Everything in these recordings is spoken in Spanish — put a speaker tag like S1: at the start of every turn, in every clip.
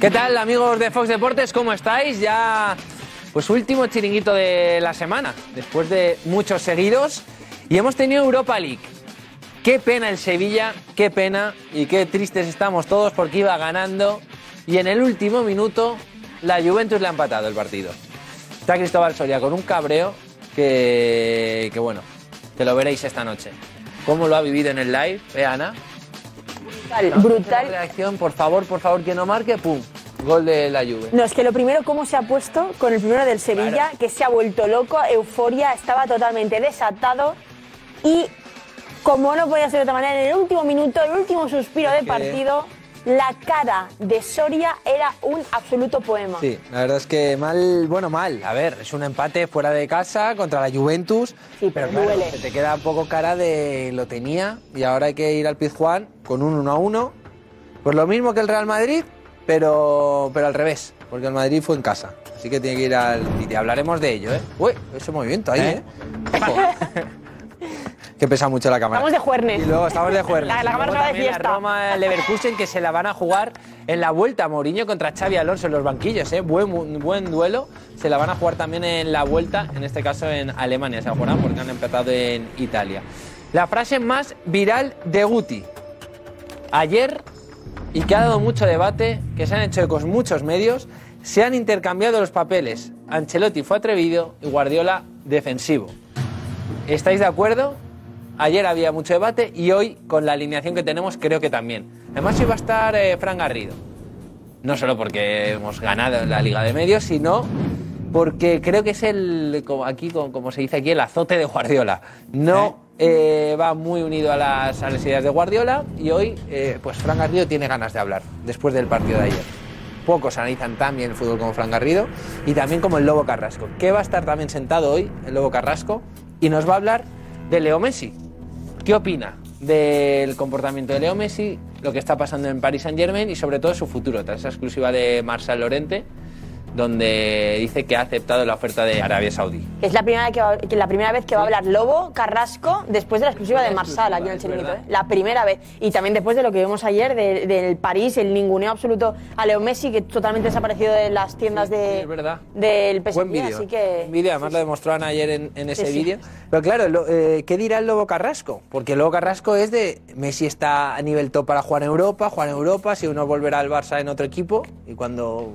S1: ¿Qué tal amigos de Fox Deportes? ¿Cómo estáis? Ya pues último chiringuito de la semana, después de muchos seguidos. Y hemos tenido Europa League. Qué pena el Sevilla, qué pena y qué tristes estamos todos porque iba ganando y en el último minuto la Juventus le ha empatado el partido. Está Cristóbal Soria con un cabreo que, que bueno, que lo veréis esta noche. ¿Cómo lo ha vivido en el live, eh, Ana?
S2: brutal.
S1: Reacción, por favor, por favor, que no marque, pum, gol de la Juve.
S2: No, es que lo primero, cómo se ha puesto con el primero del Sevilla, que se ha vuelto loco, euforia, estaba totalmente desatado y como no podía ser de otra manera, en el último minuto, el último suspiro de
S1: que-
S2: partido, la cara de Soria era un absoluto poema.
S1: Sí, la verdad es que mal, bueno, mal. A ver, es un empate fuera de casa contra la Juventus,
S2: Sí,
S1: pero
S2: pero
S1: claro, se te queda un poco cara de lo tenía y ahora hay que ir al Pizjuán con un 1 a 1. Pues lo mismo que el Real Madrid, pero, pero al revés, porque el Madrid fue en casa. Así que tiene que ir al y hablaremos de ello, ¿eh? Uy, ese movimiento ahí, ¿eh? Ojo. que pesa mucho la cámara.
S2: Estamos de juernes.
S1: Y luego estamos de juernes.
S2: La- cámara va de fiesta.
S1: La Roma Leverkusen que se la van a jugar en la vuelta. Mourinho contra Xavi Alonso en los banquillos, ¿eh? Buen, buen duelo. Se la van a jugar también en la vuelta, en este caso en Alemania. Se la jugarán porque han empezado en Italia. La frase más viral de Guti. Ayer, y que ha dado mucho debate, que se han hecho ecos muchos medios, se han intercambiado los papeles. Ancelotti fue atrevido y Guardiola defensivo. ¿Estáis de acuerdo? Ayer había mucho debate y hoy, con la alineación que tenemos, creo que también. Además, va a estar eh, Fran Garrido. No solo porque hemos ganado en la Liga de Medios, sino porque creo que es el, como aquí, como como se dice aquí, el azote de Guardiola. No eh, va muy unido a las, a las ideas de Guardiola y hoy, eh, pues Fran Garrido tiene ganas de hablar después del partido de ayer. Pocos analizan tan el fútbol como Fran Garrido y también como el Lobo Carrasco, que va a estar también sentado hoy, el Lobo Carrasco, y nos va a hablar de Leo Messi. ¿Qué opina del comportamiento de Leo Messi, lo que está pasando en Paris Saint Germain y sobre todo su futuro, tras esa exclusiva de Marcel Lorente, donde dice que ha aceptado la oferta de Arabia Saudí?
S2: Es la primera, que va- que la primera vez que va a hablar Lobo Carrasco después de la exclusiva de Marsal aquí en el chiringuito. ¿eh? La primera vez. Y también después de lo que vimos ayer de- del París, el ninguneo absoluto a Leo Messi, que totalmente desaparecido de las tiendas de,
S1: es verdad.
S2: del PSG.
S1: Buen vídeo.
S2: Así que.
S1: Vídeo, además lo demostraron ayer en, en ese
S2: Sí, sí.
S1: vídeo. Pero claro, lo- eh, ¿qué dirá el Lobo Carrasco? Porque el Lobo Carrasco es de Messi está a nivel top para jugar en Europa, jugar en Europa, si uno volverá al Barça en otro equipo y cuando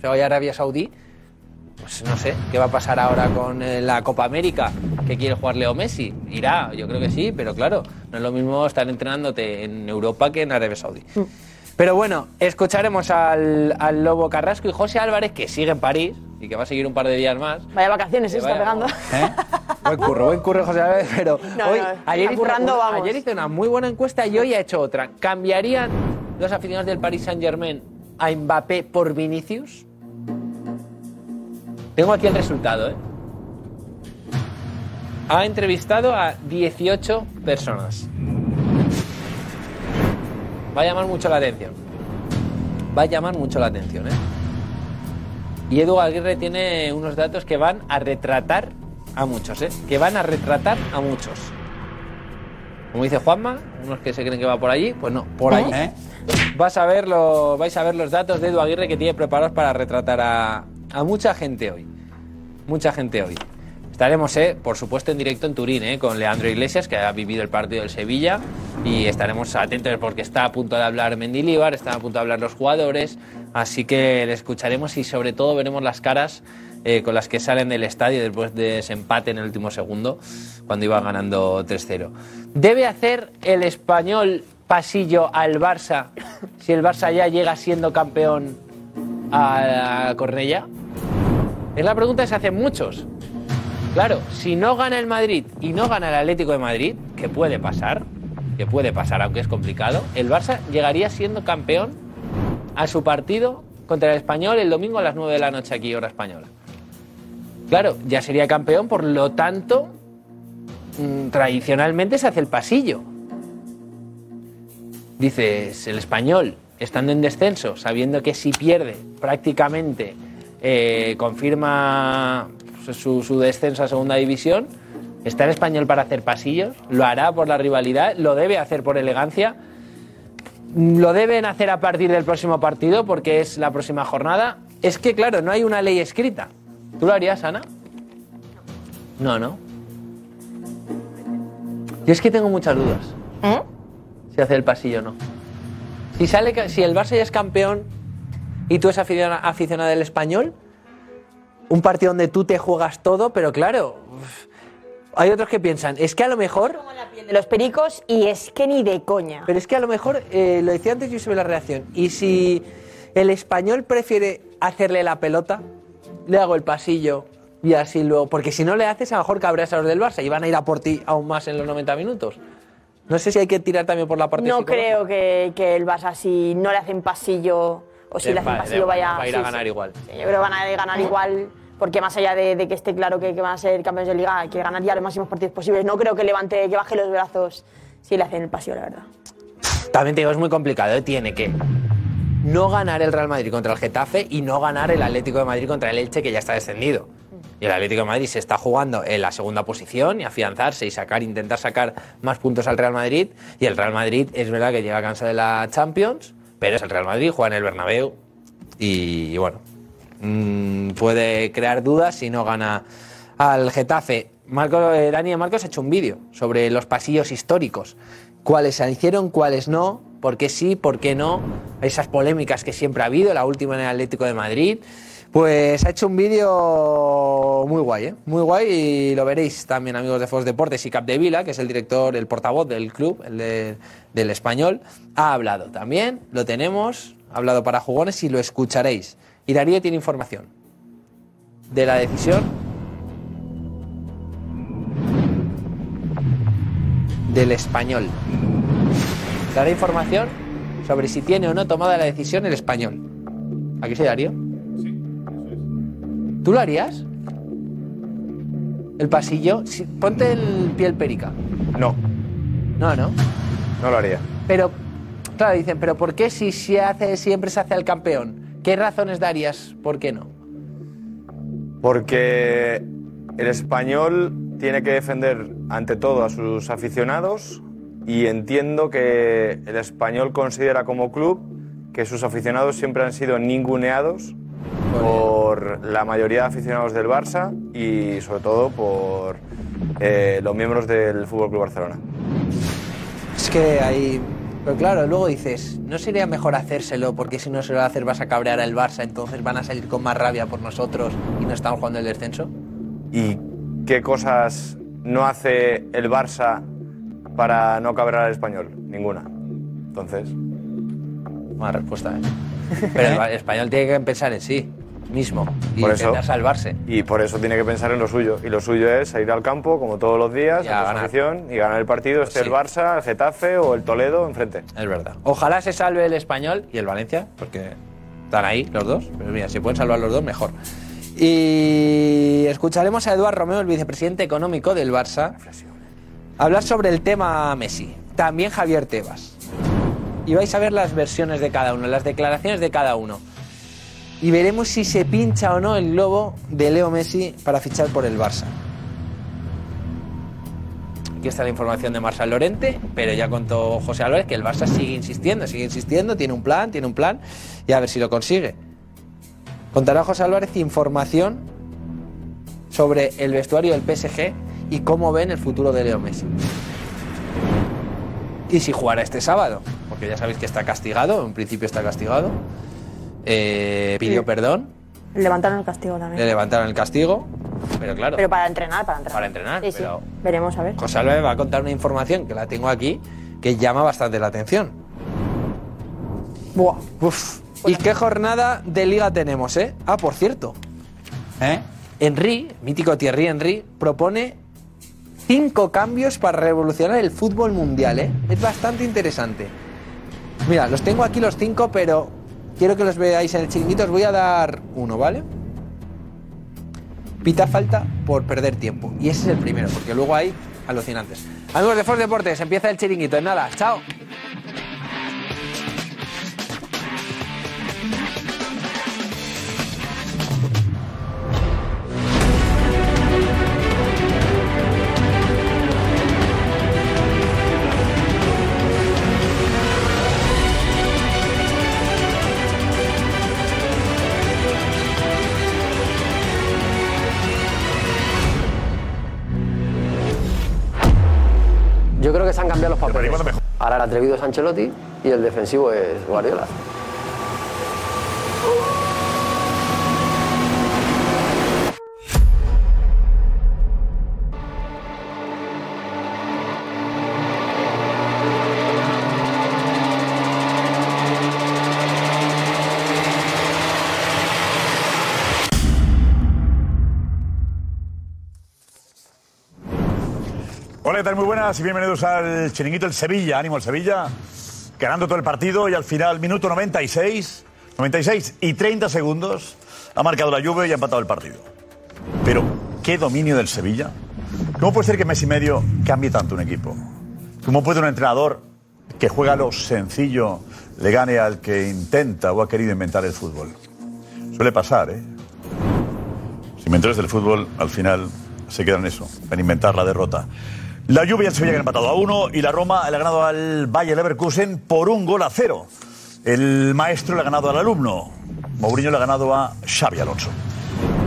S1: se vaya a Arabia Saudí, pues no sé, ¿qué va a pasar ahora con eh, la Copa América que quiere jugar Leo Messi? Irá, yo creo que sí, pero claro, no es lo mismo estar entrenándote en Europa que en Arabia Saudí. Pero bueno, escucharemos al, al Lobo Carrasco y José Álvarez, que sigue en París y que va a seguir un par de días más.
S2: Vaya vacaciones, se está
S1: vaya-
S2: pegando.
S1: Buen curro, buen curro, José Álvarez, pero
S2: No,
S1: hoy,
S2: no,
S1: ayer, hizo una,
S2: vamos.
S1: ayer hizo una muy buena encuesta y hoy ha hecho otra. ¿Cambiarían los aficionados del Paris Saint Germain a Mbappé por Vinicius? Tengo aquí el resultado, ¿eh? Ha entrevistado a 18 personas. Va a llamar mucho la atención. Va a llamar mucho la atención, ¿eh? Y Edu Aguirre tiene unos datos que van a retratar a muchos, ¿eh? Que van a retratar a muchos. Como dice Juanma, unos que se creen que va por allí, pues no, por allí.
S3: ¿Eh?
S1: Vas a ver vais a ver los datos de Edu Aguirre que tiene preparados para retratar a, a mucha gente hoy. Mucha gente hoy. Estaremos, eh, por supuesto, en directo en Turín, eh, con Leandro Iglesias, que ha vivido el partido del Sevilla, y estaremos atentos porque está a punto de hablar Mendilibar, están a punto de hablar los jugadores, así que le escucharemos y sobre todo veremos las caras eh, con las que salen del estadio después de ese empate en el último segundo, cuando iba ganando 3-0. ¿Debe hacer el español pasillo al Barça si el Barça ya llega siendo campeón a Cornella? Es la pregunta que se hacen muchos. Claro, si no gana el Madrid y no gana el Atlético de Madrid, que puede pasar, que puede pasar, aunque es complicado, el Barça llegaría siendo campeón a su partido contra el Español el domingo a las 9 de la noche aquí, hora española. Claro, ya sería campeón, por lo tanto, mm, tradicionalmente se hace el pasillo. Dices, el español, estando en descenso, sabiendo que si pierde prácticamente eh, confirma su, su descenso a segunda división, está el español para hacer pasillos, lo hará por la rivalidad, lo debe hacer por elegancia, lo deben hacer a partir del próximo partido porque es la próxima jornada. Es que, claro, no hay una ley escrita. ¿Tú lo harías, Ana? No, no. Yo es que tengo muchas dudas.
S2: ¿Eh?
S1: Si hace el pasillo o no. Si, sale, si el Barça ya es campeón y tú eres aficiona- aficionado del español, un partido donde tú te juegas todo, pero claro, hay otros que piensan, es que a lo mejor,
S2: de los pericos y es que ni de coña.
S1: pero es que a lo mejor, eh, lo decía antes yo sobre la reacción, y si el español prefiere hacerle la pelota, le hago el pasillo y así luego, porque si no le haces, a lo mejor cabreas a los del Barça y van a ir a por ti aún más en los 90 minutos. No sé si hay que tirar también por la parte
S2: No creo que, que el Barça, si no le hacen pasillo o si
S1: Le
S2: hacen pasillo, vaya.
S1: va a ir a
S2: sí,
S1: ganar
S2: sí.
S1: igual.
S2: Sí, yo creo que van a ganar igual, porque más allá de, de que esté claro que, que van a ser campeones de liga, hay que ganar ya los máximos partidos posibles. No creo que levante, que baje los brazos si le hacen el pasillo, la verdad.
S1: También te digo, es muy complicado. ¿eh? Tiene que no ganar el Real Madrid contra el Getafe y no ganar el Atlético de Madrid contra el Elche, que ya está descendido. Y el Atlético de Madrid se está jugando en la segunda posición y afianzarse y sacar, intentar sacar más puntos al Real Madrid. Y el Real Madrid es verdad que llega cansado de la Champions, pero es el Real Madrid, juega en el Bernabéu y, bueno, mm, puede crear dudas si no gana al Getafe. Marco, eh, Dani de Marcos ha hecho un vídeo sobre los pasillos históricos. Cuáles se hicieron, cuáles no, por qué sí, por qué no. Esas polémicas que siempre ha habido, la última en el Atlético de Madrid. Pues ha hecho un vídeo muy guay, ¿eh? Muy guay y lo veréis también, amigos de Fox Deportes y Capdevila, que es el director, el portavoz del club, el de- del español, ha hablado también, lo tenemos, ha hablado para jugones y lo escucharéis. Y Darío tiene información de la decisión del español. Dará información sobre si tiene o no tomada la decisión el español. ¿A qué sí, Darío? ¿Tú lo harías? ¿El pasillo? Si- ponte el piel perica.
S3: No,
S1: No, no.
S3: no lo haría.
S1: Pero, claro, dicen, ¿pero por qué si se hace, siempre se hace al campeón? ¿Qué razones darías? ¿Por qué no?
S3: Porque el español tiene que defender ante todo a sus aficionados y entiendo que el español considera como club que sus aficionados siempre han sido ninguneados por la mayoría de aficionados del Barça y sobre todo por eh, los miembros del Fútbol Club Barcelona.
S1: Es que hay... Pero claro, luego dices, ¿no sería mejor hacérselo? Porque si no se lo haces vas a cabrear al Barça, entonces van a salir con más rabia por nosotros y no estamos jugando el descenso.
S3: ¿Y qué cosas no hace el Barça para no cabrear al español? Ninguna. Entonces,
S1: Buena respuesta, ¿eh? Pero el español tiene que pensar en sí mismo y
S3: Por eso.
S1: intentar salvarse.
S3: y por eso tiene que pensar en lo suyo. Y lo suyo es ir al campo, como todos los días,
S1: Y a
S3: a afición y ganar el partido, esté
S1: Sí.
S3: el Barça, el Getafe o el Toledo enfrente.
S1: Es verdad. Ojalá se salve el español y el Valencia, porque están ahí los dos. Pero mira, si pueden salvar los dos, mejor. Y escucharemos a Eduard Romeo, el vicepresidente económico del Barça, hablar sobre el tema Messi. También Javier Tebas. Y vais a ver las versiones de cada uno, las declaraciones de cada uno. Y veremos si se pincha o no el globo de Leo Messi para fichar por el Barça. Aquí está la información de Marcel Lorente, pero ya contó José Álvarez que el Barça sigue insistiendo, sigue insistiendo, tiene un plan, tiene un plan, y a ver si lo consigue. Contará José Álvarez información sobre el vestuario del PSG y cómo ven el futuro de Leo Messi. Y si jugará este sábado, porque ya sabéis que está castigado, en principio está castigado. Eh, pidió
S2: Sí.
S1: perdón,
S2: Levantaron el castigo también.
S1: le levantaron el castigo, pero claro.
S2: Pero para entrenar, para entrenar.
S1: Para entrenar,
S2: Sí, sí. Veremos, a ver.
S1: José Álvarez va a contar una información que la tengo aquí que llama bastante la atención.
S2: Buah.
S1: Uf. ¿Y qué jornada de liga tenemos, eh? Ah, por cierto.
S4: ¿Eh?
S1: Henry, mítico Thierry Henry, propone cinco cambios para revolucionar el fútbol mundial, ¿eh? Es bastante interesante. Mira, los tengo aquí los cinco, pero quiero que los veáis en el chiringuito. Os voy a dar uno, ¿vale? Pita falta por perder tiempo. Y ese es el primero, porque luego hay alucinantes. Amigos de Force Deportes, empieza el chiringuito. En nada, chao.
S4: Atrevido es Ancelotti y el defensivo es Guardiola.
S5: Tal? Muy buenas y bienvenidos al chiringuito El Sevilla. Ánimo el Sevilla, ganando todo el partido y al final, minuto 96, 96 y 30 segundos, ha marcado la lluvia y ha empatado el partido. Pero, ¿qué dominio del Sevilla? ¿Cómo puede ser que mes y medio cambie tanto un equipo? ¿Cómo puede un entrenador que juega lo sencillo le gane al que intenta o ha querido inventar el fútbol? Suele pasar, ¿eh? Los inventores del fútbol al final se quedan en eso, en inventar la derrota. La Juve y el empatado a uno y la Roma le ha ganado al Bayer Leverkusen por un gol a cero. El maestro le ha ganado al alumno. Mourinho le ha ganado a Xavi Alonso.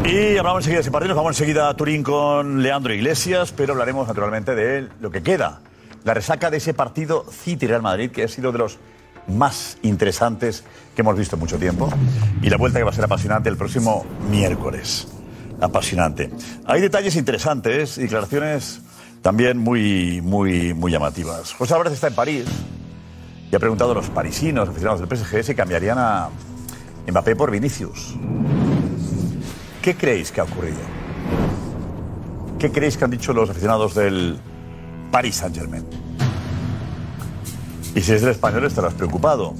S5: Y hablamos enseguida de ese partido, vamos enseguida a Turín con Leandro Iglesias, pero hablaremos naturalmente de lo que queda. La resaca de ese partido City-Real Madrid, que ha sido de los más interesantes que hemos visto en mucho tiempo. Y la vuelta que va a ser apasionante el próximo miércoles. Apasionante. Hay detalles interesantes declaraciones también muy, muy, muy llamativas. José Álvarez está en París y ha preguntado a los parisinos, aficionados del PSG, si cambiarían a Mbappé por Vinicius. ¿Qué creéis que ha ocurrido? ¿Qué creéis que han dicho los aficionados del Paris Saint-Germain? Y si es del español estarás preocupado,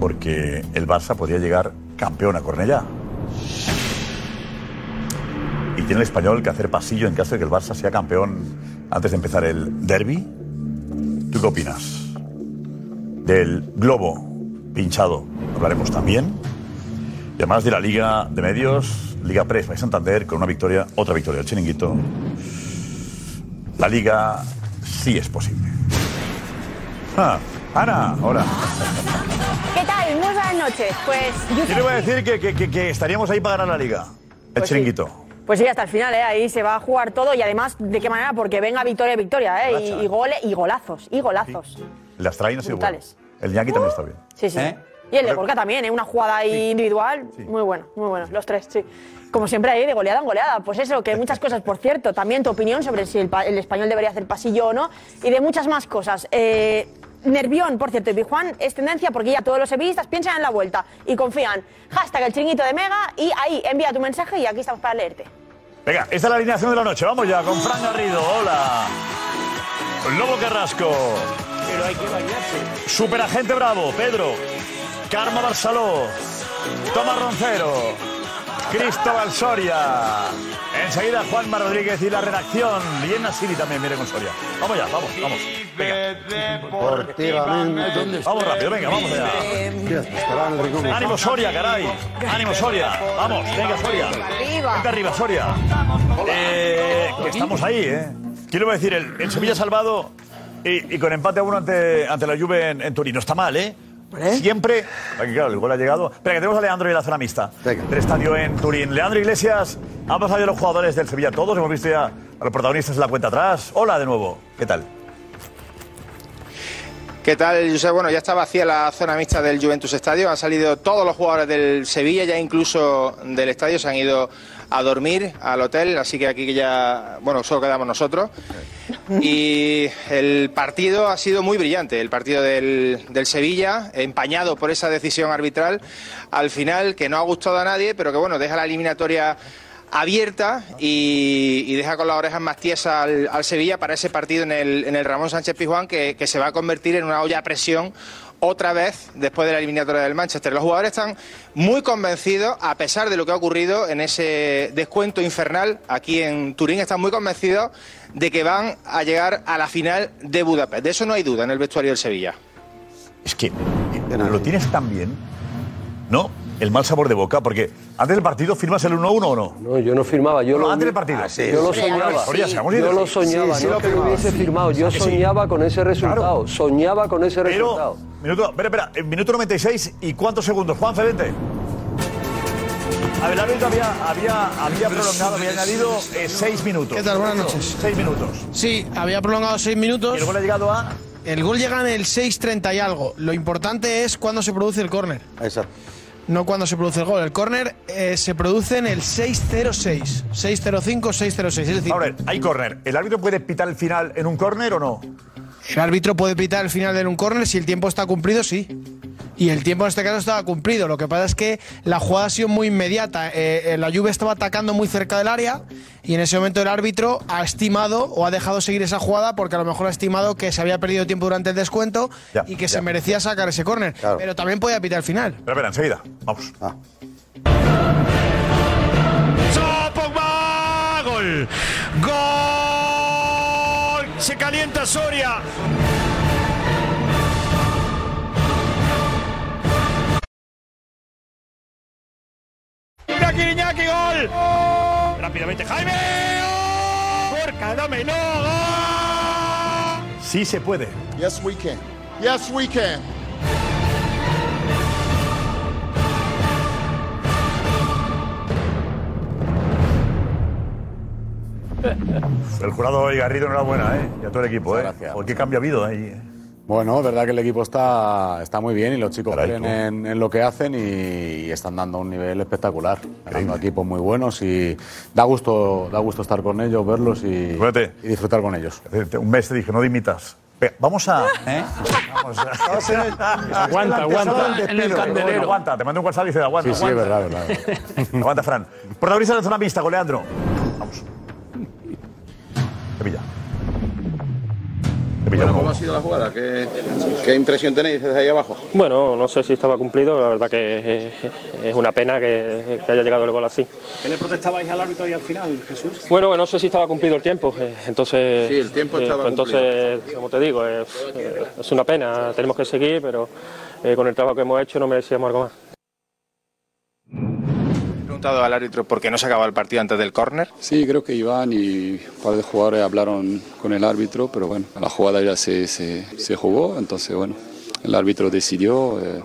S5: porque el Barça podría llegar campeón a Cornellá. Y tiene el español que hacer pasillo en caso de que el Barça sea campeón antes de empezar el derby. ¿Tú qué opinas? Del globo pinchado hablaremos también. Y además de la Liga de Medios, Liga Press by Santander, con una victoria, otra victoria del Chiringuito. La Liga sí es posible. Ah, Ana, hola.
S2: ¿Qué tal? Muy buenas noches. Pues yo
S5: Yo le voy a decir que, que- que- que estaríamos ahí para ganar la Liga. El
S2: Pues sí.
S5: Chiringuito.
S2: Pues sí, hasta el final, ¿eh? ahí se va a jugar todo y además, ¿de qué manera? Porque venga victoria, victoria, ¿eh? Y, y goles y golazos, y golazos.
S5: Ha sido bueno.
S2: Brutales.
S5: El Yankee también está bien.
S2: Sí, sí.
S5: ¿Eh?
S2: Y el de Gorka también, ¿eh? Una jugada ahí individual. Muy bueno, muy bueno. Los tres, sí. Como siempre ahí, de goleada en goleada. Pues eso, que muchas cosas, por cierto. También tu opinión sobre si el, pa- el español debería hacer pasillo o no. Y de muchas más cosas. Eh, Nervión, por cierto, y Pijuan es tendencia porque ya todos los sevillistas piensan en la vuelta y confían. Hashtag el chinguito de Mega y ahí envía tu mensaje y aquí estamos para leerte.
S5: Venga, esta es la alineación de la noche. Vamos ya con Fran Garrido. Hola. Lobo Carrasco.
S1: Pero hay que bañarse.
S5: Superagente Bravo, Pedro. Karma Barceló. Tomás Roncero. Cristóbal Soria. Enseguida Juanma Rodríguez y la redacción. Y en Nasiri también viene con Soria. Vamos ya, vamos, vamos. Venga. Vamos rápido, venga, vamos allá. Ánimo Soria, caray. Ánimo Soria. Vamos, venga Soria. Vente arriba, Soria. Eh, que estamos ahí, ¿eh? Quiero decir, el, el Sevilla salvado y, y con empate a uno ante, ante la Juve en, en Turín. No está mal, ¿eh? Siempre. Aquí, claro, el gol ha llegado. Espera, que tenemos a Leandro y la zona mixta del estadio en Turín. Leandro Iglesias, han pasado ya los jugadores del Sevilla todos. Hemos visto ya a los protagonistas en la cuenta atrás. Hola de nuevo. ¿Qué tal?
S6: ¿Qué tal, José? Bueno, ya está vacía la zona mixta del Juventus Estadio. Han salido todos los jugadores del Sevilla, ya incluso del estadio, se han ido a dormir al hotel, así que aquí ya, bueno, solo quedamos nosotros. Y el partido ha sido muy brillante, el partido del, del Sevilla, empañado por esa decisión arbitral, al final que no ha gustado a nadie, pero que bueno, deja la eliminatoria abierta y, y deja con las orejas más tiesas al, al Sevilla para ese partido en el, en el Ramón Sánchez Pizjuán que, que se va a convertir en una olla a presión otra vez después de la eliminatoria del Manchester. Los jugadores están muy convencidos, a pesar de lo que ha ocurrido en ese descuento infernal aquí en Turín, están muy convencidos de que van a llegar a la final de Budapest. De eso no hay duda en el vestuario del Sevilla.
S5: Es que lo tienes tan bien, ¿no? El mal sabor de boca, porque antes del partido firmas el 1-1 o no.
S4: No, yo no firmaba. Yo
S5: No,
S4: lo,
S5: antes del partido.
S4: Ah, sí, yo lo soñaba. Yo lo soñaba,
S5: Sí, sí,
S4: no
S5: lo
S4: que lo hubiese firmado. Yo soñaba con ese resultado. Soñaba con ese resultado.
S5: Pero, minuto, espera, espera, en minuto 96 y cuántos segundos. Juan Celente. A ver, el árbitro había, había, había prolongado, había añadido eh, seis minutos.
S7: ¿Qué tal? Buenas noches.
S5: Seis minutos.
S7: Sí, había prolongado seis minutos.
S5: ¿Y el gol ha llegado a?
S7: El gol llega en el 6.30 y algo. Lo importante es cuándo se produce el córner.
S8: Exacto.
S7: No cuándo se produce el gol. El córner eh, se produce en el 6.06. 6.05, 6.06. Es decir,
S5: Ahora, hay córner. ¿El árbitro puede pitar el final en un córner o no?
S7: El árbitro puede pitar el final de un córner si el tiempo está cumplido, sí. Y el tiempo en este caso estaba cumplido. Lo que pasa es que la jugada ha sido muy inmediata. Eh, eh, la Juve estaba atacando muy cerca del área y en ese momento el árbitro ha estimado o ha dejado seguir esa jugada porque a lo mejor ha estimado que se había perdido tiempo durante el descuento
S5: Ya,
S7: y que
S5: ya.
S7: se merecía sacar ese córner. Pero también podía pitar el final.
S5: Pero espera, enseguida. Vamos.
S9: Pogba, gol. Gol. Calienta Soria. Iñaki, Iñaki, gol. Rápidamente, Jaime. Gorka, dame, no.
S5: Sí se puede.
S8: Yes, we can. Yes, we can.
S5: El jurado y Garrido, enhorabuena, ¿eh? Y a todo el equipo, ¿eh?
S10: Gracias.
S5: Joder, ¿Qué cambio ha habido ahí? eh?
S10: Bueno, es verdad que el equipo está, está muy bien y los chicos
S5: Caray,
S10: creen en, en lo que hacen y, y están dando un nivel espectacular. Ganando equipos muy buenos y da gusto, da gusto estar con ellos, verlos y, y disfrutar con ellos.
S5: Un mes te dije, no dimitas. Vamos a. ¿eh? Vamos a.
S10: Aguanta, aguanta.
S5: En el candelero. Aguanta, te mando un WhatsApp y dice aguanta.
S10: Sí, sí, es
S5: aguanta.
S10: verdad, es verdad.
S5: aguanta, Fran. Protagonista de la zona mixta, con Leandro. Vamos. Sevilla.
S11: Bueno, ¿cómo ha sido la jugada? ¿Qué, qué impresión tenéis desde ahí abajo?
S12: Bueno, no sé si estaba cumplido, la verdad que es, una pena que, que haya llegado el gol así.
S13: ¿Qué le protestabais al árbitro y al final, Jesús?
S12: Bueno, no sé si estaba cumplido el tiempo, eh, entonces,
S11: Sí, el tiempo
S12: eh,
S11: estaba
S12: entonces, como te digo, es, eh, es una pena, tenemos que seguir, pero con el trabajo que hemos hecho no merecíamos algo más.
S6: Preguntado al árbitro por qué no se acababa el partido antes del córner.
S14: Sí, creo que Iván y un par de jugadores hablaron con el árbitro, pero bueno, la jugada ya se, se, se jugó, entonces bueno, el árbitro decidió. eh,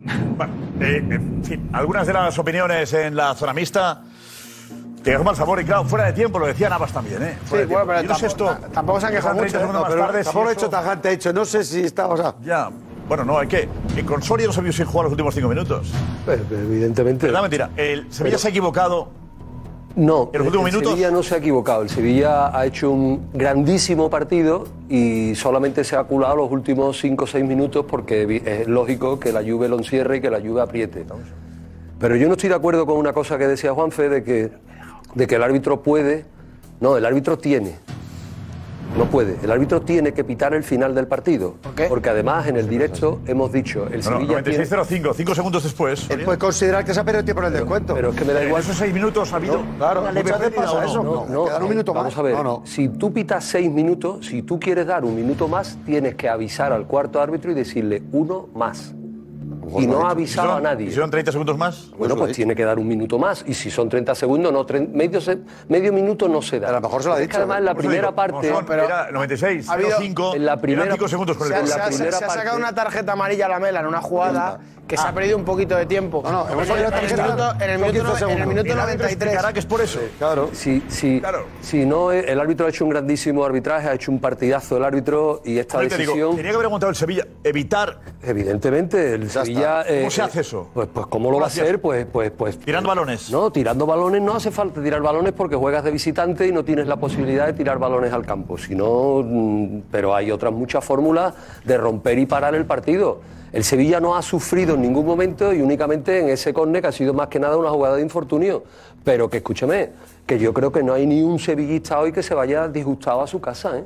S5: Bueno, eh, en fin, algunas de las opiniones en la zona mixta que dejan mal sabor y claro, fuera de tiempo, lo decía Navas también, ¿eh? Fuera de
S15: bueno, pero
S5: no
S15: tampoco-
S5: esto.
S15: tampoco se han quejado mucho,
S5: 30 segundos
S15: No, pero
S5: tarde.
S15: tampoco lo he
S5: si
S15: hecho
S5: eso-
S15: tajante, he hecho, no sé si está, o sea...
S5: Ya, bueno, no, hay que. En con Soria no se vio sin jugar los últimos cinco minutos.
S4: evidentemente.
S5: Verdad, mentira. El Sevilla se ha equivocado.
S4: No,
S5: ¿En los últimos
S4: el
S5: minutos?
S4: Sevilla no se ha equivocado. El Sevilla ha hecho un grandísimo partido y solamente se ha culado los últimos 5 o 6 minutos porque es lógico que la Juve lo encierre y que la Juve apriete. Pero yo no estoy de acuerdo con una cosa que decía Juanfe de que, de que el árbitro puede. No, el árbitro tiene. No puede. El árbitro tiene que pitar el final del partido. Porque además en el directo hemos dicho, el
S5: No, no,
S4: Sevilla tiene...
S5: 96-05, cinco segundos después.
S15: Él puede considerar que se ha perdido tiempo en el descuento.
S4: Pero es que me da igual.
S5: esos seis minutos ha habido.
S15: claro,
S4: Una
S15: muchas veces pasa eso.
S4: No, no,
S15: un minuto
S4: vamos
S15: más.
S4: a ver.
S15: No, no.
S4: Si tú pitas seis minutos, si tú quieres dar un minuto más, tienes que avisar al cuarto árbitro y decirle uno más. Y no ha avisado a nadie.
S5: ¿Y son 30 segundos más?
S4: Bueno, pues tiene que dar un minuto más. Y si son 30 segundos, no, tre- medio, se- medio minuto no se da. A lo mejor
S15: se lo ha
S4: Es que
S15: dicho,
S4: además en la primera
S5: digo,
S4: parte.
S5: como son, era 96,
S4: ha habido-
S5: 05,
S4: en la primera-
S5: eran 5 segundos con
S7: Se
S5: el
S7: ha,
S5: gol.
S7: se ha- se ha sacado una tarjeta amarilla a la mela en una jugada que se ha perdido un poquito de tiempo.
S15: No, no, hemos
S7: en, el minuto, en el minuto,
S15: 15
S7: en el
S15: segundos.
S7: minuto
S5: Y el árbitro
S7: 93.
S5: explicará que es por eso.
S15: Claro.
S4: Si, si, si no, el árbitro ha hecho un grandísimo arbitraje, ha hecho un partidazo el árbitro y esta decisión.
S5: tenía que haber aguantado el Sevilla, evitar.
S4: Evidentemente, el Sevilla.
S5: ¿Cómo
S4: eh,
S5: se
S4: eh,
S5: hace eso?
S4: Pues, pues ¿cómo
S5: ¿Cómo
S4: lo va a hacer? Pues, pues, pues.
S5: Tirando balones.
S4: No, tirando balones no hace falta tirar balones porque juegas de visitante y no tienes la posibilidad de tirar balones al campo. Si no, mm, pero hay otras muchas fórmulas de romper y parar el partido. El Sevilla no ha sufrido en ningún momento y únicamente en ese córner que ha sido más que nada una jugada de infortunio. Pero que escúchame, que yo creo que no hay ni un sevillista hoy que se vaya disgustado a su casa, ¿eh?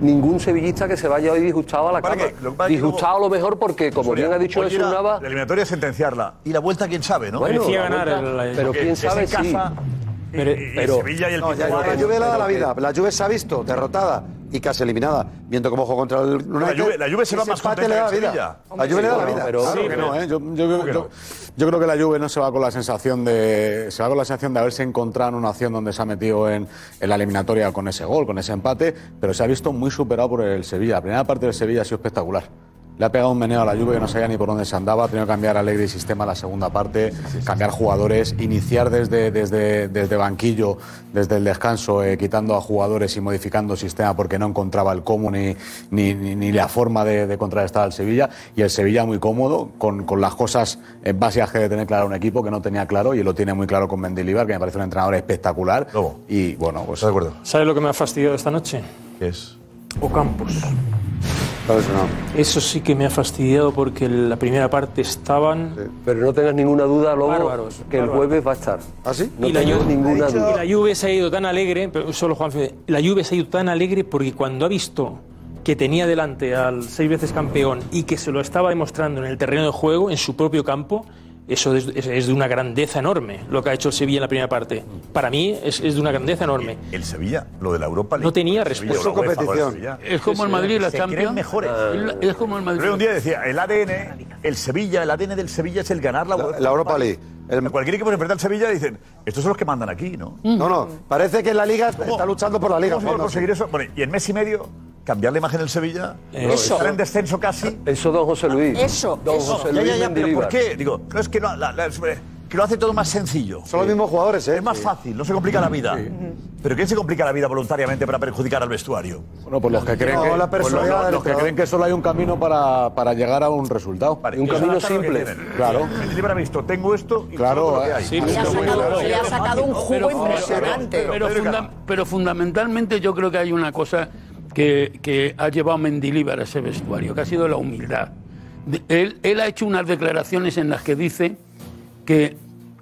S4: Ningún sevillista que se vaya hoy disgustado a la cama.
S5: lo que pasa es que
S4: Disgustado a lo mejor porque, como
S5: Soria,
S4: bien ha dicho
S5: hoy
S4: Jesús
S5: era
S4: Nava,
S5: La eliminatoria es sentenciarla. Y la vuelta, quién sabe, ¿no?
S4: Bueno,
S5: ganar
S4: vuelta,
S5: el-
S4: pero quién sabe si-
S5: casa,
S4: Pero-
S5: y- y
S4: pero-
S5: Sevilla y el
S15: No, ya, la Juve le da la vida. La Juve se ha visto derrotada y casi eliminada, viendo cómo jugó contra el United.
S5: Juve- la Juve se va más
S15: empate
S5: contenta
S15: le da la vida. La Juve le da la vida.
S10: pero
S15: Claro
S10: sí,
S15: que
S10: pero
S15: no.
S10: ¿eh? yo, yo- yo- yo creo que la Juve no se va con la sensación de se va con la sensación de haberse encontrado en una acción donde se ha metido en, en la eliminatoria con ese gol, con ese empate, pero se ha visto muy superado por el Sevilla. La primera parte del Sevilla ha sido espectacular. Le ha pegado un meneo a la Juve que no sabía ni por dónde se andaba, ha tenido que cambiar Alegre y sistema la segunda parte, cambiar jugadores, iniciar desde, desde, desde banquillo, desde el descanso, eh, quitando a jugadores y modificando sistema porque no encontraba el cómo ni, ni, ni- ni la forma de, de contrarrestar al Sevilla. Y el Sevilla muy cómodo, con, con las cosas eh, básicas que debe tener claro un equipo que no tenía claro y lo tiene muy claro con Mendilibar, que me parece un entrenador espectacular. Y bueno, pues.
S5: de acuerdo?
S12: ¿Sabes lo que me ha fastidiado esta noche?
S5: ¿Qué es?
S12: Ocampos. Eso sí que me ha fastidiado porque en la primera parte estaban.
S4: Pero no tengas ninguna duda, Lobo,
S12: Bárbaros,
S4: que el jueves va a estar.
S15: ¿Ah, sí?
S4: No
S12: y, la
S4: tengo
S12: Juve,
S4: ninguna duda.
S12: y la Juve se ha ido tan alegre, pero solo Juan la Juve se ha ido tan alegre porque cuando ha visto que tenía delante al seis veces campeón y que se lo estaba demostrando en el terreno de juego, en su propio campo, eso es, es- es de una grandeza enorme lo que ha hecho el Sevilla en la primera parte. Para mí es, es de una grandeza enorme.
S5: El Sevilla, lo de la Europa League.
S12: No tenía respuesta.
S5: la UEFA,
S12: Competición.
S5: Sevilla.
S16: Es como el Madrid, la
S5: Se
S16: Champions.
S5: mejores.
S16: Es- Es como el Madrid.
S5: Pero un día decía, el ADN, el Sevilla, el ADN del Sevilla es el ganar la,
S15: La- la Europa League.
S5: Cualquier equipo que se enfrenta al Sevilla dicen, estos son los que mandan aquí, ¿no?
S15: No, no. Parece que en la Liga está luchando por la Liga.
S5: ¿Cómo se puede conseguir eso? Bueno, y en mes y medio, cambiar la imagen del Sevilla,
S4: Eso.
S5: estar en descenso casi.
S4: Eso, don José Luis.
S2: Eso,
S4: Don
S2: eso.
S4: José
S5: Ya,
S4: Luis
S5: ya, ya, pero
S4: Mendilibar.
S5: ¿por qué? Digo, no es que, no, la- la- que lo hace todo más sencillo.
S15: Son los mismos jugadores, ¿eh?
S5: Es más fácil, no se complica la vida. Pero ¿quién se complica la vida voluntariamente para perjudicar al vestuario?
S10: Bueno, pues los que creen,
S15: No,
S10: que,
S15: la
S10: pues los- que creen que solo hay un camino para, para llegar a un resultado.
S5: Vale,
S4: un camino simple.
S10: Claro.
S5: Mendilibar ha visto, tengo esto y
S10: Claro,
S5: todo lo que
S10: eh,
S5: hay.
S16: sí,
S2: Le ha sacado, le ha sacado un jugo
S16: Pero-
S2: impresionante.
S16: Pero, funda- pero fundamentalmente yo creo que hay una cosa que, que ha llevado Mendilibar a ese vestuario, que ha sido la humildad. De- Él, él ha hecho unas declaraciones en las que dice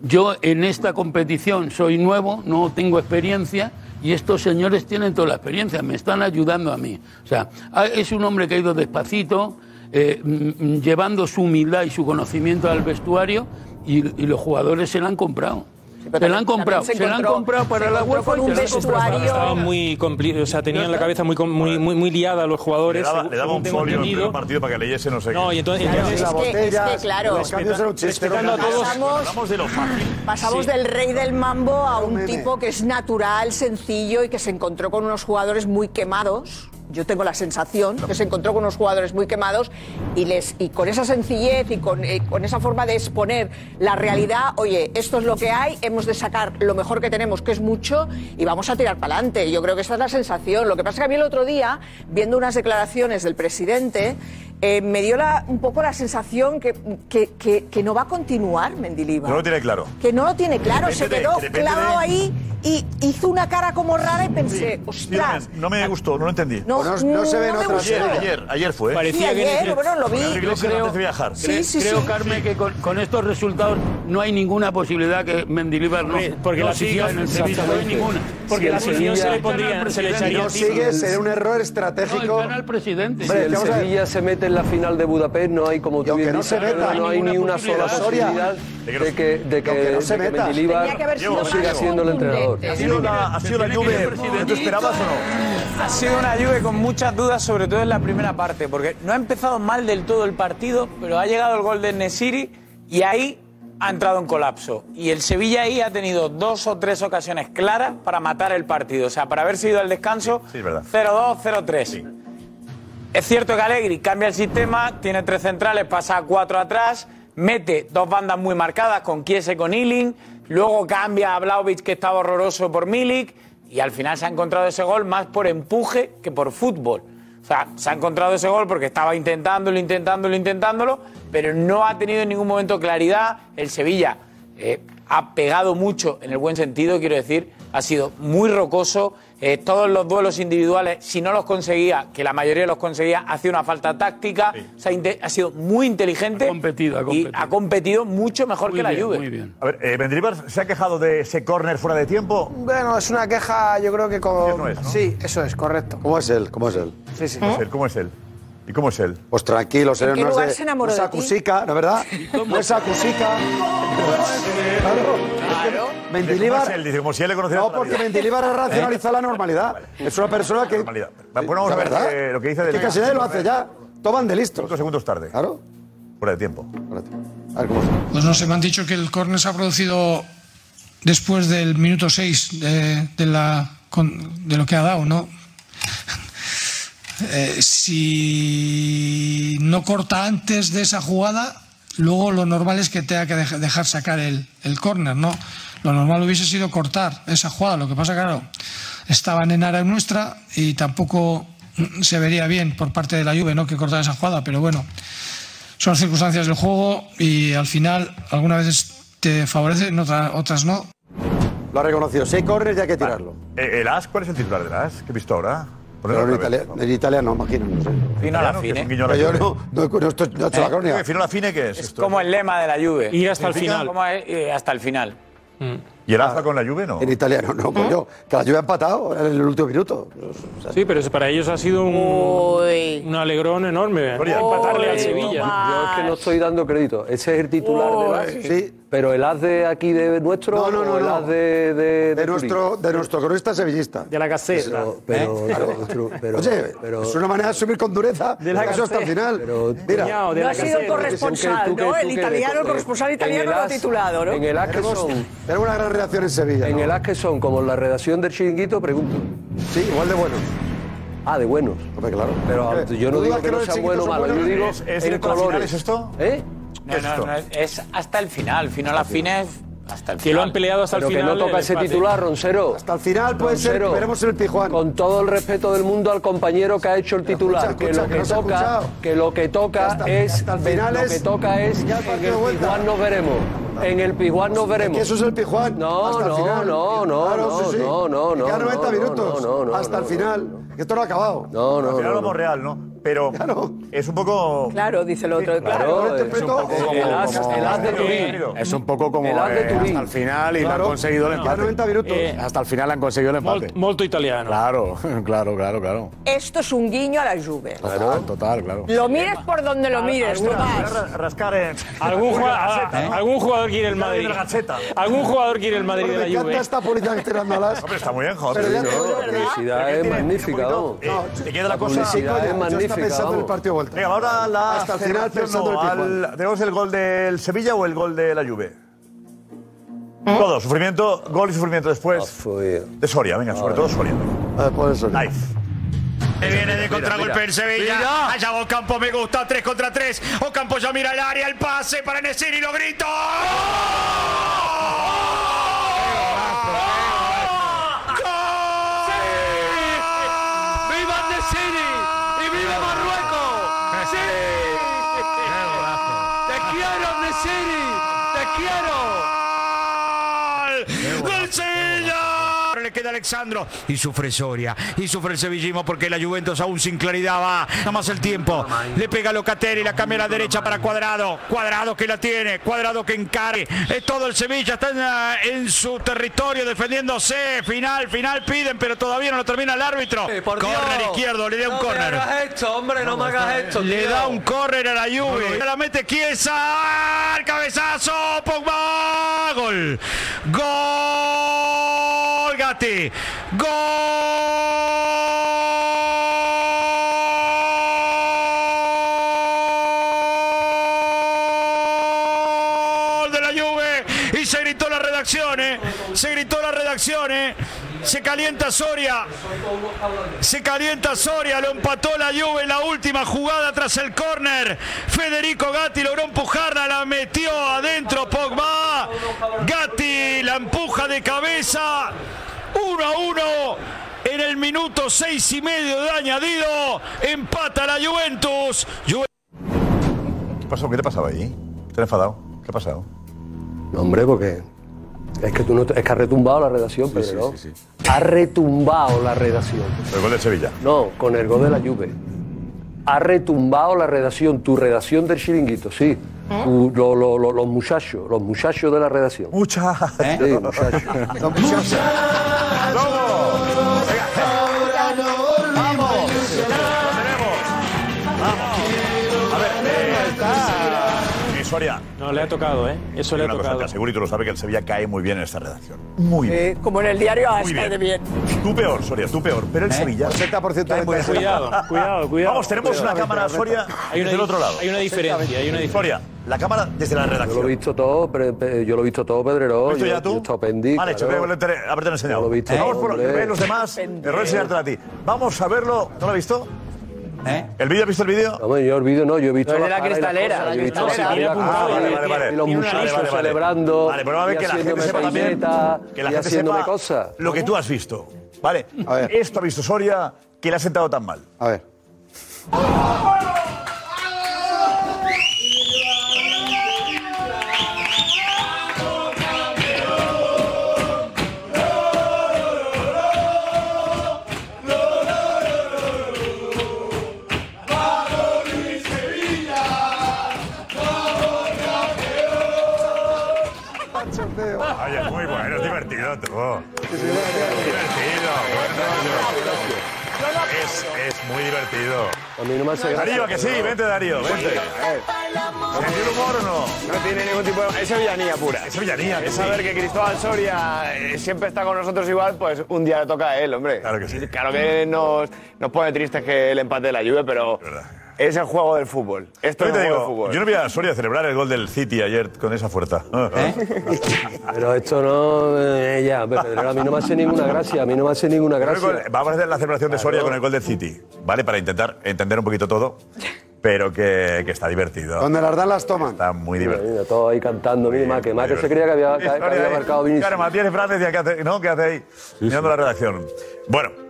S16: yo en esta competición soy nuevo, no tengo experiencia y estos señores tienen toda la experiencia, me están ayudando a mí. O sea, ha- es un hombre que ha ido despacito, eh, mm, llevando su humildad y su conocimiento al vestuario y, y los jugadores se la han comprado.
S2: Pero
S16: se la han comprado,
S2: se
S16: se, la han comprado para
S2: se
S16: la UEFA
S2: con
S16: y
S2: un vestuario-
S12: Estaban muy o sea, tenían la cabeza muy, muy, muy, muy liada a los
S5: Le
S12: jugadores.
S5: daba,
S12: según-
S5: le daba un folio en el primer partido para que leyese no sé
S12: No,
S5: qué.
S12: y entonces,
S2: Claro,
S12: entonces-
S2: es
S15: la
S2: que-
S15: botella,
S2: es que, claro,
S15: los cambios eran un chiste.
S12: respetando a todos,
S2: Pasamos-
S5: de lo fácil.
S2: Pasamos
S12: Sí.
S2: del rey del mambo a un tipo que es natural, sencillo y que se encontró con unos jugadores muy quemados. Yo tengo la sensación que se encontró con unos jugadores muy quemados y les y con esa sencillez y con, eh, con esa forma de exponer la realidad, oye, esto es lo que hay, hemos de sacar lo mejor que tenemos, que es mucho, y vamos a tirar para adelante. Yo creo que esa es la sensación. Lo que pasa es que a mí el otro día, viendo unas declaraciones del presidente, eh, me dio la- un poco la sensación que, que, que- que no va a continuar Mendilibar
S5: No lo tiene claro.
S2: que no lo tiene claro,
S5: Depende
S2: se quedó clavado
S5: de-
S2: ahí y hizo una cara como rara y pensé, ostras.
S5: no me gustó, no lo entendí.
S2: No,
S15: no- no se ve en
S2: me
S15: otras.
S5: Ayer, ayer, ayer fue. ¿eh?
S2: Sí,
S12: Parecía que
S2: ayer, bueno, lo vi.
S5: Iglesias
S16: creo-
S5: viajar.
S2: Sí, sí,
S16: Creo,
S2: sí.
S16: Carmen, que con, con estos resultados no hay ninguna posibilidad que Mendilibar no,
S12: Porque- porque
S16: no
S12: la
S16: siga
S12: afición-
S16: en el Sevilla. No hay ninguna.
S12: Porque
S4: Si
S12: la afición se le pondría, se le
S15: Si
S12: echaría
S15: no sigue, sería un error
S16: No,
S15: estratégico.
S16: gana el presidente.
S4: Si el. Sevilla se mete en la final de Budapest, no hay, como tú
S15: aunque
S4: bien
S15: no se meta,
S4: no hay ni una sola
S16: posibilidad.
S4: De que, de que,
S15: no se meta.
S4: Mendilibar
S2: Tenía que haber sido
S4: no siga siendo el entrenador.
S5: ¿Ha sido la, ha sido la Juve tú esperabas o no?
S17: Ha sido una Juve con muchas dudas, sobre todo en la primera parte, porque no ha empezado mal del todo el partido, pero ha llegado el gol de Nesiri y ahí ha entrado en colapso. Y el Sevilla ahí ha tenido dos o tres ocasiones claras para matar el partido. O sea, para haber sido al descanso
S5: Sí, es verdad.
S17: 0-2, 0-3. Es cierto que Allegri cambia el sistema, tiene tres centrales, pasa a cuatro atrás, mete dos bandas muy marcadas con Kiese con Ealing, luego cambia a Vlaovic que estaba horroroso por Milik y al final se ha encontrado ese gol más por empuje que por fútbol. O sea, se ha encontrado ese gol porque estaba intentándolo, intentándolo, intentándolo, pero no ha tenido en ningún momento claridad. El Sevilla eh, ha pegado mucho en el buen sentido, quiero decir, ha sido muy rocoso. Eh, todos los duelos individuales, si no los conseguía, que la mayoría los conseguía, hacía una falta táctica. O sea, ha sido muy inteligente y ha competido mucho mejor que la Juve.
S5: A ver, eh, se ha quejado de ese córner fuera de tiempo.
S7: Bueno, es una queja, yo creo que con. Sí, eso es, correcto.
S15: ¿Cómo es él? ¿Cómo es él?
S7: Sí, sí.
S5: ¿Cómo es él? ¿Cómo es él? ¿Y cómo es él?
S15: Pues tranquilo,
S5: ¿En qué
S15: no
S5: lugar
S15: es,
S5: se
S15: de-
S5: enamoró
S15: no es
S5: de ti?
S15: acusica, ¿no es verdad? No es acusica. Claro. Mendilibar.
S5: ¿Cómo es él? Dice, como si él le conociera
S15: No,
S5: toda la
S15: porque
S5: vida.
S15: Mendilibar ha racionalizado la normalidad. Es una persona que.
S5: Normalidad. Bueno, vamos
S15: ¿La
S5: a ver
S15: verdad?
S5: eh, lo que dice del
S15: que casi nadie lo hace ya. Toman de listos.
S5: Cinco segundos tarde.
S15: Claro.
S5: Fuera de tiempo.
S15: A ver cómo
S18: Pues no sé, me han dicho que el córner se ha producido después del minuto 6 de, de la, con- de lo que ha dado, ¿no? Eh, si no corta antes de esa jugada, luego lo normal es que tenga que dej- dejar sacar el, el córner, ¿no? Lo normal hubiese sido cortar esa jugada. Lo que pasa, claro, estaban en área nuestra y tampoco se vería bien por parte de la Juve, ¿no? Que cortar esa jugada, pero bueno son circunstancias del juego y al final algunas veces te favorecen, otra- otras no.
S15: Lo ha reconocido. Seis corners y hay que tirarlo.
S5: Eh, ¿El AS? ¿Cuál es el titular del AS? ¿Qué he visto ahora?
S15: Pero en, Italia, en Italia no, imagino. No sé.
S17: Fino a la fine.
S5: la
S15: Pero yo no, no, no estoy- no he hecho la
S17: Eh,
S15: crónica.
S5: ¿Fino a la fine qué es?
S17: Es
S5: esto?
S17: como el lema de la Juve.
S12: Ir hasta el final.
S17: Eh, hasta el final.
S5: ¿Y el AS con la Juve no?
S15: En italiano, no, coño. Que la lluvia ha empatado en el último minuto.
S12: Sí, pero eso para ellos ha sido un, un alegrón enorme. Empatarle al Sevilla.
S4: Yo es que no estoy dando crédito. Ese es el titular del AS. Sí. Pero el AS de aquí de nuestro
S15: No, no, no,
S4: o el
S15: no.
S4: AS de, de,
S15: De nuestro, de nuestro cronista sevillista.
S13: De la.
S4: Pero,
S13: ¿eh?
S4: pero, pero-
S15: Oye,
S4: pero-
S15: es una manera de asumir con dureza.
S13: De la
S15: hasta el final.
S4: Pero-
S15: Mira,
S2: No ha sido corresponsal, ¿no? El italiano, el corresponsal italiano
S4: el
S2: lo ha titulado, ¿no?
S4: En el AS que son,
S15: tenemos una gran reacción en Sevilla.
S4: en
S15: ¿no?
S4: el AS que son como la redacción del chiringuito, pregunto.
S15: Sí, igual de buenos.
S4: Ah, de buenos.
S15: Hombre, claro.
S4: Pero yo no
S15: ¿tú
S4: digo que no sean buenos o
S15: son
S4: malos, yo digo
S5: ¿Es, es
S4: en colores.
S5: ¿es esto?
S4: ¿Eh?
S17: No,
S5: ¿Qué es
S17: no, no, es- hasta el final. Final a la fine es hasta el
S12: Que lo han peleado hasta
S4: Pero
S12: el
S4: que
S12: final.
S4: no toca
S12: el
S4: ese titular, Ronsero.
S15: Hasta el final puede ser, veremos en el Pijuán.
S4: Con todo el respeto del mundo al compañero que ha hecho el titular,
S15: escucha,
S4: que lo
S15: que
S4: que toca, que lo que toca
S15: Hasta-
S4: es
S15: hasta el final
S4: lo
S15: es-
S4: que toca es
S15: ya el
S4: en el. Pijuán nos veremos. En el Pijuán nos veremos.
S15: Que eso es el Pijuán.
S4: No,
S15: hasta el
S4: no,
S15: final.
S4: no, no,
S15: Claro,
S4: no,
S15: sí, sí.
S4: no, no, no,
S15: Quedan 90
S4: no,
S15: minutos.
S4: no, no,
S15: hasta
S4: no,
S15: el final. Que esto no ha acabado.
S4: No, no,
S5: Al final
S4: no.
S5: real, ¿no? Pero es un poco...
S2: Claro, dice el otro.
S4: Claro,
S15: lo
S4: es un
S15: interpreto
S4: poco
S15: como-
S4: el as,
S15: como-
S4: el as de Turín.
S10: Es un poco como
S4: El as de
S10: eh,
S4: Turín.
S10: hasta el final y le
S15: Claro.
S10: han conseguido el empate.
S15: 90 minutos.
S12: Eh,
S10: Hasta el final han conseguido el empate.
S12: Mol- molto italiano.
S10: Claro, claro, claro, claro.
S2: Esto es un guiño a la Juve.
S10: Total, total, claro.
S2: Lo mires por donde lo mires,
S5: ra- rascar en...
S12: ¿Algún jugador,
S5: ¿eh?
S12: algún jugador quiere el Madrid? ¿Algún jugador quiere el Madrid de
S15: me
S12: la
S15: encanta
S12: Juve?
S15: esta política que estoy dando a las.
S5: Hombre, está muy bien, joder.
S4: No, la publicidad es magnífica,
S5: te queda la cosa...
S4: es
S15: Yo está pensando en el partido de vuelta.
S5: Venga, ahora la
S15: Hasta el final pensando
S5: no,
S15: en el
S5: al- ¿Tenemos el gol del Sevilla o el gol de la Juve? Todo, sufrimiento, gol y sufrimiento después
S4: Fue-
S5: de Soria, venga, sobre todo Soria.
S15: A ver, por eso.
S5: Live.
S9: Viene de contragolpe el Sevilla.
S4: Mira.
S9: Allá Ocampo me gusta. 3 contra 3. Ocampo ya mira el área. El pase para Nesiri y lo grito.
S4: ¡Viva
S9: Alexandro y sufre Soria y sufre el sevillismo porque la Juventus aún sin claridad va. Nada más el tiempo. Le pega Locatelli, la cambia a la derecha para Cuadrado. Cuadrado que la tiene, Cuadrado que encare. Es todo el Sevilla, está en, en su territorio defendiéndose. Final, final piden, pero todavía no lo termina el árbitro.
S4: Dios.
S9: Córner izquierdo, le da un
S4: No me
S9: córner.
S4: hagas esto, hombre, no me hagas esto,
S9: Le
S4: tío.
S9: da un córner a la Juve. La mete Chiesa. El cabezazo. Pogba. Gol. Gol. Gatti. Gol de la Juve. Y se gritó la redacción, ¿eh? Se gritó la redacción, ¿eh? Se calienta Soria. Se calienta Soria. Lo empató la Juve en la última jugada tras el córner. Federico Gatti logró empujarla. La metió adentro Pogba. Gatti la empuja de cabeza. 1 a 1. En el minuto seis y medio de añadido. Empata la Juventus. Ju-
S5: ¿Qué pasó? ¿Qué te pasaba ahí? ¿Te has enfadado? ¿Qué ha pasado?
S4: No, hombre, porque es que tú no te- es que ha retumbado la redacción, Pedro. Ha retumbado la redacción.
S5: El gol de Sevilla.
S4: No, con el gol de la Juve. Ha retumbado la redacción, tu redacción del chiringuito, sí. Tu- lo- lo- lo- los muchachos, los muchachos de la redacción.
S5: Muchachos.
S4: Sí, muchachos.
S5: Eh, Soria.
S12: No, le ha tocado, ¿eh? Eso le ha
S5: Una cosa,
S12: tocado.
S5: te aseguro y tú lo sabes que el Sevilla cae muy bien en esta redacción. Muy bien.
S2: como en el diario
S5: Muy bien.
S2: de bien.
S5: Tú peor, Soria, tú peor. Pero el Sevilla.
S15: 80%
S5: cae muy bien.
S12: Cuidado, cuidado, cuidado.
S5: Vamos, tenemos
S12: Cuidado.
S5: una cámara, Soria,
S12: Hay una
S5: desde el otro lado.
S12: hay una diferencia, hay una diferencia.
S5: Soria, la cámara desde la
S4: Yo lo
S5: redacción.
S4: he visto todo, yo lo he visto todo, Pedrero.
S5: ¿Lo visto ya tú?
S4: yo pendiente,
S5: Vale, hecho,
S4: claro.
S5: haberte haberte enseñado.
S4: Lo he visto
S5: Vamos por que los demás. Error enseñártelo a ti. Vamos a verlo. ¿No lo has visto? ¿El vídeo? ¿Has visto el vídeo?
S4: No, yo el vídeo no, yo he visto
S1: Lo de la
S4: y las
S1: cristalera, la
S4: yo he visto
S1: cristalera.
S4: la
S1: apuntado,
S4: cara,
S5: Vale, vale, vale.
S4: y los muchachos
S5: vale, vale.
S4: celebrando
S5: Vale, pero vamos a ver que la gente sepa también que la gente sepa
S4: cosas.
S5: lo que tú has visto. Vale, esto ha visto Soria que le ha sentado tan mal.
S15: A ver.
S5: Es divertido. Es divertido, buen rollo. Es, es muy divertido.
S4: A mí no me hace gracia.
S5: Darío, que sí, vente Darío, vente. ¿Sentido humor o no?
S3: No tiene ningún tipo de... Es villanía pura.
S5: Es villanía,
S3: Es saber que Cristóbal Soria eh, siempre está con nosotros igual, pues un día le toca a él, hombre.
S5: Claro que sí.
S3: Claro que nos, nos pone tristes que el empate de la Juve, pero es el juego del fútbol. Esto
S5: Yo
S3: es
S5: te
S3: el juego
S5: digo,
S3: del fútbol.
S5: yo no vi a Soria celebrar el gol del City ayer con esa fuerza.
S4: Pero esto no. eh, ya, Pedro, a mí no me hace ninguna gracia, a mí no me hace ninguna gracia.
S5: gol- Vamos a hacer la celebración de Soria con el gol del City, ¿vale? Para intentar entender un poquito todo, pero que, que está divertido.
S15: Donde las dan las toman.
S5: Está muy divertido.
S4: mira, todo ahí cantando, mira, más que más que se creía que había, que- que había marcado Vinicius.
S5: Claro, Matías y Fran decía, ¿qué hace, ¿no? ¿Qué hace ahí? Mirando la redacción. Bueno.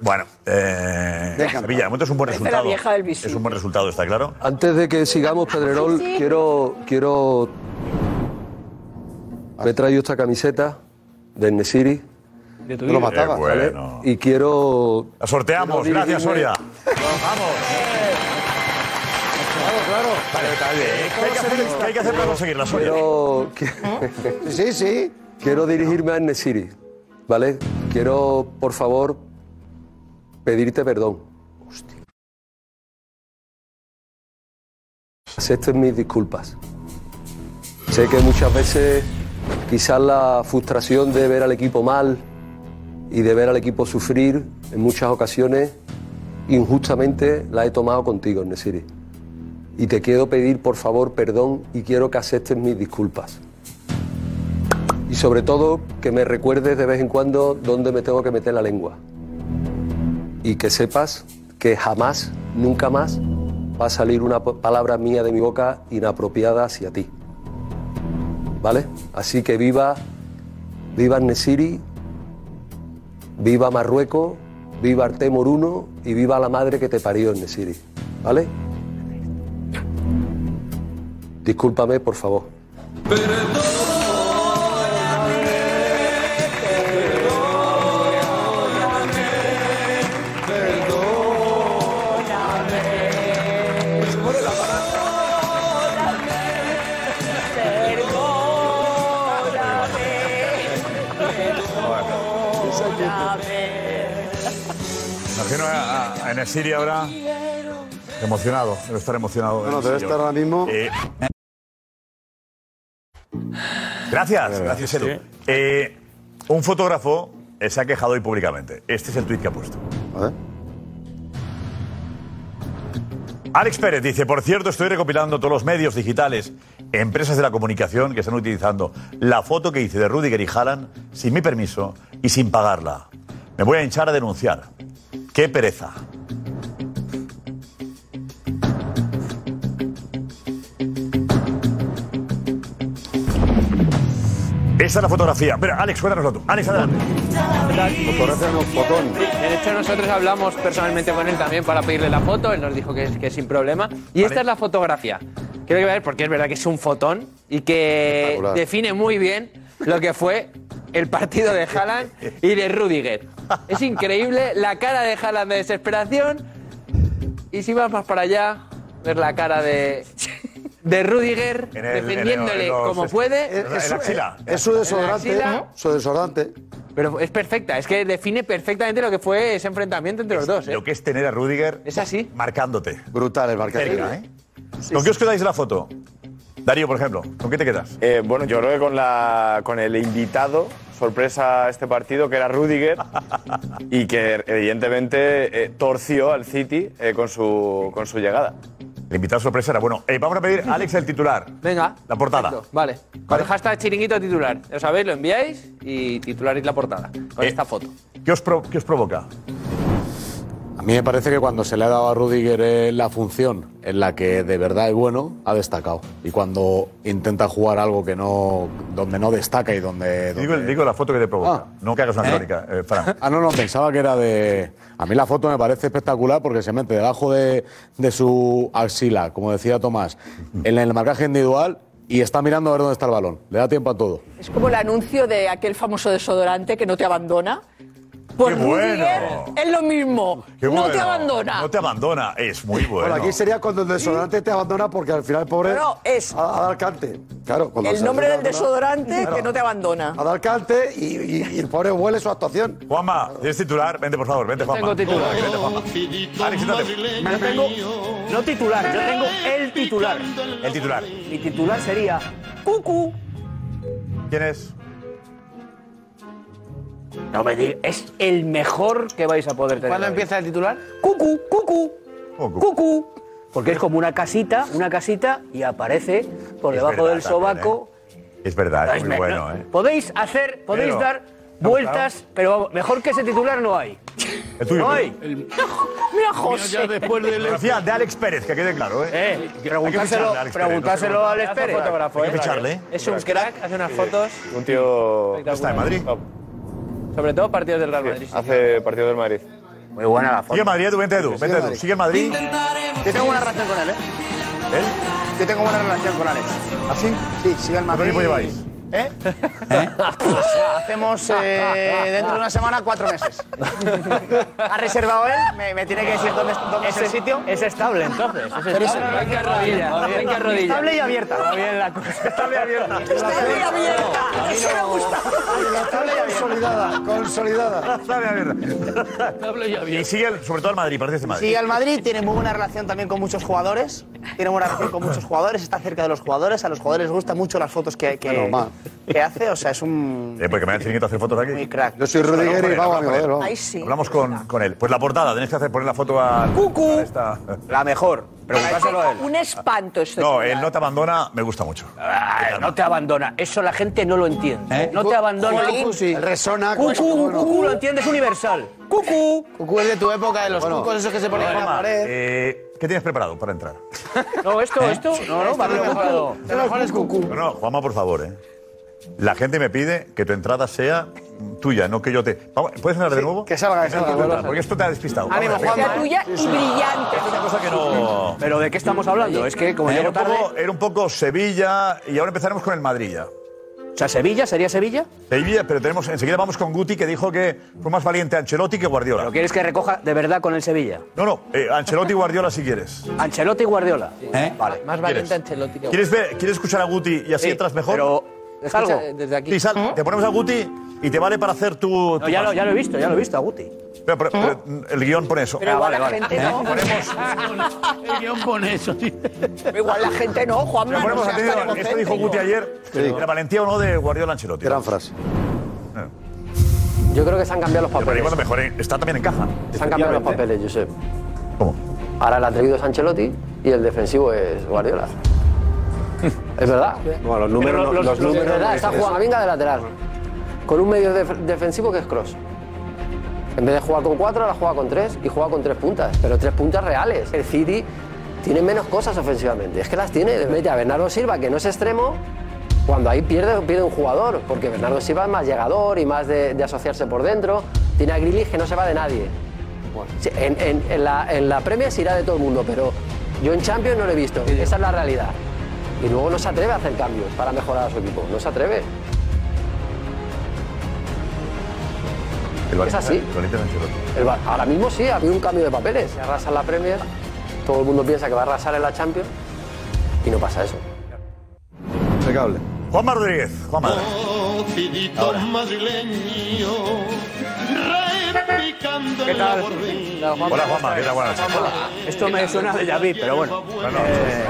S5: Bueno, eh, Sevilla, de momento es un buen resultado.
S2: vieja del bici.
S5: Es un buen resultado, está claro.
S4: Antes de que sigamos, Pedrerol,
S2: Sí.
S4: quiero, quiero. Me he traído esta camiseta de Nesiri.
S5: Yo lo mataba. Bueno.
S4: Y quiero.
S5: La sorteamos,
S4: quiero
S5: gracias Soria. Vamos. Claro, claro. Vale, está bien. ¿Qué hay que hacer, qué hay que hacer para conseguirla, Soria?
S4: Quiero.
S15: Sí, sí.
S4: Quiero dirigirme a Nesiri, ¿vale? Quiero, por favor, pedirte perdón. Acepten mis disculpas. Sé que muchas veces quizás la frustración de ver al equipo mal y de ver al equipo sufrir en muchas ocasiones injustamente la he tomado contigo, Nesiri. Y te quiero pedir por favor perdón y quiero que aceptes mis disculpas. Y sobre todo que me recuerdes de vez en cuando dónde me tengo que meter la lengua. Y que sepas que jamás, nunca más, va a salir una palabra mía de mi boca inapropiada hacia ti. ¿Vale? Así que viva, viva Nesiri, viva Marruecos, viva Arte Moruno y viva la madre que te parió Nesiri. ¿Vale? Discúlpame, por favor.
S5: Enesiri ahora emocionado, debe estar emocionado.
S15: Bueno,
S5: en
S15: debe estar ahora mismo.
S5: Eh, gracias, gracias Edu. Eh, un fotógrafo eh, se ha quejado hoy públicamente. Este es el tuit que ha puesto.
S15: A ver.
S5: Alex Pérez dice, por cierto, estoy recopilando todos los medios digitales, empresas de la comunicación que están utilizando la foto que hice de Rudiger y Haaland sin mi permiso y sin pagarla. Me voy a hinchar a denunciar. ¡Qué pereza! Esa es la fotografía. Pero, Alex, cuéntanoslo tú. Alex, adelante.
S15: Fotón.
S1: De hecho, nosotros hablamos personalmente con él también para pedirle la foto. Él nos dijo que es, que sin problema. Y esta es la fotografía. Quiero que veáis porque es verdad que es un fotón y que
S15: Espectacular.
S1: define muy bien lo que fue el partido de Haaland y de Rudiger. Es increíble la cara de Haaland de desesperación. Y si vas más para allá, ver la cara de, de Rudiger
S5: En el-
S1: defendiéndole
S5: en los-
S1: como
S5: es-
S1: puede.
S5: en la axila.
S15: Es su desodorante.
S1: En la axila.
S15: Su desodorante.
S1: Pero es perfecta, es que define perfectamente lo que fue ese enfrentamiento entre los dos. ¿eh?
S5: Lo que es tener a Rudiger
S1: Es así.
S5: marcándote.
S15: Brutal el marcaje.
S5: Cerca, ¿eh? ¿Con qué os quedáis de la foto? Darío, por ejemplo, ¿con qué te quedas?
S3: Eh, bueno, yo creo que con, la, con el invitado, sorpresa a este partido, que era Rudiger, y que evidentemente eh, torció al City eh, con, su, con su llegada.
S5: El invitado sorpresa era bueno. Eh, vamos a pedir a Alex el titular.
S1: Venga.
S5: La portada.
S1: Perfecto, Vale. Con el hashtag chiringuito titular. Ya sabéis, lo enviáis y titularéis la portada. Con
S5: Eh,
S1: esta foto.
S5: ¿Qué os, pro- qué os provoca?
S10: A mí me parece que cuando se le ha dado a Rudiger eh, la función en la que de verdad es bueno, ha destacado. Y cuando intenta jugar algo que no, donde no destaca y donde.
S5: Digo, digo la foto que te provoca. no que hagas una crónica, eh, Fran.
S10: Ah, no, no, pensaba que era de. A mí la foto me parece espectacular porque se mete debajo de, de su axila, como decía Tomás, en el marcaje individual y está mirando a ver dónde está el balón. Le da tiempo a todo.
S19: Es como el anuncio de aquel famoso desodorante que no te abandona. Pues
S5: ¡Qué bueno!
S19: Es lo mismo.
S5: Qué
S19: no
S5: bueno.
S19: te abandona.
S5: No te abandona. Es muy bueno.
S15: Bueno, aquí sería cuando el desodorante te abandona porque al final el pobre
S19: No, no, es-
S15: a, a dar cante. Claro, cuando
S19: El
S15: se
S19: nombre del
S15: abandona,
S19: desodorante
S15: claro,
S19: que no te abandona.
S15: A dar cante y, y- y el pobre huele su actuación.
S5: Juanma, ¿tienes titular? Vente, por favor, vente, Juanma.
S20: tengo titular.
S5: Vente, Juanma. Alex, siéntate.
S20: Yo tengo, no titular, yo tengo el titular.
S5: El titular.
S20: Mi titular sería Cucu.
S5: ¿Quién es?
S20: No me digas, es el mejor que vais a poder tener.
S17: ¿Cuándo empieza el titular?
S20: Cucu, cucu, cucu. Porque es como una casita, una casita y aparece por
S5: Es
S20: debajo
S5: verdad
S20: del
S5: también,
S20: sobaco.
S5: Es verdad, es muy bueno,
S20: no,
S5: ¿eh?
S20: Podéis hacer, podéis
S5: Pero-
S20: dar
S5: No,
S20: vueltas, pero mejor que ese titular no hay.
S5: El tuyo.
S20: No hay.
S19: Mira, José.
S5: Fotografía de Alex Pérez, que quede claro, ¿eh?
S20: Eh, preguntárselo,
S5: a Alex Pérez,
S20: preguntárselo
S5: no
S20: a
S5: sé
S20: Alex
S5: cómo-
S20: Pérez.
S1: fotógrafo,
S5: Hay que
S1: ¿eh?
S5: ficharle, ¿eh?
S1: Es un crack, hace unas fotos.
S3: Un tío.
S5: Está en Madrid.
S1: Sobre todo partidos del Real Madrid. sí.
S3: Hace partido del Madrid.
S20: Muy buena la
S5: Sigue en Madrid, Edu, vente, Edu. Vente, Edu. Sigue en Madrid.
S13: Yo tengo buena relación con él, ¿eh?
S5: ¿Él?
S13: Yo tengo buena relación con Alex.
S5: ¿Así?
S13: Sí, sigue el
S5: ¿Cuánto
S13: Madrid.
S5: tiempo lleváis?
S13: ¿Eh? Hacemos eh, dentro de una semana cuatro meses. ¿Ha reservado él? Me, me tiene que decir dónde, dónde es el sitio.
S20: Es estable entonces. Es estable.
S1: Venga, rodilla. Venga, rodilla.
S13: Estable y abierta.
S20: Está bien la cosa.
S13: Estable y abierta. Estable y abierta. Eso me gusta. Estable y abierta.
S15: Consolidada, consolidada.
S20: Estable y
S5: Y
S20: abierto.
S5: sigue, el- sobre todo el Madrid, parece de Madrid.
S13: Sigue al Madrid, tiene muy buena relación también con muchos jugadores. Tiene buena relación con muchos jugadores, está cerca de los jugadores. A los jugadores les gustan mucho las fotos que, que,
S15: mal.
S13: Que hace. O sea, es un
S5: Eh, porque me da el chiringuito a hacer fotos aquí.
S13: muy crack.
S15: Yo soy Rudiger y vamos, amigo, vamos.
S19: Ahí sí.
S5: Hablamos con, con él. Pues la portada, tenéis que hacer poner la foto a.
S19: Cucu.
S5: a esta-
S20: La mejor. Preguntárselo a él.
S19: Un espanto este
S5: No, él no te abandona, me gusta mucho.
S20: Ay, no te abandona. Eso la gente no lo entiende. No te abandona.
S15: Cucu, sí. Resona.
S20: Cucu, cucu, lo entiendes universal. Cucu.
S13: Cucu es de tu época, de los cucos esos que se ponían en la pared.
S5: eh, ¿Qué tienes preparado para entrar?
S20: No, esto, esto. No, no, va preparado.
S13: Lo mejor es Cucu.
S5: No, no, Juanma, por favor, ¿eh? La gente me pide que tu entrada sea tuya, no que yo te. Vamos, ¿Puedes entrar de nuevo?
S13: Que salga, que salga.
S5: Porque- Porque esto te ha despistado.
S13: Ánimo,
S5: Vamos,
S19: tuya y brillante.
S5: Es una cosa que no.
S20: Pero ¿de qué estamos hablando? Es que como
S5: Era
S20: llego
S5: un,
S20: tarde...
S5: poco, era un poco Sevilla y ahora empezaremos con el Madrid ya.
S20: O sea, ¿Sevilla? ¿Sería Sevilla?
S5: Sevilla, pero tenemos enseguida vamos con Guti que dijo que fue más valiente Ancelotti que Guardiola.
S20: ¿Pero quieres que recoja de verdad con el Sevilla?
S5: No, no, eh, Ancelotti y Guardiola si quieres.
S20: Ancelotti y Guardiola. ¿Eh? Vale.
S1: Más valiente Ancelotti que
S5: ¿Quieres, ver, ¿Quieres escuchar a Guti y así
S20: Sí,
S5: entras mejor?
S20: Pero
S1: Escucha,
S20: salgo.
S1: desde aquí.
S5: Sí, sal, te ponemos a Guti y te vale para hacer tu.
S20: No,
S5: tu
S20: ya, lo, ya lo he visto, ya lo he visto, Aguti.
S5: Pero, pero- pero el guion pone eso.
S19: Pero
S20: Ah,
S19: igual
S20: vale,
S19: la
S20: vale.
S19: gente no.
S16: El guion pone eso.
S19: Pero igual la gente no, Juan
S5: Pero ponemos atención, esto dijo Guti ayer, la valentía o no de Guardiola Ancelotti.
S15: Gran frase.
S4: Yo creo que se han cambiado los
S5: Pero
S4: papeles.
S5: cuando mejore, está también en caja.
S4: Se han cambiado los papeles, Josep.
S5: ¿Cómo?
S4: Ahora el atrevido es Ancelotti y el defensivo es Guardiola. Es verdad.
S15: Bueno, los números los
S4: Es
S15: números no
S4: verdad, está jugando venga de lateral. Con un medio def- defensivo que es Cross. En vez de jugar con cuatro, ahora juega con tres y juega con tres puntas, pero tres puntas reales. El City tiene menos cosas ofensivamente. Es que las tiene. Mete a Bernardo Silva, que no es extremo, cuando ahí pierde, pierde un jugador, porque Bernardo Silva es más llegador y más de, de asociarse por dentro. Tiene a Grealish que no se va de nadie. Sí, En, en- en la, en la Premier se irá de todo el mundo, pero yo en Champions no lo he visto. Esa es la realidad. Y luego no se atreve a hacer cambios para mejorar a su equipo. No se atreve.
S5: El
S4: Es así.
S5: El.
S4: El ahora mismo sí, ha habido un cambio de papeles. Se arrasa en la Premier, todo el mundo piensa que va a arrasar en la Champions y no pasa eso.
S5: Impecable. Juan Rodríguez. Juan
S21: replicando
S20: ¿Qué tal?
S5: Hola, Juanma, ¿qué tal? Buenas noches.
S20: Esto me suena de David, pero bueno. Eh,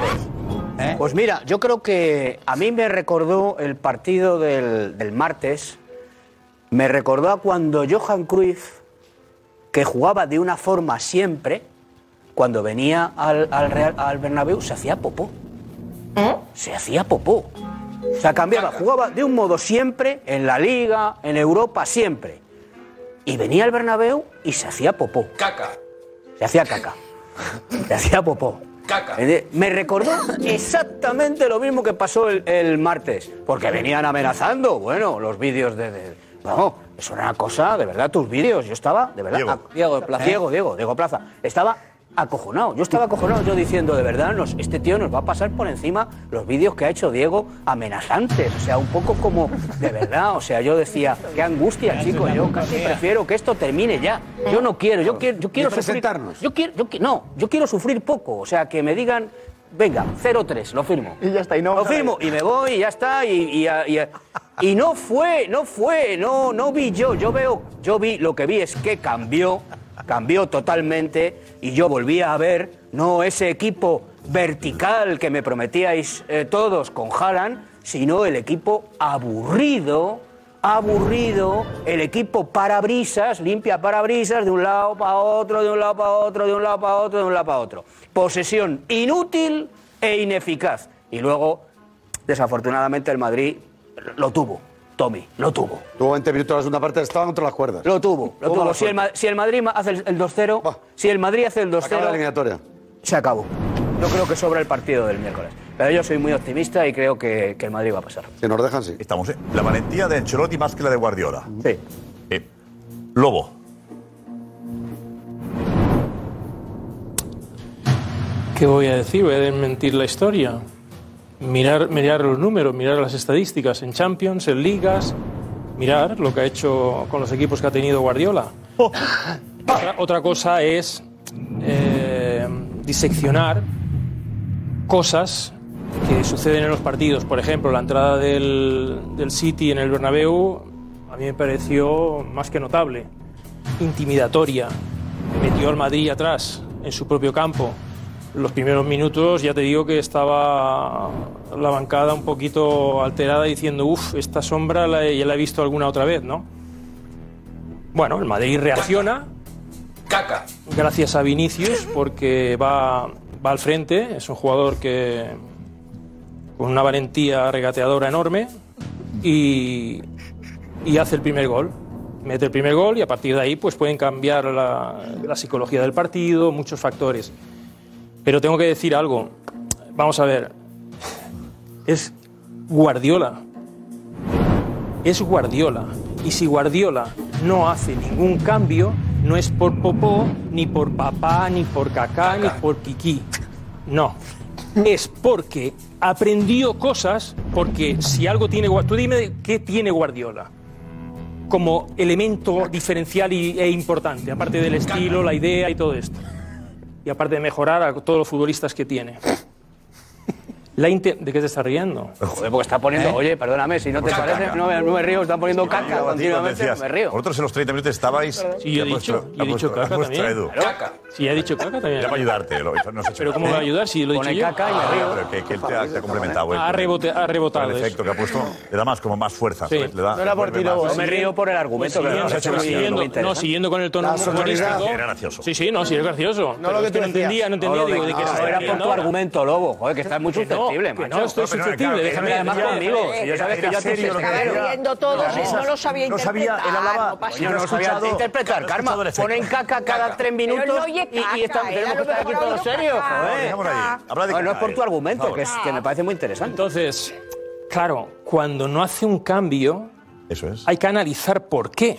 S20: Pues mira, yo creo que a mí me recordó el partido del, del martes, me recordó a cuando Johan Cruyff, que jugaba de una forma siempre, cuando venía al, al, Real- al Bernabéu, se hacía popó. Se hacía popó. O sea, cambiaba, jugaba de un modo siempre, en la Liga, en Europa, siempre. Y venía al Bernabéu y se hacía popó.
S1: Caca.
S20: Se hacía caca. Se hacía popó.
S1: Caca.
S20: Eh, Me recordó exactamente lo mismo que pasó el, el martes. Porque venían amenazando, bueno, los vídeos de... de- no, eso era una cosa, de verdad, tus vídeos. Yo estaba, de verdad...
S1: Diego.
S20: a- Diego Plaza. Diego, Diego, Diego Plaza. Estaba acojonado. Yo estaba acojonado, yo diciendo, de verdad, nos- este tío nos va a pasar por encima los vídeos que ha hecho Diego amenazantes. O sea, un poco como, de verdad, o sea, yo decía, qué angustia, chicos, yo casi prefiero que esto termine ya. Yo no quiero, yo quiero, yo quiero sufrir. Yo quiero, yo no, yo quiero sufrir poco. O sea, que me digan, venga, 0-3, lo firmo. Y ya está, y no. Lo firmo, y me voy, y ya está, y, y, y- y no fue, no fue, no, no vi yo, yo veo, yo vi, lo que vi es que cambió, cambió totalmente, y yo volví a ver, no ese equipo vertical que me prometíais eh, todos con Haaland, sino el equipo aburrido, aburrido, el equipo parabrisas, limpia parabrisas de un lado para otro, de un lado para otro, de un lado para otro, de un lado para otro. Posesión inútil e ineficaz. Y luego, desafortunadamente, el Madrid lo tuvo. Tommy, lo tuvo.
S15: Tuvo 20 minutos la segunda parte, estaban contra las cuerdas.
S20: Lo tuvo, lo tuvo. Si el, Ma- si el Madrid ma- hace el, el 2-0, si el Madrid hace el
S15: Acaba la
S20: 2-0,
S15: eliminatoria.
S20: se acabó. Yo creo que sobra el partido del miércoles. Pero yo soy muy optimista y creo que, que el Madrid va a pasar.
S15: Si nos dejan, sí.
S5: Estamos, ¿eh? La valentía de Ancelotti más que la de Guardiola.
S20: Sí.
S5: Lobo.
S12: ¿Qué voy a decir? Voy a desmentir la historia. Mirar, mirar los números, mirar las estadísticas en Champions, en ligas, mirar lo que ha hecho con los equipos que ha tenido Guardiola. Otra, otra cosa es eh, diseccionar cosas que suceden en los partidos. Por ejemplo, la entrada del, del City en el Bernabéu a mí me pareció más que notable, intimidatoria. Metió al Madrid atrás en su propio campo. Los primeros minutos ya te digo que estaba la bancada un poquito alterada diciendo, uff, esta sombra la he- ya la he visto alguna otra vez, ¿no? Bueno, el Madrid reacciona.
S1: Caca.
S12: Gracias a Vinicius porque va, va al frente, es un jugador que con una valentía regateadora enorme y, y hace el primer gol. Mete el primer gol y a partir de ahí pues pueden cambiar la, la psicología del partido, muchos factores. Pero tengo que decir algo. Vamos a ver. Es Guardiola. Es Guardiola. Y si Guardiola no hace ningún cambio, no es por Popó, ni por papá, ni por Cacá, ni por Kiki. No. Es porque aprendió cosas, porque si algo tiene Guardiola... Tú dime qué tiene Guardiola como elemento diferencial y- e importante, aparte del estilo, la idea y todo esto. Y aparte de mejorar a todos los futbolistas que tiene. La inte- ¿De qué te estás riendo?
S20: Joder, porque está poniendo,
S12: ¿Eh?
S20: oye, perdóname, si no te parece,
S5: caca.
S20: no me, no me río, están poniendo caca continuamente,
S5: decías,
S20: me río.
S5: Vosotros en los 30 minutos estabais.
S12: Sí, yo he
S5: ha puesto-
S12: dicho, yo he
S5: ha
S12: dicho
S5: puesto-
S12: caca también.
S5: Edu.
S12: Caca. Sí, he dicho caca también.
S5: Era para ayudarte, lo- no se ha hecho
S12: Pero ¿cómo me va a ayudar si lo he dicho
S5: Pone
S12: yo?
S5: caca y me río. Pero que, que él te ha, te ha complementado. él,
S12: Ha, rebote- rebotado
S5: el efecto que ha puesto, le da más, como más fuerza.
S12: Sí.
S5: ¿sabes? Le da,
S12: No era por ti. ¿eh? Me río por el argumento,
S5: no
S12: no, siguiendo- no, con el tono humorístico.
S5: Era gracioso.
S12: Sí, sí, no, sí, es gracioso.
S20: No lo que tú
S12: no entendía, no entendía,
S20: No, no, no, era por tu argumento, Lobo. Joder, que estás muy
S12: no,
S20: susceptible,
S12: que
S20: macho.
S12: no, estoy susceptible, déjame
S20: además
S12: ya,
S20: conmigo.
S12: ya,
S20: Si yo sabes que yo a ti
S5: serio lo que
S20: se
S5: decía.
S19: riendo todos y no lo sabía
S5: No sabía, él hablaba.
S19: interpretar, no pasa
S20: Coño, no
S5: Yo
S20: lo sabía
S5: escuchado-
S20: interpretar, Karma. Ponen caca cada
S5: Caca.
S20: tres
S19: él
S20: minutos
S19: no
S20: y,
S19: él
S20: tenemos que estar aquí todos serios. No, no es por tu
S5: eh.
S20: argumento, que me parece muy interesante.
S12: Entonces, claro, cuando no hace un cambio,
S5: Eso es.
S12: hay que analizar por qué.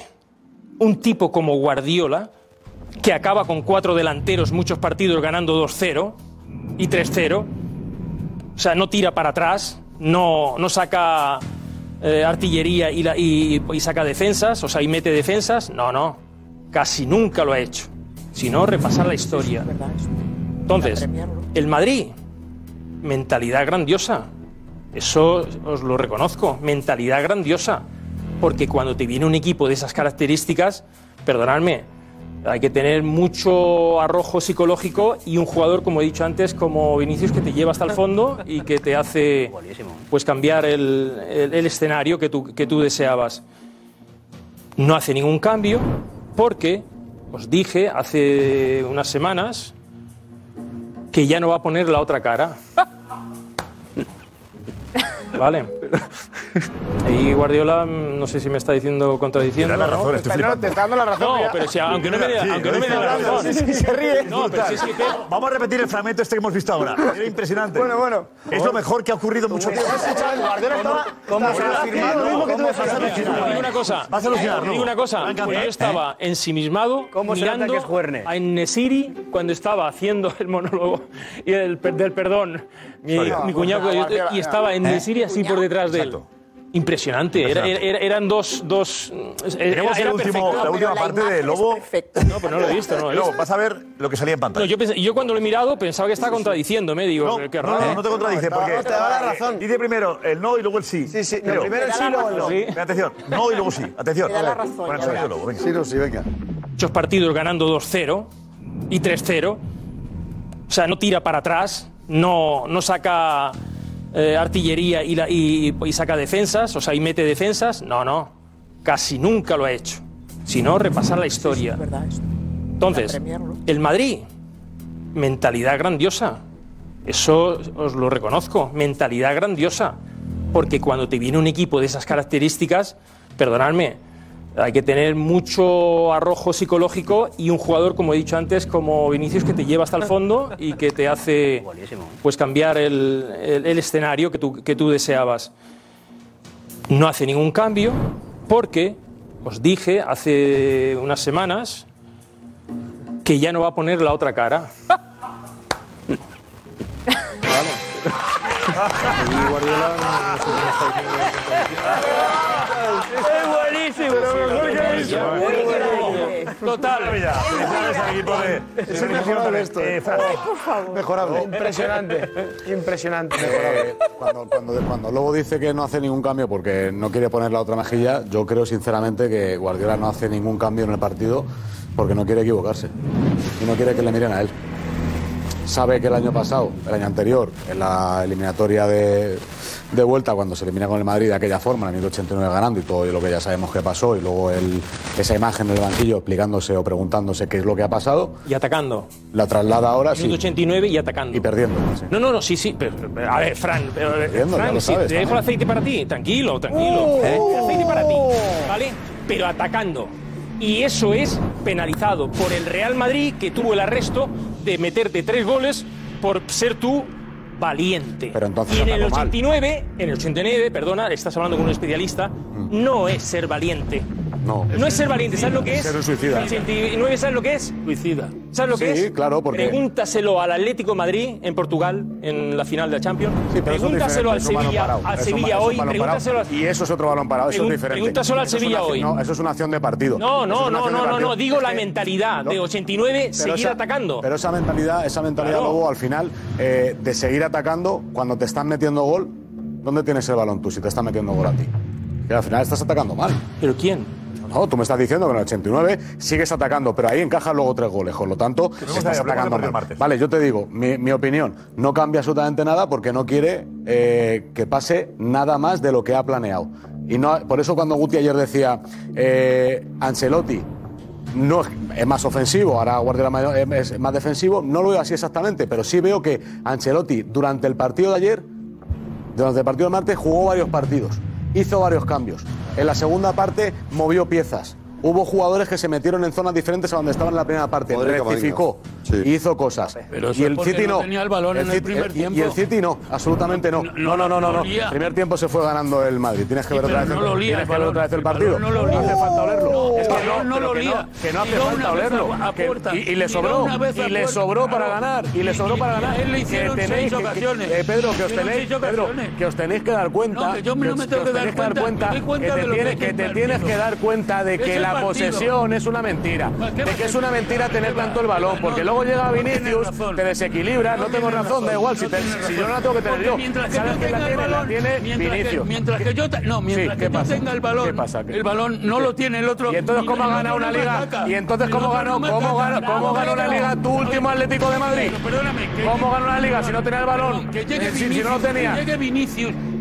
S12: Un tipo como Guardiola, que acaba con cuatro delanteros, muchos partidos ganando 2-0 y 3-0, o sea, no tira para atrás, no, no saca eh, artillería y, la- y- y saca defensas, o sea, y mete defensas, no, no, casi nunca lo ha hecho. Si no, repasar la historia. Entonces, el Madrid, mentalidad grandiosa. Eso os lo reconozco, mentalidad grandiosa. Porque cuando te viene un equipo de esas características, perdonadme, hay que tener mucho arrojo psicológico y un jugador, como he dicho antes, como Vinicius, que te lleva hasta el fondo y que te hace pues cambiar el, el- el escenario que tú, que tú deseabas. No hace ningún cambio porque, os dije hace unas semanas, que ya no va a poner la otra cara. Vale. Ahí Guardiola, mm, no sé si me está diciendo contradiciendo.
S5: Te da la
S12: ¿no?
S5: razón, estoy
S12: Pero-
S5: flipando.
S13: Te está dando la razón.
S12: No, pero si, aunque no me dé
S5: Sí,
S12: aunque no me la razón.
S5: sí, sí, se ríe.
S12: No, pero sí, sí, que-
S5: Vamos a repetir el fragmento este que hemos visto ahora. Era impresionante.
S13: Bueno, bueno.
S5: Es lo mejor que ha ocurrido en mucho tiempo.
S13: Guardiola estaba-
S5: ¿Cómo se lo
S13: afirmando lo mismo que tú
S5: ¿Cómo se
S13: decías.
S5: lo
S12: Te digo una cosa.
S5: Vas a alucinar, ¿no?
S12: digo una cosa.
S5: Ha.
S12: Yo estaba ensimismado
S20: ¿Cómo se nota
S12: mirando
S20: es
S12: a Nesiri cuando estaba haciendo el monólogo y el, del perdón. Mi, cuñado
S13: No,
S12: y estaba en
S5: ¿Eh?
S12: Nesiri así por detrás de él.
S5: Exacto.
S12: Impresionante. Era-
S5: Impresionante.
S12: era- eran dos. dos
S5: Tenemos
S12: era
S5: el último,
S12: perfecto.
S5: la última parte de Lobo.
S12: No, pero no lo he visto. No, lo he
S5: Lobo,
S12: visto.
S5: vas a ver lo que salía en
S12: No,
S5: pantalla.
S12: yo, pensé- yo cuando lo he mirado pensaba que estaba contradiciéndome. Digo,
S5: No,
S12: qué
S5: no,
S12: raro.
S5: no, no te contradice, porque
S13: no, te da la razón.
S5: dice primero el no y luego el sí.
S13: Sí, sí,
S5: Creo.
S13: primero el sí, luego el no.
S12: Sí.
S5: Atención, no y luego sí. Atención.
S19: Te da la razón, verás.
S5: Lobo, venga.
S15: Sí, no, sí, venga.
S12: muchos partidos ganando 2-0 y 3-0. O sea, no tira para atrás, no, no saca eh, artillería y, la- y- y saca defensas, o sea, y mete defensas. No, no, casi nunca lo ha hecho. Si no, repasar la historia. Entonces, el Madrid, mentalidad grandiosa. Eso os lo reconozco, mentalidad grandiosa. Porque cuando te viene un equipo de esas características, perdonadme, hay que tener mucho arrojo psicológico y un jugador, como he dicho antes, como Vinicius, que te lleva hasta el fondo y que te hace pues cambiar el, el- el escenario que tú, que tú deseabas. No hace ningún cambio porque, os dije hace unas semanas, que ya no va a poner la otra cara.
S20: Es buenísimo.
S12: Total.
S5: Felicidades de.
S15: Es mejorable esto.
S5: Eh, Fran.
S15: Mejorable.
S13: Impresionante. Impresionante.
S10: Eh, cuando, cuando, cuando Lobo dice que no hace ningún cambio porque no quiere poner la otra mejilla, yo creo sinceramente que Guardiola no hace ningún cambio en el partido porque no quiere equivocarse y no quiere que le miren a él. Sabe que el año pasado, el año anterior, en la eliminatoria de, de vuelta, cuando se elimina con el Madrid de aquella forma, en el 89 ganando y todo lo que ya sabemos que pasó, y luego el- esa imagen en el banquillo explicándose o preguntándose qué es lo que ha pasado,
S12: Y atacando.
S10: la traslada ahora sí,
S12: Minuto 89 y atacando.
S10: y perdiendo. sí.
S12: No, no, no, sí, sí. Pero, a ver, Fran, pero, eh,
S10: Entiendo, ya
S12: Fran,
S10: lo sabes
S12: te dejo el aceite para ti. Tranquilo, tranquilo. ¿eh? El aceite para ti, ¿vale? Pero atacando. Y eso es penalizado por el Real Madrid, que tuvo el arresto de meterte tres goles por ser tú valiente.
S10: Pero entonces
S12: y en el
S10: atacó mal.
S12: 89, en el 89, perdona, estás hablando con un especialista, no es ser valiente.
S10: No.
S12: No es ser valiente, ¿sabes lo que es?
S10: Ser suicida.
S12: El 89, ¿sabes lo que es?
S16: Suicida.
S12: ¿Sabes lo que es?
S10: Sí, claro, porque...
S12: Pregúntaselo al Atlético Madrid en Portugal, en la final de la Champions.
S10: Sí, pero
S12: pregúntaselo al Sevilla, al Sevilla hoy. Pregúntaselo
S10: Y eso es otro balón parado, eso es diferente.
S12: Pregúntaselo al Sevilla hoy.
S10: No, eso es una acción de partido.
S12: No, no, no, no, no, no, digo la mentalidad de 89 seguir atacando.
S10: Pero esa mentalidad, esa mentalidad, luego al final, eh, de seguir atacando cuando te están metiendo gol, ¿dónde tienes el balón tú si te están metiendo gol a ti? Que al final estás atacando mal.
S12: ¿Pero quién?
S10: No, tú me estás diciendo que en el 89 sigues atacando, pero ahí encajas luego tres goles. Por lo tanto, estás atacando mal. Vale, yo te digo, mi, opinión, no cambia absolutamente nada porque no quiere eh, que pase nada más de lo que ha planeado. Y no, por eso cuando Guti ayer decía, eh, Ancelotti, no es más ofensivo, ahora Guardiola es más defensivo, no lo veo así exactamente, pero sí veo que Ancelotti durante el partido de ayer, durante el partido de martes, jugó varios partidos hizo varios cambios. En la segunda parte movió piezas, Hubo jugadores que se metieron en zonas diferentes a donde estaban en la primera parte. Rectificó, sí. hizo cosas.
S16: Pero
S10: y el City
S16: no. tenía el balón en el primer tiempo.
S10: Y el City no, absolutamente no. No, no, no, no. no, primer tiempo se fue ganando el Madrid. Tienes que ver, otra, vez
S16: no
S10: el, tienes que ver otra vez el partido.
S16: No, lo lía.
S10: no hace falta olerlo. Es que
S16: no, lo lía.
S10: Que no hace falta olerlo. y, le sobró. Y le sobró para ganar. Y le sobró para ganar.
S16: Él le ocasiones.
S10: Eh, Pedro, que os tenéis, que os tenéis que dar cuenta.
S16: que
S10: os tenéis que dar
S16: cuenta.
S10: Que te tienes que dar cuenta de que la
S16: la
S10: posesión es una mentira. De que es una mentira tener tanto el balón, porque luego llega Vinicius, te desequilibra, no tengo razón, da igual, si, te, si yo no la tengo que tener yo.
S16: Mientras que
S10: quién la tiene? La tiene Vinicius.
S16: Mientras que yo, no, mientras que yo tenga el balón, el balón no lo tiene el otro.
S10: ¿Y entonces cómo ha ganado una liga? ¿Y entonces cómo ganó? ¿Cómo ganó, cómo ganó la liga tu último Atlético de Madrid? ¿Cómo ganó la liga si no tenía el balón? Si no lo tenía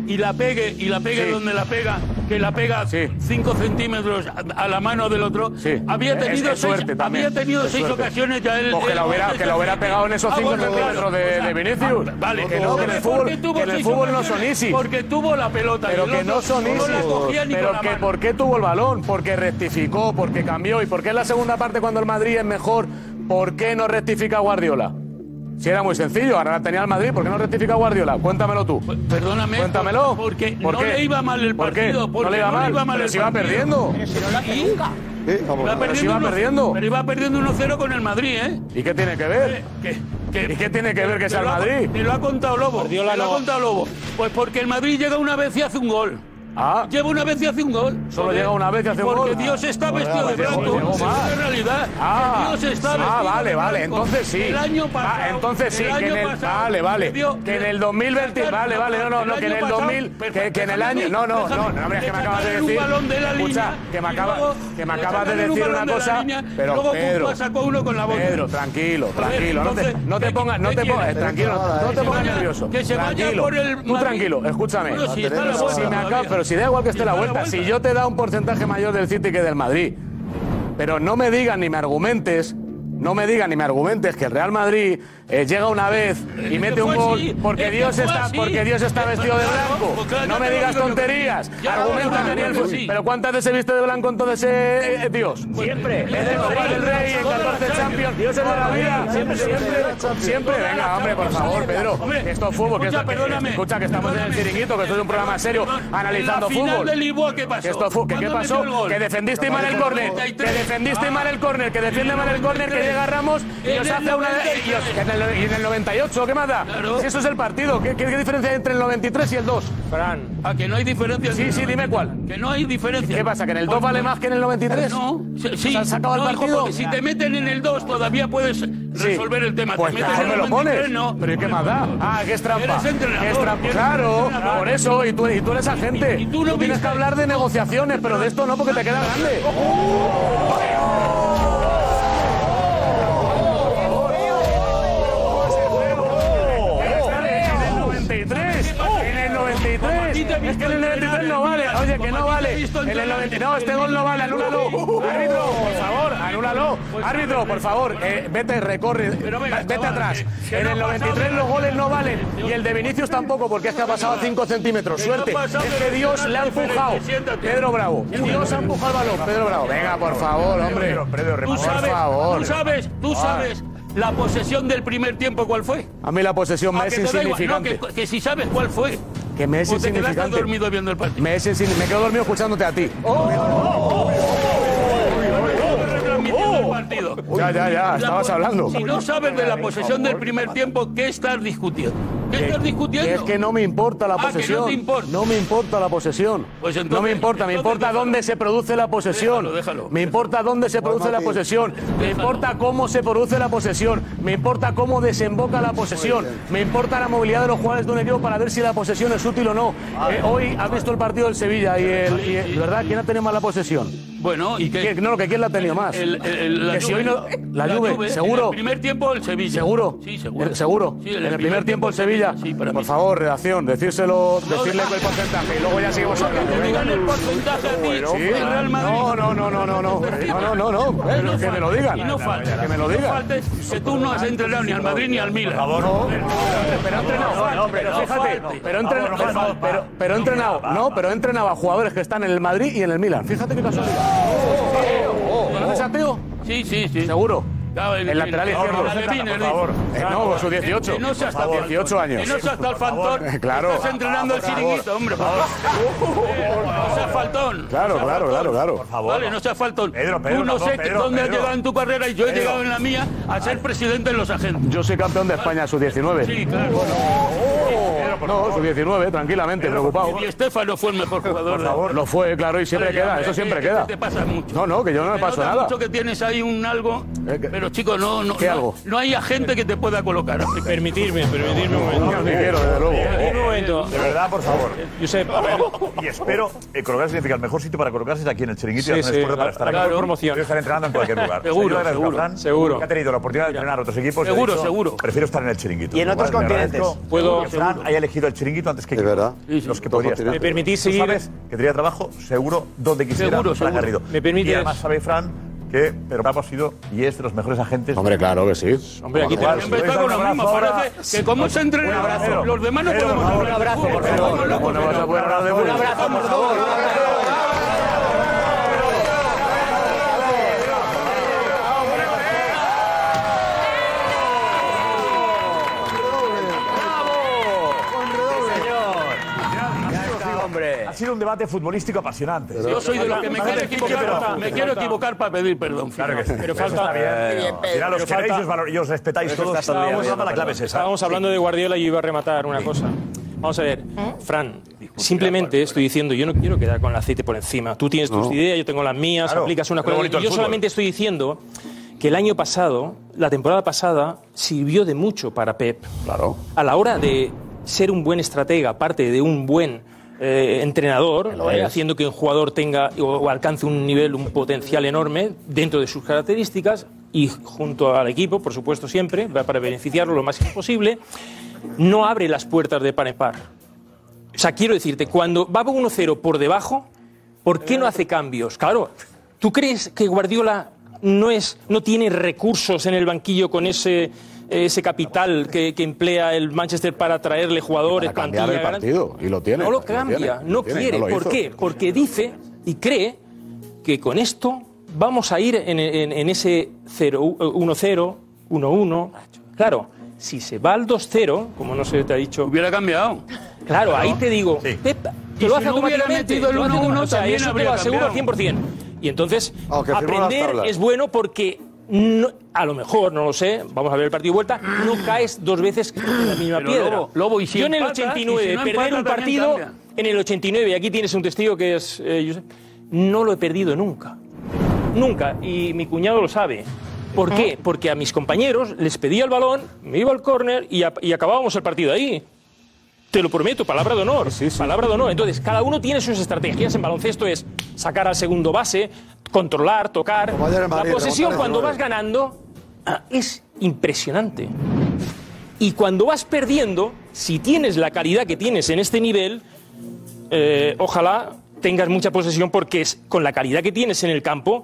S16: y la pegue, y la pegue donde la pega, que la pega 5 centímetros a, la mano del otro, sí.
S10: había
S16: tenido
S10: es
S16: seis, había tenido seis ocasiones ya él.
S10: Pues que, la hubiera, que la hubiera pegado en esos
S16: ah, 5
S10: centímetros de, Vinicius.
S16: Ah, vale,
S10: que, no, que en el fútbol, que en el fútbol no son easy.
S16: Porque tuvo la pelota.
S10: Pero que no son easy. Pero que por qué tuvo el balón, porque rectificó, porque cambió y porque en la segunda parte cuando el Madrid es mejor, ¿por qué no rectifica Guardiola? Si era muy sencillo, ahora la tenía el Madrid, ¿por qué no rectifica Guardiola? Cuéntamelo tú.
S16: Pues, perdóname.
S10: Cuéntamelo.
S16: Porque, no le iba mal el partido.
S10: No
S16: le iba mal.
S10: No le iba mal pero si iba perdiendo.
S16: Pero
S10: si no la
S16: Iba
S10: pero si iba perdiendo.
S16: Pero iba perdiendo 1-0 con el Madrid, ¿eh?
S10: ¿Y qué tiene que ver? Eh, ¿Qué? ¿Y qué tiene que ver que sea el Madrid?
S16: Te lo ha contado Lobo.
S10: Guardiola
S16: lo ha contado Lobo. Pues porque el Madrid llega una vez y hace un gol.
S10: Ah.
S16: Lleva una vez y hace un gol.
S10: Solo
S16: Joder.
S10: llega una vez y hace un gol Porque.
S16: Dios está
S10: Joder,
S16: vestido de blanco. Es realidad.
S10: Ah.
S16: Dios está
S10: ah,
S16: vestido Ah,
S10: vale,
S16: de blanco. vale.
S10: Entonces sí.
S16: El año pasado.
S10: Ah, entonces sí.
S16: El año
S10: que en el,
S16: pasado,
S10: vale, vale. Que en el 2020. Sacar, vale, vale. No, no, no. Que en el
S16: 2000. Pasado,
S10: que, que, en el año. No, no, no. No, hombre, es que me acabas de decir. Escucha, que me
S16: acabas,
S10: que me acabas de decir una cosa. Pero Pedro. Pedro, tranquilo, tranquilo. No te pongas, no te pongas,
S16: eh,
S10: tranquilo. No te pongas nervioso.
S16: Que se vaya por el.
S10: Tú tranquilo, escúchame.
S16: Si
S10: me acabas, si da igual que esté la vuelta, si yo te da un porcentaje mayor del City que del Madrid, pero no me digas ni me argumentes no me digan ni me argumentes que el Real Madrid eh, llega una vez y mete un gol porque Dios está porque Dios está vestido de blanco. No me digas tonterías. Argumenta Daniel Pero ¿cuántas veces se viste de blanco entonces eh, eh, Dios? Siempre. El Rey en 14 Champions. Dios es de la vida. Siempre, siempre. Siempre. Venga, hombre, por favor, Pedro. Esto es fútbol. Que esto, que, escucha, que estamos en el chiringuito, que esto es un programa serio analizando fútbol.
S16: ¿Qué pasó?
S10: ¿Qué pasó? Que defendiste mal el córner. Que defendiste mal el córner. Que defiende mal el córner llega Ramos y os hace una. Y, en el, 98, ¿qué manda? Claro. Si eso es el partido, ¿qué, qué, diferencia hay entre el 93 y el 2?
S12: Fran.
S16: Ah, que no hay diferencia.
S10: Sí, sí, dime cuál.
S16: Que no hay diferencia.
S10: ¿Qué pasa? ¿Que en el 2 vale más que en el 93?
S16: No, sí.
S10: ¿Se sacado el partido?
S16: Si te meten en el 2 todavía puedes resolver el tema.
S10: Pues
S16: te
S10: me lo pones.
S16: no.
S10: Pero ¿qué más da? Ah, que es trampa. ¿Qué es. Claro, por eso, y tú, y tú eres agente.
S16: Y, tú, no
S10: tienes que hablar de negociaciones, pero de esto no, porque te queda grande. Oh. Es que en el 93 no vale. Oye, que no vale. En el 92 este gol no vale. Anúlalo. Árbitro, por favor, anúlalo. Árbitro, por favor, vete, recorre. Vete atrás. En el 93 los goles no valen. Y el de Vinicius tampoco, porque es que ha pasado 5 centímetros. Suerte. Es que Dios le ha empujado. Pedro Bravo. Dios ha empujado el balón. Pedro Bravo. Venga, por favor, hombre. Por favor.
S16: Tú sabes, tú sabes la posesión del primer tiempo cuál fue?
S10: A mí la posesión
S16: más
S10: insignificante.
S16: Que, si sabes cuál fue
S10: que me es
S16: insignificante. Te dormido viendo el partido.
S10: Me, es me quedo dormido escuchándote a ti. Ya, ya, ya, estabas hablando.
S16: Si no sabes de la posesión del primer tiempo, ¿qué estás discutiendo? ¿Qué estás discutiendo?
S10: Es que no me importa la
S16: Ah, que no
S10: posesión.
S16: te importa.
S10: No me importa la posesión.
S16: Pues entonces-
S10: no me importa, me importa
S16: déjalo.
S10: dónde se produce la posesión.
S16: Déjalo, déjalo.
S10: Me importa dónde se produce la posesión. Me importa cómo se produce la posesión. Me importa cómo desemboca la posesión. Me importa la movilidad de los jugadores de un equipo para ver si la posesión es útil o no. Eh, hoy has visto el partido del Sevilla y el, y el- ¿verdad? ¿Quién ha tenido más la posesión?
S16: Bueno, ¿y qué?
S10: No, que quién la ha tenido más.
S16: El- el- el- la
S10: que si
S16: Juve.
S10: hoy no, la,
S16: La
S10: Juve,
S16: Juve.
S10: seguro.
S16: En el primer tiempo el Sevilla.
S10: ¿Seguro?
S16: Sí, seguro.
S10: Eh, ¿Seguro?
S16: Sí,
S10: en el primer tiempo el Sevilla. Por favor, redacción, decírselo, decirle el porcentaje y luego ya seguimos hablando.
S16: Que digan el porcentaje a ti.
S10: Sí.
S16: el Real Madrid.
S10: No, no, no, no, no, no. No, no, no, no. Eh, que me lo digan.
S16: Y no falte.
S10: Que me lo
S16: No
S10: digan.
S16: que tú no has entrenado ni al Madrid ni al Milan. Por
S10: favor, no. Pero ha entrenado, no, pero fíjate, pero he entrenado, pero, entrenado, no, pero he entrenado a jugadores que están en el Madrid y en el Milan. Fíjate qué casualidad. ¿Conoces a Teo?
S16: Sí, sí, sí.
S10: Seguro. El lateral izquierdo. Por favor. Eh, no, sus 18.
S16: Que no
S10: Por
S16: tan
S10: favor. 18 años.
S16: No seas tal faltón.
S10: Claro.
S16: Estás entrenando el
S10: Por favor.
S16: chiringuito, hombre. Por favor. No seas faltón.
S10: Claro, claro, claro, claro.
S16: Vale, no seas faltón.
S10: Pedro, Pedro,
S16: Tú no sé dónde has llegado en tu carrera y yo he llegado en la mía a ser presidente en los agentes.
S10: Yo soy campeón de España sub-19.
S16: Sí, claro.
S10: No, sub-19, tranquilamente, preocupado.
S16: Y Estefano fue el mejor jugador.
S10: Por favor. Lo fue, claro, y siempre queda, eso siempre
S16: que-
S10: queda.
S16: que te pasa mucho.
S10: No, no, que yo no me paso nada.
S16: mucho que tienes ahí un algo, pero chicos, no, no,
S10: ¿Qué
S16: no,
S10: algo?
S16: no hay agente que te pueda colocar.
S12: Permitirme, permitirme un momento.
S10: No, ni quiero, desde luego.
S12: Un momento.
S5: De verdad, por favor.
S12: Josep, a ver.
S5: Y espero, eh, colocarse significa el mejor sitio para colocarse es aquí en el chiringuito
S12: Sí,
S5: y no
S12: sí, la-
S5: para estar
S12: la
S5: aquí.
S12: promoción.
S5: Quiero estar entrenando en cualquier lugar.
S12: Seguro, seguro,
S5: Fran,
S12: seguro.
S5: Que ha tenido la oportunidad de entrenar a otros equipos.
S16: Seguro, seguro.
S5: Prefiero estar en el chiringuito.
S13: Y en otros continentes.
S12: Puedo-
S5: Fran haya elegido el chiringuito antes que
S15: De verdad.
S5: los que podría estar.
S12: ¿Me permitís seguir?
S5: sabes que tendría trabajo seguro donde quisiera
S16: Seguro,
S5: Fran
S16: seguro.
S5: Garrido.
S12: ¿Me permites?
S5: Y además sabe Fran que Pablo ha sido y es de los mejores agentes.
S10: Hombre, claro que sí.
S12: Hombre, aquí tenemos.
S16: Está
S5: Un
S16: con lo
S5: abrazo
S16: mismo. Parece que como se entrena,
S5: Un abrazo.
S16: los demás no podemos
S5: por favor,
S16: hablar de
S5: un abrazo, por favor.
S16: Estamos locos.
S10: No vas
S5: Ha sido un debate futbolístico apasionante.
S16: Yo soy de los que me quiero equivocar, me quiero equivocar para pedir perdón.
S5: Claro que sí.
S12: Pero
S5: Eso
S12: falta-
S5: final los
S12: Pero
S5: queréis os, valor- y os respetáis todos.
S12: Estábamos,
S5: la clave es esa.
S12: estábamos hablando de Guardiola y yo iba a rematar una cosa. Vamos a ver, Fran, simplemente estoy diciendo, yo no quiero quedar con el aceite por encima. Tú tienes tus
S5: No.
S12: ideas, yo tengo las mías,
S5: Claro,
S12: aplicas unas
S5: pero
S12: cosas. Yo
S5: fútbol.
S12: solamente estoy diciendo que el año pasado, la temporada pasada, sirvió de mucho para Pep.
S10: Claro.
S12: A la hora de ser un buen estratega, aparte de un buen eh, entrenador, eh, haciendo que un jugador tenga o, o alcance un nivel, un potencial enorme dentro de sus características y junto al equipo, por supuesto, siempre, va para beneficiarlo lo máximo posible, no abre las puertas de par en par. O sea, quiero decirte, cuando va 1-0 por debajo, ¿por qué no hace cambios? Claro, ¿tú crees que Guardiola no, es, no tiene recursos en el banquillo con ese, ese capital que, que emplea el Manchester para traerle jugadores,
S10: Para cambiar el
S12: plantilla grande?
S10: partido. Y lo tiene.
S12: No lo cambia,
S10: lo
S12: no
S10: tiene,
S12: quiere. ¿Por
S10: hizo.
S12: qué? Porque dice y cree que con esto vamos a ir en, en- en ese 0, 1-0, 1-1. Claro, si se va al 2-0, como no se te ha dicho.
S16: Hubiera cambiado.
S12: Claro, ahí te digo,
S5: Sí.
S12: Pep,
S16: Y
S12: te lo
S16: si
S12: hace
S16: no hubiera
S12: automáticamente,
S16: metido el
S12: te lo hace
S16: 1-1
S12: automáticamente. O sea,
S16: también
S12: eso te lo aseguro al
S16: cambiado.
S12: 100%. Y entonces, aprender es bueno porque no- a lo mejor, no lo sé, vamos a ver el partido de vuelta, no caes dos veces en la misma
S16: Pero,
S12: piedra.
S16: Lobo, Lobo, y si
S12: Yo en el
S16: empatas,
S12: 89,
S16: y si no
S12: perder un partido,
S16: cambia.
S12: en el 89, y aquí tienes un testigo que es eh, Josep, no lo he perdido nunca. Nunca. Y mi cuñado lo sabe. ¿Por qué? Porque a mis compañeros les pedía el balón, me iba al córner y, y acabábamos el partido ahí. Te lo prometo, palabra de honor. Palabra de honor. Entonces, cada uno tiene sus estrategias. En baloncesto es sacar al segundo base, controlar, tocar. La posesión, cuando vas ganando, ah, es impresionante. Y cuando vas perdiendo, si tienes la calidad que tienes en este nivel, eh, ojalá tengas mucha posesión porque es, con la calidad que tienes en el campo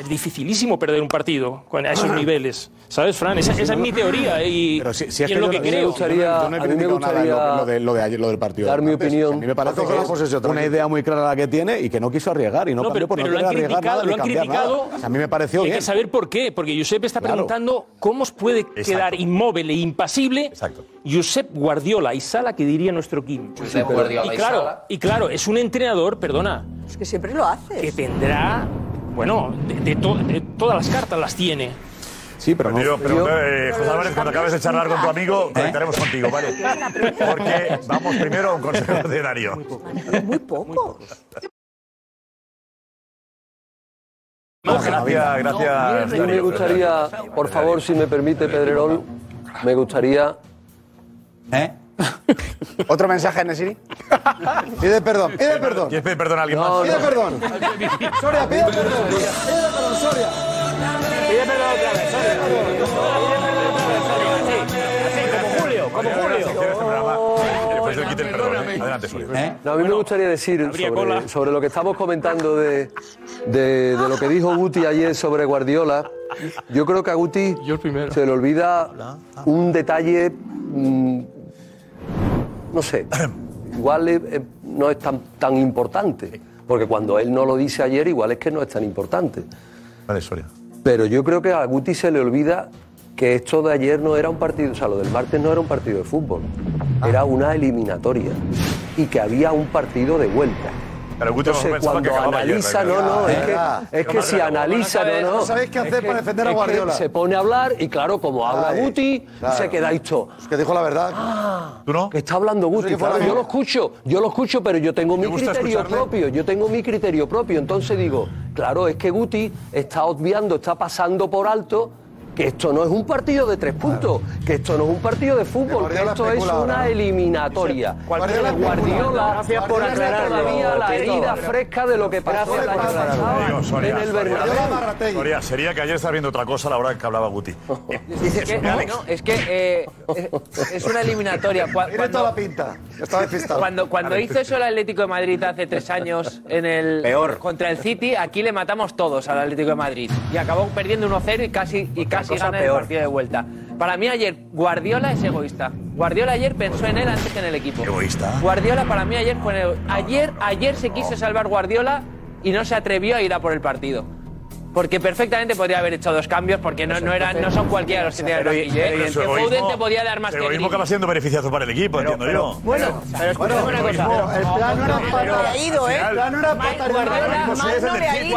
S12: es dificilísimo perder un partido con a esos niveles. ¿Sabes, Fran? Esa, esa es mi teoría y,
S10: Pero si, si
S12: y
S10: es
S12: es
S10: que
S12: lo
S10: yo
S12: que
S10: no-
S12: creo.
S10: yo no- yo no he
S4: a mí me
S10: criticado nada
S4: gustaría
S10: lo, lo de, lo de ayer, lo del partido.
S4: dar mi
S10: antes.
S4: opinión.
S10: A mí me parece que es una
S15: también.
S10: idea muy clara la que tiene y que no quiso arriesgar y no,
S12: No, pero,
S10: por no
S12: pero lo han
S10: arriesgar
S12: criticado,
S10: nada
S12: lo han criticado.
S10: O sea, a mí me pareció
S12: y hay
S10: bien.
S12: que saber por qué, porque Josep está
S10: Claro.
S12: preguntando cómo os puede quedar inmóvil e impasible
S5: Exacto.
S12: Josep Guardiola y Sala, que diría nuestro Kim.
S1: Josep Guardiola
S12: y
S1: y
S12: claro,
S1: Sala.
S12: y claro, es un entrenador, perdona,
S19: Es que siempre lo hace.
S12: que tendrá, bueno, de, de to- de todas las cartas las tiene.
S10: Sí, pero no.
S5: Pero, pero, eh, José Álvarez, cuando acabes de charlar con tu amigo, conectaremos contigo, ¿vale? Porque vamos primero a un consejo de Darío.
S19: Muy poco.
S5: Gracias, gracias.
S4: A mí me gustaría, por favor, si me permite, Pedrerol, me gustaría.
S13: ¿Eh? ¿Otro mensaje, Nesiri?
S15: Pide perdón, pide perdón.
S5: ¿Quieres pedir perdón a alguien más?
S4: no.
S15: Pide perdón. Soria, pide perdón. Pide perdón, Soria.
S20: Pide perdón otra vez, Soria. Pide perdón otra vez, Soria. Así, así, como Julio, como Julio.
S5: Después le quite el perdón. ¿eh? Adelante, Julio.
S4: No, a mí me gustaría decir sobre lo que estamos comentando de, de- de lo que dijo Guti ayer sobre Guardiola. Yo creo que a Guti se le olvida un detalle, mm, no sé, igual eh, no es tan, tan importante, porque cuando él no lo dice ayer, igual es que no es tan importante.
S5: Vale, Soria.
S4: Pero yo creo que a Guti se le olvida que esto de ayer no era un partido, o sea, lo del martes no era un partido de fútbol, era una eliminatoria y que había un partido de vuelta.
S5: Pero Guti
S4: Entonces, cuando
S5: que acababa ayer,
S4: analiza, no, no, es que, es que si analiza, no, no.
S15: No sabéis qué hacer para defender a Guardiola.
S4: se pone a hablar y claro, como habla Guti, se quedáis todos.
S15: Es que dijo la verdad.
S5: ¿Tú no?
S4: Que está hablando Guti, yo lo escucho, yo lo escucho, pero yo tengo mi criterio propio, yo tengo mi criterio propio, entonces digo, claro, es que Guti está obviando, está pasando por alto que esto no es un partido de tres puntos, que esto no es un partido de fútbol, que esto es una
S15: ¿no?
S4: eliminatoria.
S15: Guardiola.
S4: Guardiola,
S20: Gracias por aclararlo,
S4: todavía la herida fresca de lo que pasó el año pasado en el. Bernabéu.
S5: Soria, sería que ayer estaba viendo otra cosa a la hora que hablaba Guti.
S1: Es que, no, no, es que eh, es, es una eliminatoria. Cua-
S15: Tiene
S1: Cuando,
S15: toda la pinta. Está despistado.
S1: cuando, cuando hizo eso el Atlético de Madrid hace tres años en el
S20: Peor.
S1: contra el City, aquí le matamos todos al Atlético de Madrid. Y acabó perdiendo 1-0 y casi, y casi
S20: cosa
S1: gana el partido de vuelta. Para mí ayer, Guardiola es egoísta. Guardiola ayer pensó en él antes que en el equipo.
S5: Egoísta.
S1: Guardiola para mí ayer fue el- ayer ayer se quiso salvar Guardiola y no se atrevió a ir a por el partido. Porque perfectamente podría haber hecho dos cambios porque no, no, eran, no son cualquiera los que tienen el banquillo, ¿eh?
S20: pero
S1: Que Foden te podía dar más que
S5: egoísmo
S1: Grealish.
S5: acaba siendo beneficioso para el equipo, entiendo yo.
S20: Bueno, pero escúchame una cosa.
S15: El plan no era para.
S19: ha ido, ¿eh?
S15: El plan no era para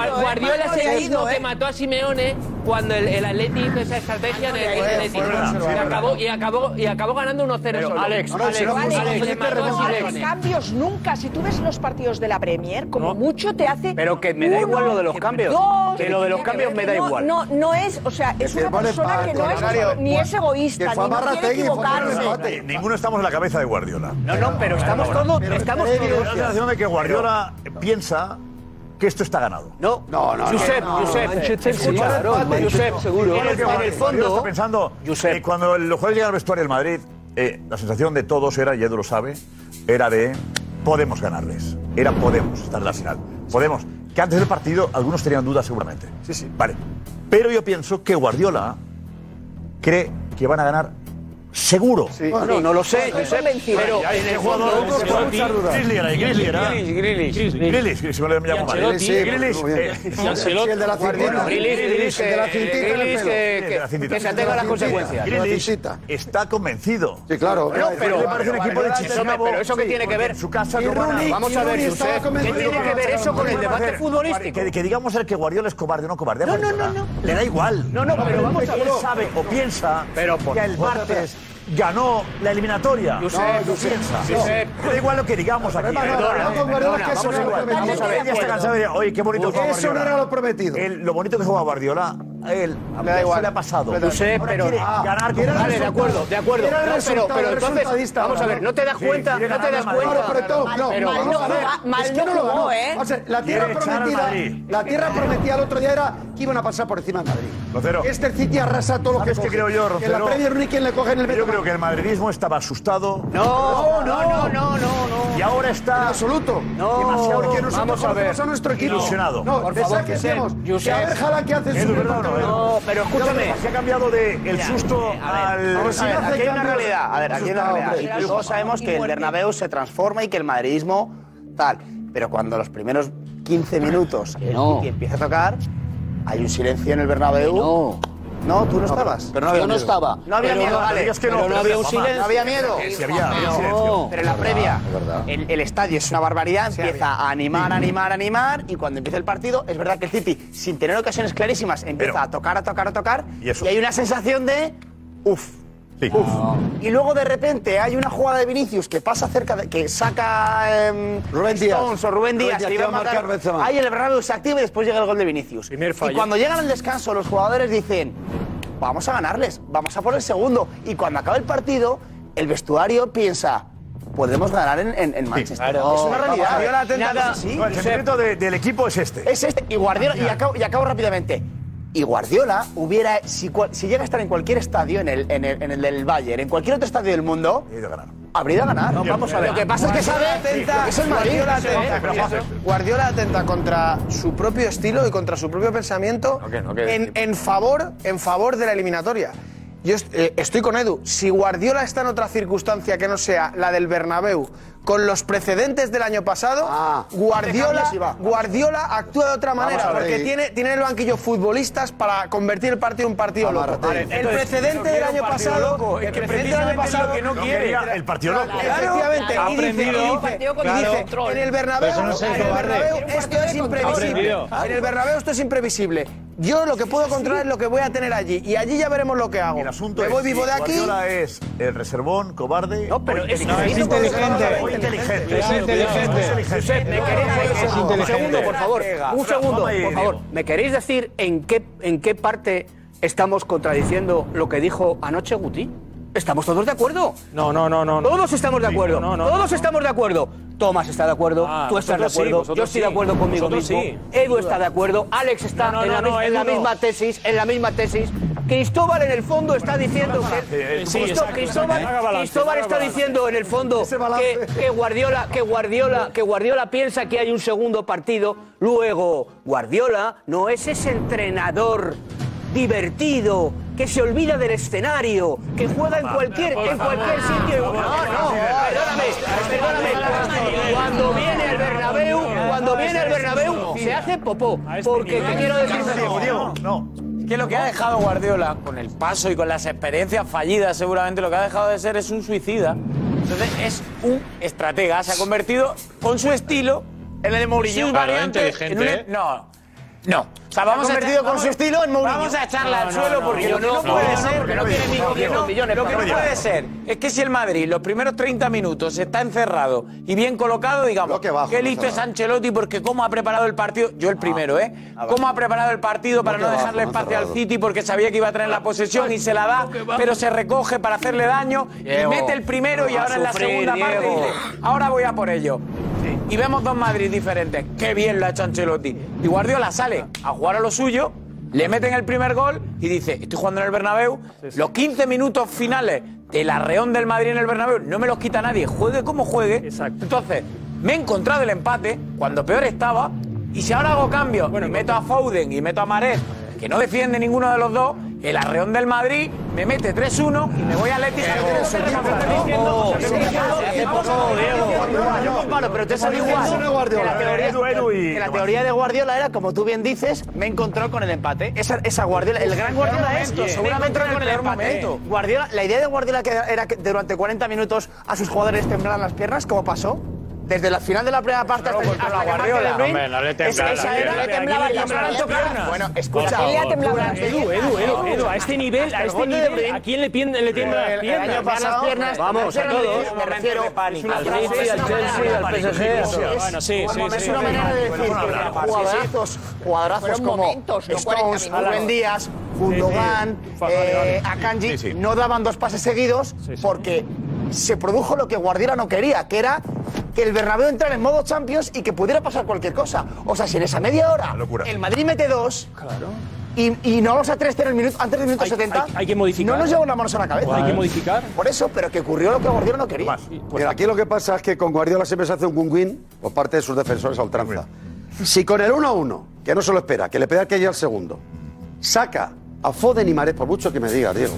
S1: Guardiola,
S19: ¿eh?
S1: El mismo
S19: ido,
S1: que
S19: ¿eh?
S1: mató a Simeone cuando el, el Atleti hizo esa estrategia en el, el Atleti. Y acabó, y, acabó, y acabó ganando 1-0 solo.
S20: Alex,
S15: Alex,
S19: Alex,
S1: le mató a
S19: no haces cambios nunca. Si tú ves los partidos de la Premier, como mucho te hace.
S20: Pero que me da igual lo de los cambios.
S19: dos,
S20: Que lo de los cambios me da
S19: no-
S20: igual.
S19: No, no es, o sea, es
S15: Que
S19: una persona que no es ni es egoísta, ni no quiere equivocarse.
S5: Ninguno estamos en la cabeza de Guardiola.
S20: No, no, pero estamos todos, estamos todos.
S5: sensación de que Guardiola piensa que esto está ganado.
S20: No,
S15: No, no, no.
S20: Josep,
S15: no,
S20: Josep,
S4: Manchester sí,
S20: escucha,
S4: claro, Manchester
S20: Josep,
S4: seguro.
S20: En el, en el fondo,
S5: está pensando
S20: Josep.
S5: que cuando los jugadores llegan al vestuario del Madrid, eh, la sensación de todos era, y Edu lo sabe, era de podemos ganarles. Era podemos estar en la final. Podemos. Que antes del partido algunos tenían dudas seguramente. Sí, sí. Vale. Pero yo pienso que Guardiola cree que van a ganar seguro.
S20: Bueno, no lo sé,
S19: Estoy convencido.
S20: pero el
S5: jugador. Grizzly era, Grizzly era.
S17: Grealish,
S5: que se me lo llamo mal.
S17: Ancelotti.
S5: Sí, Grealish,
S15: Muy bien.
S17: Y Ancelotti.
S15: Sí, el de la cintita.
S20: Grealish,
S15: El de la cintita
S20: que-
S5: Sí,
S20: se atenga a las consecuencias.
S15: Cintita.
S5: está convencido.
S15: Sí, claro.
S20: Pero,
S5: le parece un equipo de Chicago.
S20: pero eso que
S5: Sí,
S20: tiene que ver
S5: su casa no
S20: Vamos a ver, ¿qué tiene que ver eso con el
S5: ¿Qué va a
S20: debate futbolístico?
S5: Que, digamos el que Guardiola es cobarde o no cobarde.
S20: No, no, no,
S5: Le da igual.
S20: No, no, pero vamos a
S5: Él
S20: ver.
S5: sabe o piensa
S20: Pero por-
S5: que el martes ganó la eliminatoria.
S20: Josep,
S5: no,
S20: Josep,
S5: piensa.
S20: Josep.
S5: Le da igual lo que digamos aquí.
S15: Perdona, no,
S20: vamos
S15: no
S20: a ver,
S5: ya está cansado oye, qué bonito
S15: Eso no era lo prometido.
S5: El- lo bonito que juega Guardiola, a él
S13: Le da igual.
S5: se le ha pasado.
S20: Josep,
S5: Ahora
S20: pero
S15: Ah,
S5: ganar
S15: el
S20: Vale, de acuerdo, de acuerdo. No, pero, pero entonces, vamos a ver, ¿no te das
S5: Sí,
S20: cuenta? ¿No te das cuenta?
S15: No, pero todo, no,
S20: Pero
S15: mal no
S20: a
S19: mal
S15: Es que
S19: no
S15: no lo ganó.
S19: ¿eh?
S15: O sea, la tierra prometida, la tierra prometida el otro día era que iban a pasar por encima de Madrid.
S5: Rocero.
S15: Este City arrasa todo lo que
S5: ¿Sabes qué
S15: coge.
S5: creo yo,
S15: Que en la
S5: Rocero?
S15: Premier ni quien le coge en el
S5: Yo creo que el madridismo estaba asustado.
S20: No, no, no, no, no, no.
S5: Y ahora
S15: En
S5: está
S15: absoluto.
S20: No,
S15: Demasiado porque nosotros
S20: vamos a ver.
S15: a nuestro equipo.
S5: Ilusionado.
S15: No,
S20: Por favor,
S15: que
S20: Josep.
S15: que a ver Haaland que hace su
S5: no,
S20: No, pero escúchame.
S5: Se ha cambiado de el susto al.
S15: Vamos
S13: A ver, aquí hay una realidad. A ver, aquí hay una realidad. Y todos sabemos que el Bernabéu se transforma y que el madridismo tal. Pero cuando los primeros 15 minutos. City empieza a tocar, hay un silencio en el Bernabéu.
S20: No.
S13: No, tú no estabas.
S20: Pero no había Yo no estaba.
S13: No había miedo,
S20: no-
S13: vale.
S20: digas que no, no había un
S13: No
S20: silencio.
S13: había miedo.
S20: Sí, había, había silencio.
S13: No, Pero en la
S20: Es
S13: previa,
S20: es
S13: el, el estadio es una barbaridad, empieza a animar, animar, animar, y cuando empieza el partido, es verdad que el City, sin tener ocasiones clarísimas, empieza a tocar, a tocar, a tocar,
S5: Y
S13: hay una sensación de, uff,
S5: Uf.
S13: Y luego de repente hay una jugada de Vinicius que pasa cerca de, que saca em,
S15: Rubén Díaz.
S13: Stones o Rubén
S15: Rubén
S13: Díaz,
S15: Díaz,
S13: que
S15: va a
S13: marcar.
S15: Benzema.
S13: Ahí el Bernabéu se activa y después llega el gol de Vinicius. y
S15: fallo.
S13: cuando llegan al descanso los jugadores dicen, vamos a ganarles, vamos a por el segundo. Y cuando acaba el partido, el vestuario piensa, podemos ganar en, en- en Manchester.
S5: claro.
S13: Es una realidad.
S5: Guardiola atenta-
S13: Nada- sí,
S5: No, el secreto de- del equipo es este.
S13: Es este. Y Guardiola, y acabo, y acabo rápidamente. Y Guardiola hubiera, si, si llega a estar en cualquier estadio, en el, en, el, en el del Bayern, en cualquier otro estadio del mundo, habría ido a ganar. No, vamos a ver. Lo que pasa es que sabe
S7: atenta,
S13: que es el Madrid.
S7: Guardiola atenta. Guardiola atenta contra su propio estilo y contra su propio pensamiento en, en favor, en favor de la eliminatoria. Yo eh, estoy con Edu. Si Guardiola está en otra circunstancia que no sea la del Bernabéu, con los precedentes del año pasado, Guardiola,
S13: y va.
S7: Guardiola actúa de otra manera, porque tiene, tiene en el banquillo futbolistas para convertir el partido en un partido loco.
S5: Vale,
S7: el
S5: entonces,
S7: precedente
S5: no
S7: del año pasado,
S5: loco,
S7: el
S5: que
S7: precedente del año pasado
S5: que no quiere. el partido loco.
S7: Efectivamente, y dice, en el Bernabéu,
S5: no es
S7: en el. Bernabéu esto es imprevisible.
S5: aprendido.
S7: En el Bernabéu esto es imprevisible. Yo lo que puedo controlar es lo que voy a tener allí y allí ya veremos lo que hago.
S5: El asunto
S7: Me
S5: es
S7: voy vivo de aquí.
S5: Guardiola es el reservón, cobarde. No,
S7: pero es
S5: inteligente.
S7: Inteligente.
S5: Muy inteligente.
S20: Es inteligente. Josep, ¿me queréis- un
S5: inteligente.
S20: segundo, por favor. Un segundo, por favor. ¿Me queréis decir en qué, en qué parte estamos contradiciendo lo que dijo anoche Guti? ¿Estamos todos de acuerdo?
S12: No, no, no, no.
S20: Todos estamos de acuerdo.
S12: no, no,
S20: todos
S12: no.
S20: estamos de acuerdo. Tomás está de acuerdo.
S12: Ah,
S20: tú estás de
S12: sí,
S20: acuerdo. yo estoy de
S12: sí.
S20: acuerdo conmigo mismo.
S12: sí.
S20: Edu está de acuerdo. Alex está en, la, en misma tesis. En la misma tesis. Cristóbal en el fondo está diciendo que Cristóbal, está diciendo en el fondo que, que Guardiola que Guardiola que Guardiola piensa que hay un segundo partido. Luego Guardiola no es ese entrenador divertido que se olvida del escenario, que juega en cualquier en cualquier sitio. No, no, perdóname, perdóname. Cuando viene al Bernabéu, cuando viene al Bernabéu se hace popó, porque te quiero decir
S5: no.
S17: Que lo que ha dejado Guardiola, con el paso y con las experiencias fallidas, seguramente lo que ha dejado de ser es un suicida. Entonces es un estratega. Se ha convertido con su estilo en el de Mourinho.
S21: Claro,
S17: variantes,
S21: inteligente.
S17: en un- no. No. O sea, vamos
S13: Se ha
S17: a
S13: convertido con su estilo en Mourinho.
S17: Vamos a echarle
S13: No,
S17: al
S13: no,
S17: suelo
S13: no,
S17: porque lo que
S13: no,
S17: puede
S13: no,
S17: ser,
S13: no tiene
S17: lo que
S13: millones,
S17: lo que no puede ser es que si el Madrid los primeros 30 minutos está encerrado y bien colocado, digamos, qué listo es Ancelotti porque cómo ha preparado el partido, yo el primero, ¿eh? Cómo ha preparado el partido para no dejarle
S15: bajo,
S17: espacio al. City porque sabía que iba a tener la posesión y se la da, pero se recoge para hacerle daño y mete el primero y ahora en la segunda parte dice, ahora voy a por ello. Y vemos dos Madrid diferentes. Qué bien lo ha hecho Ancelotti. Y Guardiola sale a jugar a lo suyo, le meten el primer gol y dice, estoy jugando en el Bernabéu, los 15 minutos finales del arreón del Madrid en el Bernabéu no me los quita nadie, juegue como juegue. Entonces, me he encontrado el empate cuando peor estaba y si ahora hago cambios y meto a Foden y meto a Mares, que no defiende ninguno de los dos, el arreón del Madrid me mete 3-1 y me voy a Leti
S13: Bueno, pero te sale igual. La teoría, de Guardiola era, como tú bien dices, me encontró con el empate. Esa, Guardiola, el gran Guardiola es, seguramente con el empate. Guardiola, la idea de Guardiola era que durante 40 minutos a sus jugadores temblaran las piernas, ¿cómo pasó? Desde la final de la primera parte hasta, hasta De Bruyne,
S21: Hombre, no le temblaban
S13: esa era- le temblaban las piernas. Bueno, escucha.
S19: ¿A quién le
S13: durante-
S12: Edu, Edu, Edu, Edu, a este nivel, a
S13: El
S12: este nivel, ¿a quién le, le tiembla
S13: El-
S12: las
S13: el
S12: piernas?
S13: año pasado-. Vamos, a todos.
S17: Me refiero
S20: Al City, al Chelsea, al PSG.
S12: Bueno, sí, sí,
S13: Es
S12: sí.
S13: una manera de decir jugadorazos, jugadorazos como
S19: momentos, no 40
S13: Stones. Rubén Díaz, Gundogan, eh, Akanji, no daban dos pases seguidos porque se produjo lo que Guardiola no quería, que era que el Bernabéu entrara en modo Champions y que pudiera pasar cualquier cosa. O sea, si en esa media hora el Madrid mete dos y, y no vamos a 3 el minuto, antes del minuto
S12: Hay-
S13: 70,
S12: hay- hay que modificar.
S13: no nos llevamos las manos a la cabeza.
S12: Hay que modificar.
S13: Por eso, pero que ocurrió lo que Guardiola no quería.
S15: Mira, aquí lo que pasa es que con Guardiola siempre se hace un win-win por parte de sus defensores a ultranza. Si con el 1-1, que no se lo espera, que le pega que ya el segundo, saca a Foden y Mares, por mucho que me diga, Diego,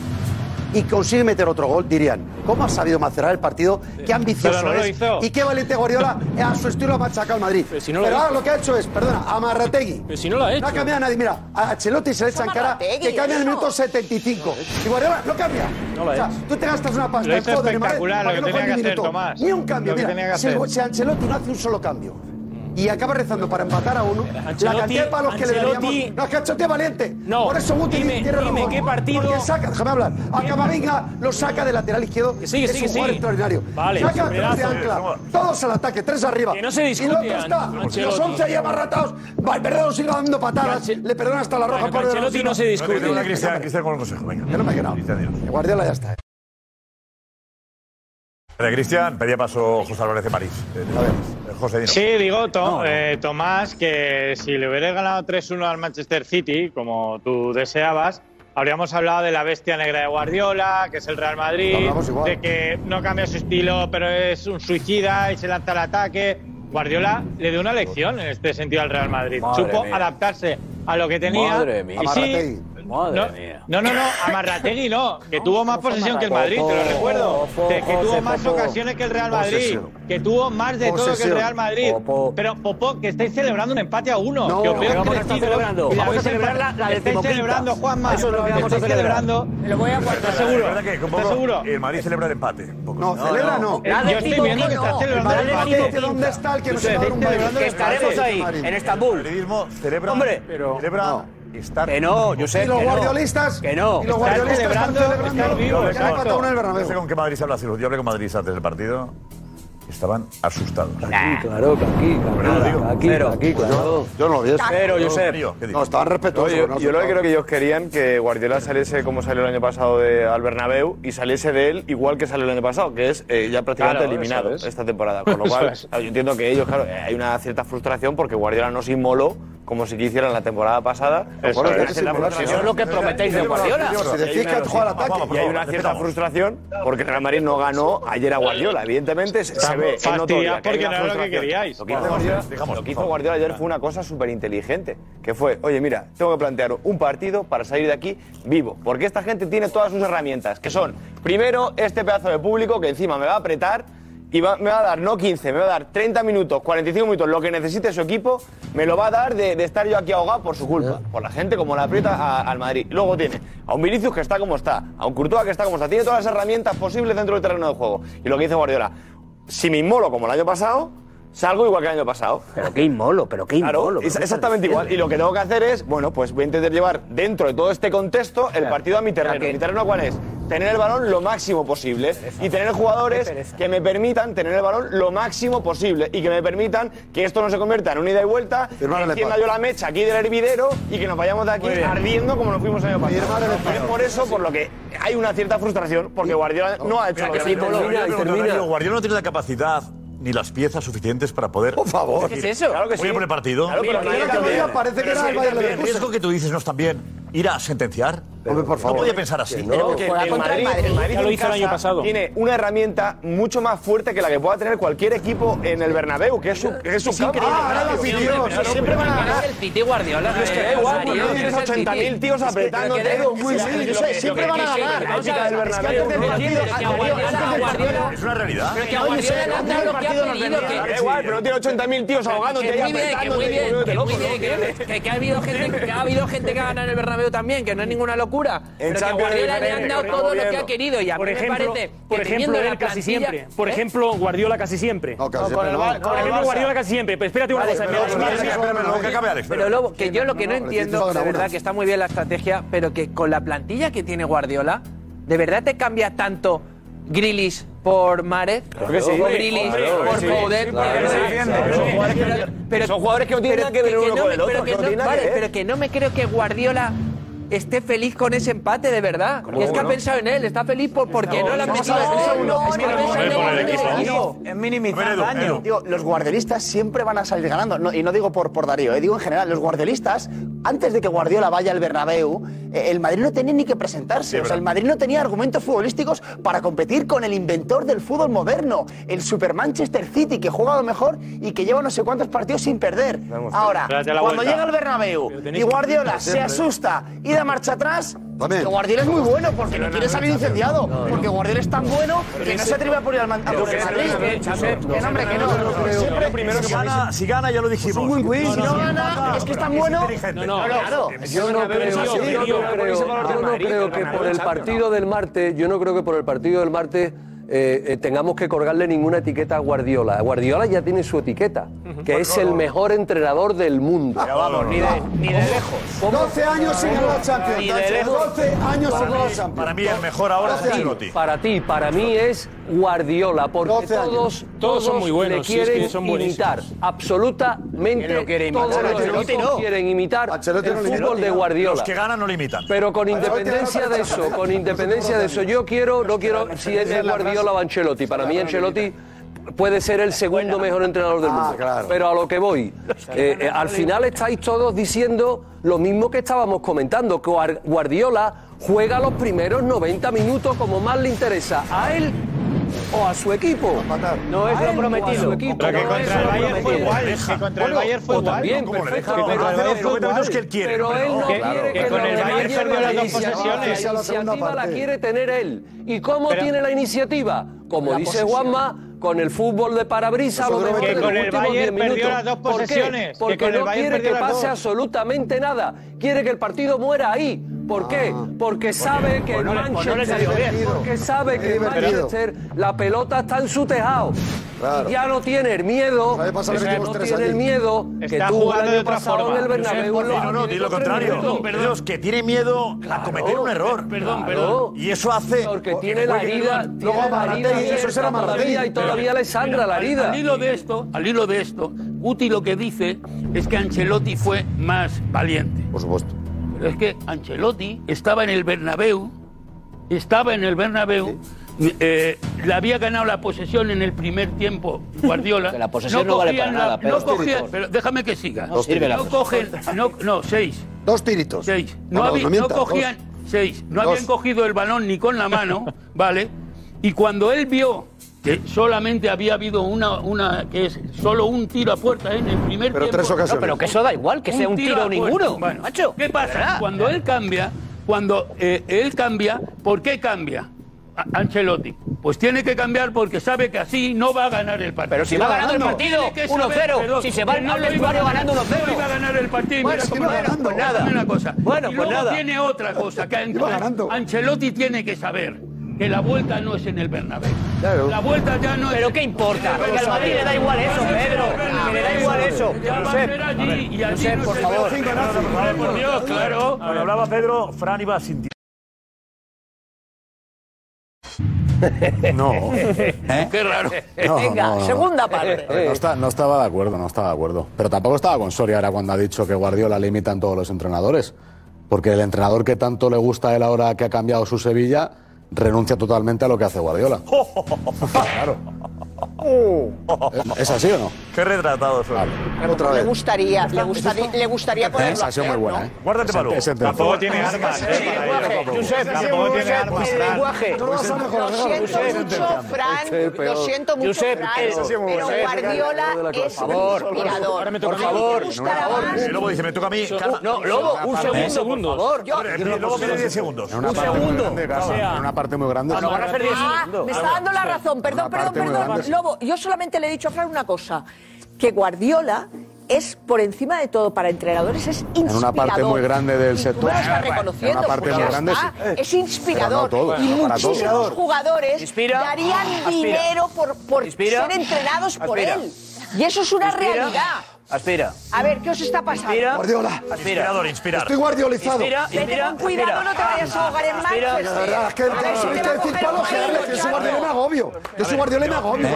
S15: y consigue meter otro gol, dirían, ¿cómo ha sabido macerar el partido? ¿Qué ambicioso
S12: Pero no lo
S15: es? ¿Y qué valiente Guardiola a su estilo ha machacado al Madrid? Pero,
S12: si no lo
S15: ahora
S12: hizo.
S15: lo que ha hecho es, perdona, a Marrategui.
S12: Pero si no lo ha
S15: No
S12: hecho.
S15: ha cambiado a nadie. Mira, a Ancelotti se le echa en cara que cambia en el minuto 75. Y Guardiola no cambia.
S12: No lo ha
S15: o sea,
S12: hecho.
S15: tú te gastas una pasta
S21: Lo
S15: en Mahrez
S21: espectacular, lo que
S15: no
S21: tenía que
S15: ni
S21: hacer,
S15: minuto.
S21: Tomás.
S15: Ni un cambio.
S21: Lo
S15: Mira, si Ancelotti no hace un solo cambio y acaba rezando para empatar a uno, la
S12: Ancelotti-
S15: cantidad de palos que le
S12: Ancelotti-
S15: daríamos. No, es que Ancelotti es valiente.
S12: No,
S15: Por eso Guti
S12: dime-
S15: tiene
S12: dime qué partido-
S15: Porque saca, déjame hablar. A Camavinga lo saca de lateral izquierdo.
S12: Que sí,
S15: es
S12: sí,
S15: un
S12: que
S15: jugador
S12: sí.
S15: extraordinario.
S12: Vale,
S15: saca tres de ancla. Todos al ataque, tres arriba.
S12: Que no se
S15: Y
S12: discute,
S15: el otro está.
S12: An-
S15: Los
S12: Ancelotti.
S15: 11 ahí amarratados. Valverde nos sigue dando patadas. Le perdona hasta la roja
S12: Bueno,
S15: por
S12: Ancelotti no se discute.
S5: Venga, Cristian, Cristian con el consejo, venga.
S15: Que no me he quedado. Guardiola ya está.
S5: Eh, Cristian, pedía paso José Álvarez de París. Eh, eh, José.
S22: Sí, digo, To- eh, Tomás, que si le hubieras ganado 3-1 al Manchester City, como tú deseabas, habríamos hablado de la bestia negra de Guardiola, que es el Real Madrid, de que no cambia su estilo, pero es un suicida y se lanza al ataque. Guardiola le dio una lección en este sentido al Real Madrid.
S20: Madre
S22: Supo
S20: mía.
S22: adaptarse a lo que tenía.
S20: Madre mía.
S22: Y sí,
S15: Amarrategui.
S20: Madre
S22: no,
S20: mía.
S22: no, no, no, a Marrategui no, que tuvo más posesión que el Madrid, te lo recuerdo. Que, que tuvo más ocasiones que el Real Madrid, que tuvo más de todo que el. Real Madrid. Pero, Popó, que estáis celebrando un empate a uno.
S15: No,
S22: que os veo
S20: que vamos a estar celebrando.
S22: y la
S20: Vamos a celebrar la- la
S22: Estáis celebrando, Juanma.
S20: Eso es lo que vamos a celebrar.
S22: celebrando.
S20: Me lo voy a guardar.
S22: ¿Estás seguro? ¿Estás seguro?
S5: el Madrid celebra el empate.
S15: No, celebra no.
S22: Eh, Yo estoy viendo que estás celebrando el empate.
S15: ¿Dónde está el que nos ha dado un baile?
S20: estaremos ahí, en
S5: El
S20: Estambul.
S5: madridismo celebra,
S20: Hombre, pero-
S5: celebra. Estar.
S20: Que no, Josep,
S15: Y los
S20: que
S15: guardiolistas.
S20: Que no.
S15: Y los guardiolistas
S22: celebrando,
S15: están celebrando.
S22: vivos,
S15: que uno
S5: No sé con qué Madrid se habla. Yo hablé con Madrid antes del partido. Estaban asustados.
S4: Claro, que aquí,
S5: Pero lo digo.
S4: que aquí,
S20: Pero-
S4: aquí, claro.
S15: Yo no lo vi eso.
S20: Pero,
S5: ¿qué dices?
S15: No, estaban respetuosos.
S3: yo,
S15: no,
S3: yo lo que creo que ellos querían que Guardiola saliese como salió el año pasado de, al Bernabéu y saliese de él igual que salió el año pasado, que es eh, ya prácticamente
S22: Claro,
S3: eliminado
S22: es.
S3: esta temporada. Con lo cual,
S22: es.
S3: claro, yo entiendo que ellos, claro, eh, hay una cierta frustración porque Guardiola no se inmoló como si quisieran la temporada pasada.
S22: Eso es.
S20: Eso lo que prometéis de Guardiola.
S15: Si decís que juega al ataque.
S3: Y hay una cierta frustración porque Real Madrid no ganó ayer a Guardiola. Evidentemente se, ve, hay
S22: porque no era lo que queríais.
S3: Lo que hizo Guardiola, lo que hizo. Guardiola ayer fue una cosa súper inteligente, que fue, oye, mira, tengo que plantear un partido para salir de aquí vivo, porque esta gente tiene todas sus herramientas, que son, primero, este pedazo de público que encima me va a apretar y va- me va a dar no 15, me va a dar 30 minutos, 45 minutos, lo que necesite su equipo, me lo va a dar de, de estar yo aquí ahogado por su culpa, por la gente como la aprieta a- al Madrid. Luego tiene a un Vinicius que está como está, a un Courtois que está como está, tiene todas las herramientas posibles dentro del terreno de juego. Y lo que dice Guardiola, si me inmolo como el año pasado, salgo igual que el año pasado.
S20: Pero qué inmolo, pero qué
S3: Claro,
S20: inmolo.
S3: es- exactamente igual. Y lo que tengo que hacer es, bueno, pues voy a intentar llevar dentro de todo este contexto el partido a mi terreno.
S20: que-
S3: ¿Mi terreno cuál es? Tener el balón lo máximo posible y tener jugadores que me permitan tener el balón lo máximo posible y que me permitan que esto no se convierta en una ida y vuelta, que
S15: el
S3: encienda yo la mecha aquí del hervidero y que nos vayamos de aquí
S15: Muy bien.
S3: ardiendo como nos fuimos el año pasado.
S15: Firmar el empate.
S3: Es por eso por lo que hay una cierta frustración porque Guardiola no ha hecho
S5: Mira,
S3: lo
S5: que
S3: que
S5: sí, Darío, Guardiola no tiene la capacidad ni las piezas suficientes para poder. Por
S15: favor.
S3: ¿Qué es eso? Claro que
S5: Voy a
S3: sí.
S5: poner partido.
S3: Claro, pero
S15: Mira, parece que era
S3: sí,
S15: el Bayern
S3: también.
S5: El riesgo que tú dices no es también ir a sentenciar.
S15: Hombre, por favor.
S5: No podía pensar así.
S3: Porque
S19: Juega
S3: el Madrid,
S19: el
S12: lo hizo el año pasado.
S3: Tiene una herramienta mucho más fuerte que la que pueda tener cualquier equipo en el Bernabéu, que es su, que es su campo.
S15: Ah, ahora
S3: pero siempre van a ganar.
S1: el City Guardiola.
S3: Es que da igual, porque tienes 80.000 tíos apretando.
S15: siempre van a ganar.
S3: Del Bernabéu.
S5: Es una realidad.
S1: Pero que a Guardiola
S3: Da igual, pero no tiene 80.000 tíos ahogándote
S1: muy bien, muy
S3: y
S1: bien, que ha habido gente que ha habido gente que ha ganado en el Bernabéu también, que no es ninguna locura. Pero que a Guardiola le han dado todo lo que ha querido y a
S12: Por
S1: mí me
S12: ejemplo,
S1: parece
S12: por
S1: que
S12: ejemplo, él casi siempre. Por
S1: ¿Eh?
S12: ejemplo, Guardiola casi siempre.
S15: No, casi
S12: Por
S15: siempre no.
S12: ejemplo. Guardiola casi siempre. Pero espérate una cosa.
S1: pero- Lobo, que yo lo que no entiendo, de verdad que está muy bien la estrategia, pero que con la plantilla que tiene Guardiola, ¿de verdad te cambia tanto Grilis por Grealish
S3: Claro
S1: por
S3: sí. Claro
S1: ¿De
S3: que
S1: verdad?
S3: sí. Pero son jugadores que- no tienen
S1: pero
S3: nada que ver
S1: que
S3: uno
S1: no
S3: con
S1: me-
S3: el otro,
S1: pero
S3: que no
S1: no- no me creo que Guardiola esté feliz con ese empate, de verdad. Es que ha pensado en él, está feliz por, porque no, le han metido segundo.
S15: segundo.
S1: Es que ha pensado en
S5: Por
S17: minimizar daño.
S13: Digo, los guardiolistas siempre van a salir ganando. No- y no digo por, por Darío, eh, digo en general, los guardiolistas, antes de que Guardiola vaya al Bernabéu, el Madrid no tenía ni que presentarse. o sea, el Madrid no tenía argumentos futbolísticos para competir con el inventor del fútbol moderno, el Super Manchester City, que juega lo mejor y que lleva no sé cuántos partidos sin perder. Ahora, cuando llega el Bernabéu y Guardiola se asusta y da marcha atrás, que Guardiola es muy bueno porque no quiere salir incendiado. porque Guardiola es tan bueno que no se atreve a poner al Madrid.
S15: Que
S13: hombre, que no. Siempre
S5: primero que si gana, ya lo dijimos. Es.
S13: Si
S5: no
S13: gana, es que es tan bueno. Claro.
S4: Yo no creo creo, yo no creo que por el partido del martes, yo no creo que por el partido del martes eh, eh, tengamos que colgarle ninguna etiqueta a Guardiola. Guardiola ya tiene su etiqueta, que es el mejor entrenador del mundo.
S13: Ni de, lejos. ¿Cómo?
S15: 12 años sin ganar la
S4: Champions. De
S15: 12 años sin ganar
S4: la
S15: Champions.
S5: Para mí el mejor ahora es Ancelotti.
S4: Para ti, para mí es Guardiola, porque todos,
S12: todos, son muy buenos,
S4: le quieren imitar. Absolutamente
S13: lo quiere imitar?
S4: todos los
S13: no.
S4: quieren imitar el fútbol de Guardiola.
S5: Los que ganan no lo imitan.
S4: Pero con independencia de eso, con independencia de eso, yo quiero, no quiero, si es de Guardiola hablaba Ancelotti. Para mí Ancelotti puede ser el segundo mejor entrenador del mundo. Pero a lo que voy, eh, al final estáis todos diciendo lo mismo que estábamos comentando, que Guardiola juega los primeros 90 minutos como más le interesa a él o a su equipo.
S20: No es lo prometido.
S22: Pero que contra el Bayern fue igual. Que contra el Bayern fue igual.
S4: Perfecto. Que
S5: contra el
S4: Bayern
S5: fue igual. que él quiere.
S4: Pero él no quiere
S22: que con el Bayern perdió las dos posesiones.
S4: La iniciativa la quiere tener él. ¿Y cómo tiene la iniciativa? Como dice Juanma con el fútbol de parabrisa lo mejor
S22: que con el Bayern perdió las dos posesiones.
S4: ¿Por qué? Porque no quiere que pase absolutamente nada. Quiere que el partido muera ahí ¿Por qué? Porque sabe que
S13: no, Manchester, no salió bien.
S4: porque sabe que Manchester la pelota está en su tejado.
S15: Claro.
S4: Y ya no tiene el miedo, no tiene el miedo que
S22: está
S4: tuvo el año pasado en el Bernabéu. No,
S5: no, no, di lo contrario.
S4: Perdón,
S5: perdón. que tiene miedo a cometer un error.
S4: Perdón, perdón.
S5: Y eso hace...
S4: Porque tiene la herida,
S15: luego eso será
S4: todavía, y todavía le sangra la herida.
S16: Al hilo de esto, al hilo de esto, Guti lo que dice es que Ancelotti fue más valiente.
S15: Por supuesto
S16: es que Ancelotti estaba en el Bernabéu, estaba en el Bernabéu. Eh, le había ganado la posesión en el primer tiempo Guardiola.
S20: La posesión no, no
S16: vale
S20: para nada,
S16: no cogían, pero déjame que siga.
S20: No, sirve
S16: no cogen, no, no, seis.
S15: Dos tiritos.
S16: Seis. No, cogían, seis. No habían cogido el balón ni con la mano, ¿vale? Y cuando él vio que solamente había habido una, una que es solo un tiro a puerta en el primer
S15: pero. Tres ocasiones.
S20: No, pero que eso da igual, que sea un tiro,
S16: tiro
S20: ninguno.
S16: Bueno,
S20: macho.
S16: ¿Qué pasa? Cuando él cambia, cuando eh, él cambia, ¿por qué cambia? Ancelotti. Pues tiene que cambiar porque sabe que así no va a ganar el partido.
S20: Pero si va, ganando, el partido 1-0, si se va
S16: no
S20: al vestuario ganando 1-0.
S16: No iba a ganar el partido.
S20: Bueno,
S16: mira va
S20: ganando. Pues nada.
S16: Cosa.
S20: Bueno,
S16: y
S20: pues
S16: luego
S20: nada.
S16: tiene otra cosa que Ancelotti tiene que saber que la vuelta no es en el Bernabéu. La vuelta ya no es...
S20: Pero ¿qué importa? Porque al Madrid le da igual eso, Pedro. Le da igual eso.
S16: Ya va a ser
S20: por favor.
S16: Por Dios, claro.
S5: Cuando hablaba Pedro, Fran iba sintiendo.
S10: No. ¿Eh? ¿Eh?
S16: Qué raro.
S10: No,
S19: Venga,
S10: no, no.
S19: segunda eh, parte.
S10: No, estaba de acuerdo, no estaba de acuerdo. Pero tampoco estaba con Soria ahora cuando ha dicho que Guardiola limitan todos los entrenadores. Porque el entrenador que tanto le gusta a él ahora que ha cambiado su Sevilla renuncia totalmente a lo que hace Guardiola. claro. ¿Es, ¿Es así o no?
S5: Qué retratado son.
S10: Otra vez.
S19: Le gustaría, le gustaría, le gustaría
S10: Esa ha sido muy buena,
S19: ¿no?
S10: ¿eh?
S5: Guárdate para luego.
S22: Tampoco tiene armas. Tampoco tiene armas.
S19: lenguaje.
S15: Lo
S19: siento mucho, Fran. Lo siento mucho, Fran. Pero Guardiola es inspirador.
S12: Por
S20: favor.
S5: Lobo dice, me toca a mí.
S20: No, Lobo, un segundo. Por favor.
S5: Lobo 10 segundos.
S20: Un segundo.
S10: En una parte muy grande.
S19: Me está dando la razón. Perdón, perdón, perdón. Lobo, yo solamente le he dicho a Fran una cosa, que Guardiola es por encima de todo para entrenadores es inspirador.
S10: En una parte muy grande del sector. Bueno, está
S19: reconociendo,
S10: una
S19: está, es inspirador y muchísimos jugadores darían dinero por, ser entrenados por él. Y eso es una realidad.
S20: Aspira.
S19: A ver, ¿qué os está pasando?
S20: Inspira.
S15: Guardiola.
S20: Aspira.
S5: Inspirador, inspirar.
S15: Estoy guardiolizado.
S20: Inspira, inspira.
S19: Vete cuidado, inspira. no te vayas a ahogar en Manchester.
S15: La verdad, es que
S19: tuviste
S15: que decir
S19: palo
S15: que yo soy guardiola me agobio. Yo soy guardiola me agobio.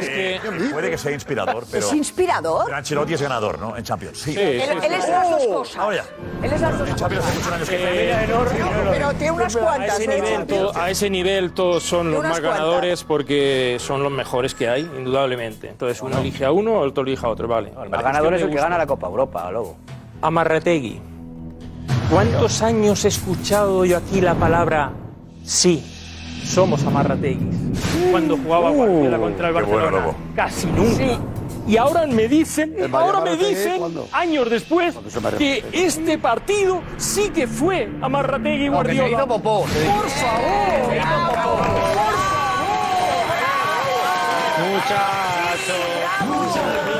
S5: Eh,
S15: es
S5: que puede que sea inspirador, pero...
S19: ¿Es inspirador?
S5: Pero Ancelotti es ganador, ¿no? En Champions, sí. sí, sí, sí.
S19: Él, él es las dos cosas.
S5: Ahora ya.
S19: Él es las dos cosas.
S5: en Champions hace muchos años que...
S12: Eh, enorme,
S19: pero tiene unas cuantas,
S12: a
S19: ese,
S12: nivel, a ese nivel todos son los más ganadores porque son los mejores que hay, indudablemente. Entonces uno elige a uno, el otro elige a otro, vale
S20: ganador es el que gana la Copa Europa, luego.
S12: Amarrategui. ¿Cuántos años he escuchado yo aquí la palabra sí? Somos Amarrateguis. Cuando jugaba uh, Guardiola contra el Barcelona. Casi nunca. Y ahora me dicen, ahora me dicen, años después, que este partido sí que fue Amarrategui Guardiola.
S13: No, que se hizo popó, se hizo.
S12: Por favor.
S22: Se
S5: hizo popó. Por favor. Muchachos. Muchacho.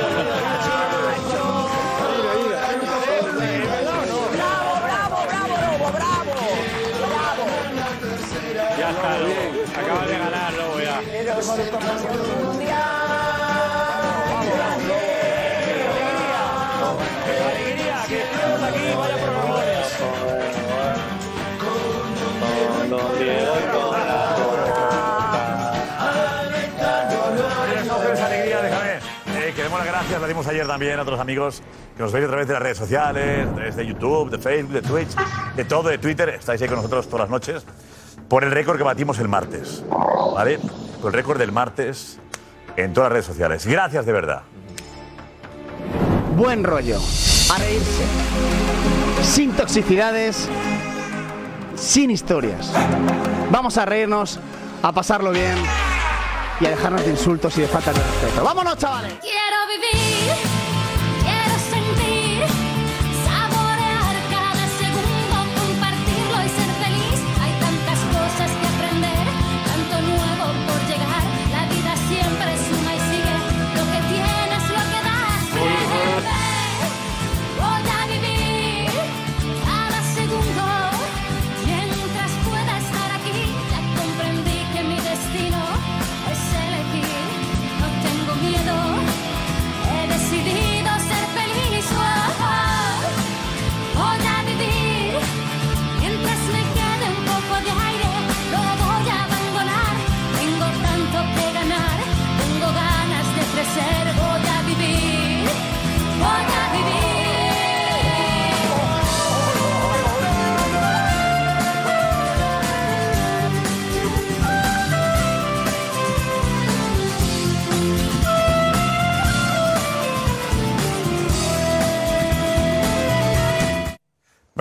S5: Las gracias, la dimos ayer también a otros amigos que nos veis a través de las redes sociales, a través de YouTube, de Facebook, de Twitch, de todo, de Twitter. Estáis ahí con nosotros todas las noches por el récord que batimos el martes. ¿Vale? Por el récord del martes en todas las redes sociales. Gracias de verdad.
S13: Buen rollo. A reírse. Sin toxicidades. Sin historias. Vamos a reírnos, a pasarlo bien y a dejarnos de insultos y de falta de respeto. ¡Vámonos, chavales!
S23: Quiero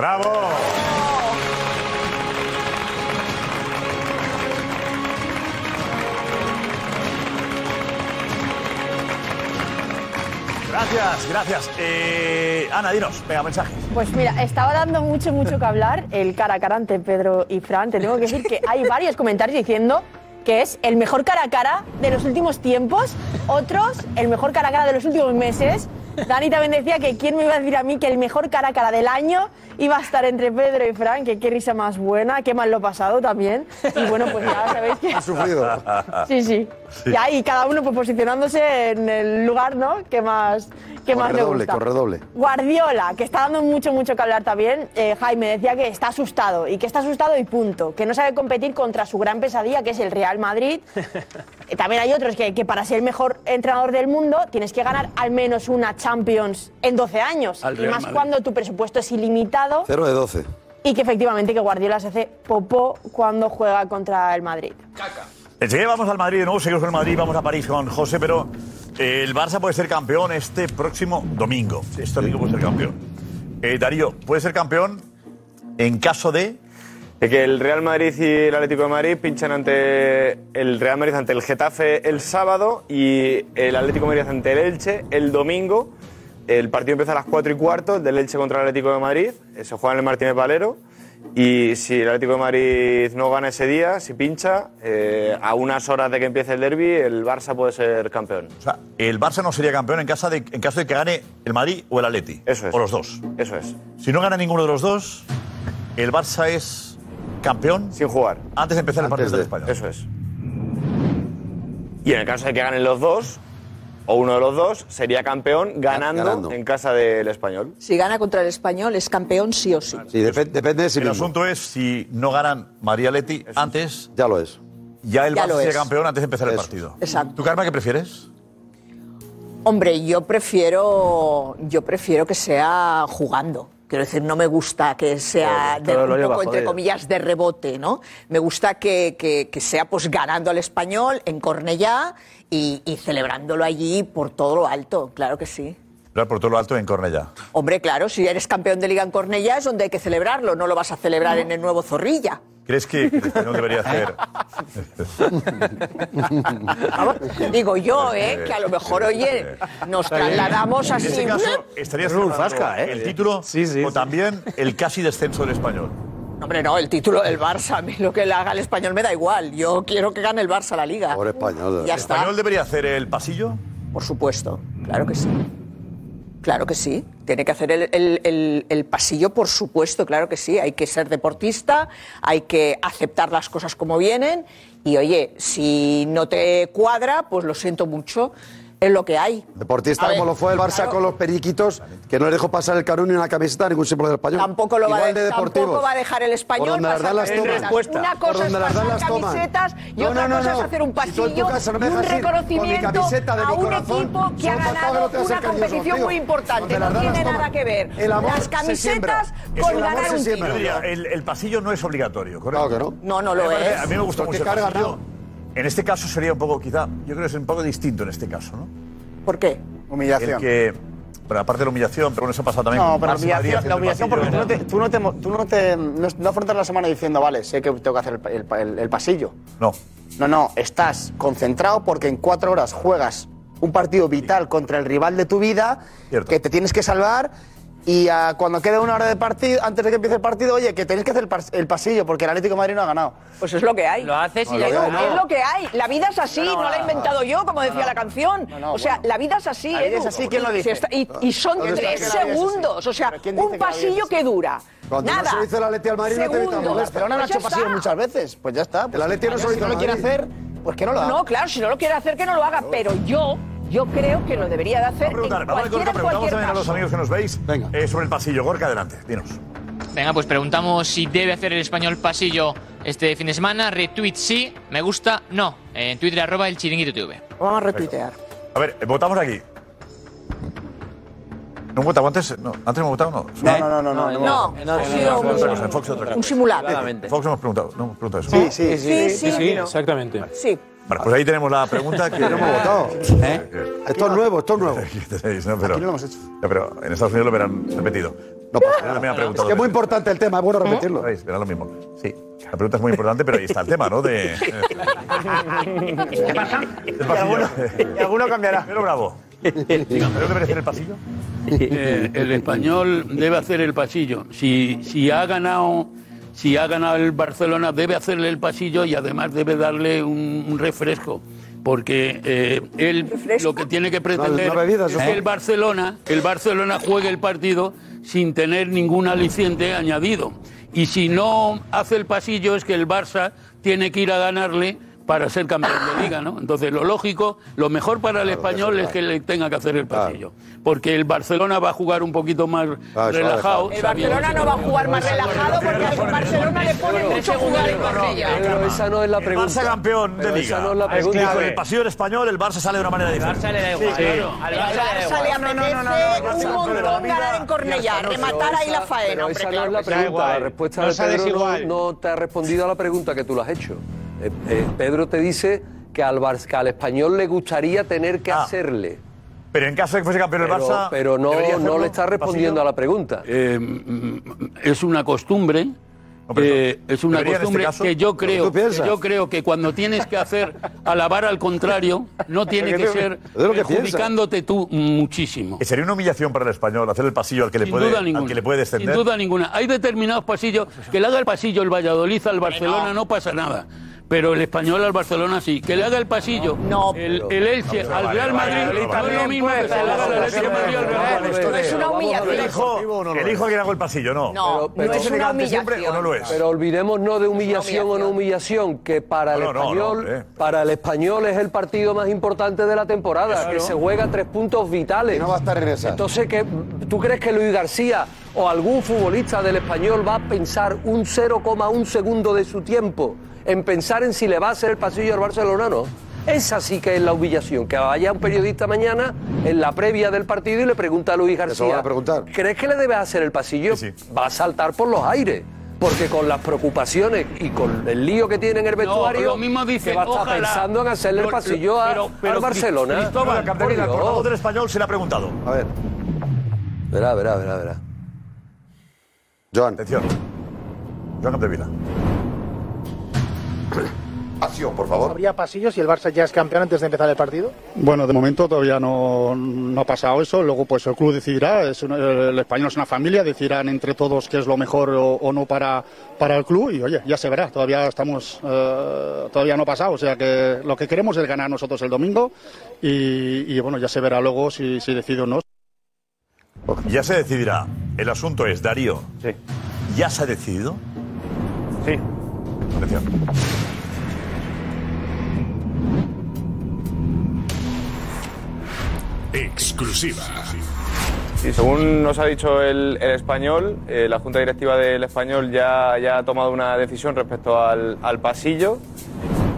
S5: ¡Bravo! Gracias, gracias. Eh, Ana, dinos, venga, mensaje.
S2: Pues mira, estaba dando mucho, mucho que hablar el cara a cara ante Pedro y Fran. Te tengo que decir que hay varios comentarios diciendo que es el mejor cara a cara de los últimos tiempos, otros el mejor cara a cara de los últimos meses. Dani también decía que quién me iba a decir a mí que el mejor cara a cara del año iba a estar entre Pedro y Fran, que qué risa más buena, qué mal lo pasado también. Y bueno, pues ya sabéis que...
S15: He sufrido.
S2: Sí, sí. Y ahí cada uno pues, posicionándose en el lugar, ¿no? Que más, que más le
S15: Corredoble,
S2: gusta.
S15: corredoble.
S2: Guardiola, que está dando mucho, mucho que hablar también. Eh, Jaime decía que está asustado y que está asustado y punto. Que no sabe competir contra su gran pesadilla, que es el Real Madrid. También hay otros que, que para ser el mejor entrenador del mundo tienes que ganar al menos una Champions en 12 años.
S15: Al
S2: y
S15: Real
S2: más
S15: Madrid.
S2: cuando tu presupuesto es ilimitado
S15: 0 de 12.
S2: y que efectivamente que Guardiola se hace popó cuando juega contra el Madrid.
S5: Enseguida vamos al Madrid de nuevo, seguimos con el Madrid, vamos a París con José, pero eh, el Barça puede ser campeón este próximo domingo. Este domingo puede ser campeón. Eh, Darío, puede ser campeón en caso de...
S3: De que el Real Madrid y el Atlético de Madrid pinchan ante el Real Madrid ante el Getafe el sábado y el Atlético de Madrid ante el Elche el domingo. El partido empieza a las 4 y cuarto, el del Elche contra el Atlético de Madrid. Se juega en el Martínez Valero. Y si el Atlético de Madrid no gana ese día, si pincha, eh, a unas horas de que empiece el derby, el Barça puede ser campeón.
S5: O sea, el Barça no sería campeón en, casa de, en caso de que gane el Madrid o el Atleti.
S3: Eso es.
S5: O los dos.
S3: Eso es.
S5: Si no gana ninguno de los dos, el Barça es campeón.
S3: Sin jugar.
S5: Antes de empezar el partido del
S3: de-
S5: español.
S3: Eso es. Y en el caso de que ganen los dos, o uno de los dos, sería campeón ganando,
S15: ganando.
S3: en casa del español.
S19: Si gana contra el español, es campeón sí o sí.
S15: Sí, depe- depende de sí
S5: el
S15: mismo.
S5: asunto es si no ganan Madrid y Atleti antes,
S15: Ya lo es.
S5: ya el
S19: Ya
S5: Barça sería campeón antes de empezar el partido.
S19: Exacto.
S5: ¿Tú, Karma, qué prefieres?
S19: Hombre, yo prefiero, yo prefiero que sea jugando. Quiero decir, no me gusta que sea de, un poco, entre comillas, de rebote, ¿no? Me gusta que, que- que sea pues ganando al español en Cornellá y, y celebrándolo allí por todo lo alto, claro que sí.
S5: Por todo lo alto en Cornellá.
S2: Hombre, claro, si eres campeón de liga en Cornellá es donde hay que celebrarlo, no lo vas a celebrar en el nuevo Zorrilla.
S5: ¿Crees que el español debería hacer?
S2: Digo yo, ¿eh? Que a lo mejor, oye, nos trasladamos
S5: En
S2: así.
S5: este caso, estarías celebrando
S2: ¿eh?
S5: el título o también el casi descenso del español.
S2: Hombre, no, el título del Barça, a mí lo que le haga el español me da igual. Yo quiero que gane el Barça la liga.
S15: Pobre español.
S2: Ya
S5: ¿El
S2: está.
S5: español debería hacer el pasillo?
S2: Por supuesto, claro que sí. Claro que sí. Tiene que hacer el, pasillo, por supuesto, claro que sí. Hay que ser deportista, hay que aceptar las cosas como vienen. Y oye, si no te cuadra, pues lo siento mucho. Es lo que hay.
S15: Deportista
S2: ver,
S15: como lo fue el Barça
S2: claro.
S15: con los periquitos, que no le dejó pasar el carón ni una camiseta a ningún símbolo del español.
S2: Tampoco lo va,
S15: Igual
S2: a,
S15: de
S2: tampoco va a dejar el español
S15: Por donde las dan las.
S2: Una cosa es
S15: las
S2: pasar
S15: las toman.
S2: camisetas y
S15: No,
S2: otra
S15: no, no,
S2: cosa es
S15: no.
S2: hacer un
S15: Si
S2: pasillo
S15: me
S2: y un reconocimiento
S15: de
S2: a un
S15: corazón,
S2: equipo que ha ganado una competición
S15: contigo.
S2: muy importante. No tiene nada que ver las camisetas
S15: Es
S2: con ganar un título.
S5: el, pasillo no es obligatorio, ¿correcto?
S15: Claro que no.
S2: No, no lo
S5: parece-
S2: es.
S5: A mí me gusta
S15: Porque
S5: mucho el
S15: carga
S5: pasillo. En este caso sería un poco, quizá, yo creo que es un poco distinto en este caso, ¿no?
S2: ¿Por qué?
S13: Humillación.
S5: El que, bueno, aparte de la humillación, pero bueno, eso ha pasado también
S13: No,
S5: con
S13: pero
S5: Madrid
S13: humillación,
S5: haciendo
S13: la
S5: el
S13: humillación porque tú no, te, tú no, te, tú no, te- no, no afrontas la semana diciendo, vale, sé que tengo que hacer el, el- el- el pasillo.
S5: No.
S13: No, no, estás concentrado porque en cuatro horas juegas un partido vital contra el rival de tu vida, que te tienes que salvar. Y ah, cuando queda una hora de partido, antes de que empiece el partido, oye, que tenéis que hacer el, pas- el pasillo porque el Atlético de Madrid no ha ganado.
S2: Pues es lo que hay.
S1: Lo haces y
S13: No,
S1: ya
S13: lo
S1: está.
S13: veo,
S2: Es lo que hay. La vida es así, no,
S13: No, no,
S2: la he inventado yo, como decía la canción.
S13: no,
S2: o sea,
S13: bueno.
S2: la vida es así,
S13: La vida es así, ¿quién lo dice?
S2: si está- y, y son
S13: ¿Dónde está
S2: tres segundos. O sea,
S13: ¿Pero quién dice
S2: un pasillo que dura.
S15: Cuando no
S2: Nada.
S15: se lo hizo el Atleti al Madrid, no te.
S13: Barcelona no ha
S2: Pues ya
S13: hecho pasillo
S2: está.
S13: muchas veces. Pues ya está. Pues
S15: El Atleti no se lo
S13: si
S15: hizo
S13: no lo quiere hacer, pues que no lo haga.
S2: No, claro, si no lo quiere hacer, que no lo haga. Pero yo, yo creo que lo debería de hacer en
S5: Preguntar, vamos a ver con
S2: cualquier,
S5: otra pregunta. Vamos
S2: cualquier
S5: también a los amigos que nos veis eh, sobre el pasillo. Gorka, adelante, dinos.
S24: Venga, pues preguntamos si debe hacer el español pasillo este fin de semana. Retweet sí, me gusta no. En Twitter arroba el chiringuito TV.
S2: Vamos a retuitear.
S5: A ver, eh, votamos aquí. ¿No votamos antes? No, ¿Antes hemos votado? No.
S13: No, no, no, no. no,
S2: No,
S5: No,
S2: ha sido
S5: otra cosa, en
S2: un,
S5: Fox otra cosa.
S2: un simulacro.
S5: En Fox hemos preguntado, no hemos preguntado eso.
S13: Sí, sí,
S2: Sí, sí,
S12: Sí,
S2: no.
S12: exactamente.
S2: Sí.
S5: Bueno, pues ahí tenemos la pregunta que
S15: No hemos votado. Esto es nuevo, esto es nuevo.
S5: Aquí tenéis, ¿no? Pero,
S13: Aquí no lo hemos hecho.
S5: Ya, pero en Estados Unidos lo verán repetido.
S15: No pasa
S5: me han
S15: Es que es muy importante el tema, es bueno repetirlo.
S5: ¿Veis? Verán lo mismo. Sí, la pregunta es muy importante, pero ahí está el tema, ¿no? De...
S13: ¿Qué pasa?
S5: El
S13: Y alguno, y alguno cambiará.
S5: Pero bravo. ¿Pero debe hacer el pasillo?
S16: Eh, el español debe hacer el pasillo. Si, si ha ganado si ha ganado el Barcelona debe hacerle el pasillo y además debe darle un, un refresco. Porque eh, él lo que tiene que pretender es que el Barcelona, el Barcelona juegue el partido sin tener ningún aliciente añadido. Y si no hace el pasillo es que el Barça tiene que ir a ganarle para ser campeón de liga, ¿no? Entonces lo lógico, lo mejor para el español es que le tenga que hacer el pasillo, porque el Barcelona va a jugar un poquito más relajado.
S2: El Barcelona no va a jugar más relajado porque al Barcelona le pone mucho jugar en Cornellá.
S4: Pero esa no es la
S5: El
S4: pregunta.
S5: Barça campeón de
S4: Pero
S5: liga.
S4: esa no es la pregunta.
S5: con el pasillo del español, el Barça sale de una manera diferente.
S1: Barça le da igual.
S5: Sí,
S1: claro.
S5: claro.
S1: Al
S2: Al
S1: Barça le
S2: apetece un montón ganar en Cornellá, rematar ahí la faena,
S4: esa no
S2: claro
S4: es la pregunta. La respuesta
S22: No
S4: de Pedro no te ha respondido a la pregunta que tú le has hecho. Eh, eh, Pedro te dice que al, Bar- que al español le gustaría tener que hacerle.
S5: Pero en caso de que fuese campeón el
S4: Pero,
S5: Barça.
S4: pero no,
S5: ¿debería
S4: no le está respondiendo a la pregunta.
S16: Eh, es una costumbre. eh, es una
S5: debería en este
S16: costumbre
S5: caso-
S16: que yo
S5: ¿Tú
S16: creo,
S5: piensas?
S16: que yo creo que cuando tienes que hacer alabar al contrario, no tiene que ser perjudicándote tú muchísimo.
S5: Que sería una humillación para el español hacer el pasillo al que le
S16: Sin
S5: puede,
S16: duda
S5: al
S16: ninguna.
S5: que le puede descender.
S16: Sin duda ninguna. Hay determinados pasillos que le haga el pasillo el Valladolid al Barcelona no pasa nada. Pero el español al Barcelona sí. Que le haga el pasillo el, el Elche al
S5: vale,
S16: Real
S5: vale,
S16: Madrid
S5: vale,
S16: no es
S5: vale.
S16: lo mismo que se le haga al Atlético de Madrid al Real Madrid.
S5: Esto
S2: es una humillación.
S5: Elijo, elijo a quien haga el pasillo, no.
S2: No,
S4: Pero-
S2: no es
S5: ¿Es
S2: una
S5: elegante siempre
S2: humillación.
S5: o no lo es?
S4: Pero olvidémonos de humillación o no humillación, que para el
S5: No, no, no,
S4: español, para el español es el partido más importante de la temporada,
S5: Claro.
S4: que se juega tres puntos vitales.
S15: Y no va a estar en esa.
S4: Entonces, ¿qué- ¿tú crees que Luis García o algún futbolista del español va a pensar un 0,1 segundo de su tiempo en pensar en si le va a hacer el pasillo al Barcelona no? Esa sí que es la humillación. Que vaya un periodista mañana en la previa del partido y le pregunta a Luis
S15: van
S4: García.
S15: a preguntar.
S4: ¿Crees que le debes hacer el pasillo? Va a saltar por los aires. Porque con las preocupaciones y con el lío que tiene en el vestuario,
S16: lo mismo dice,
S4: que va a estar
S16: ojalá.
S4: pensando en hacerle el
S16: Lo-
S4: pasillo a-
S16: pero- pero
S4: al Barcelona.
S5: Cristóbal, el portavoz del español, se le ha preguntado.
S15: A ver.
S4: Verá, verá, verá, verá.
S15: Joan.
S5: Atención. Joan Capdevila.
S25: Acción, por favor. ¿Habría pasillos y el Barça ya es campeón antes de empezar el partido?
S26: Bueno, de momento todavía no, no ha pasado eso. Luego, pues el club decidirá. Es un- el español es una familia. Decidirán entre todos qué es lo mejor o, o no para, para el club. Y oye, ya se verá. Todavía estamos, eh, todavía no ha pasado. O sea que lo que queremos es ganar nosotros el domingo. Y, y, bueno, ya se verá luego si, si decide o no.
S5: Ya se decidirá. El asunto es, Darío.
S3: Sí.
S5: ¿Ya se ha decidido?
S3: Sí.
S5: Atención.
S27: Exclusiva.
S3: Sí, según nos ha dicho el, español, eh, la Junta Directiva del español ya, ya ha tomado una decisión respecto al, pasillo.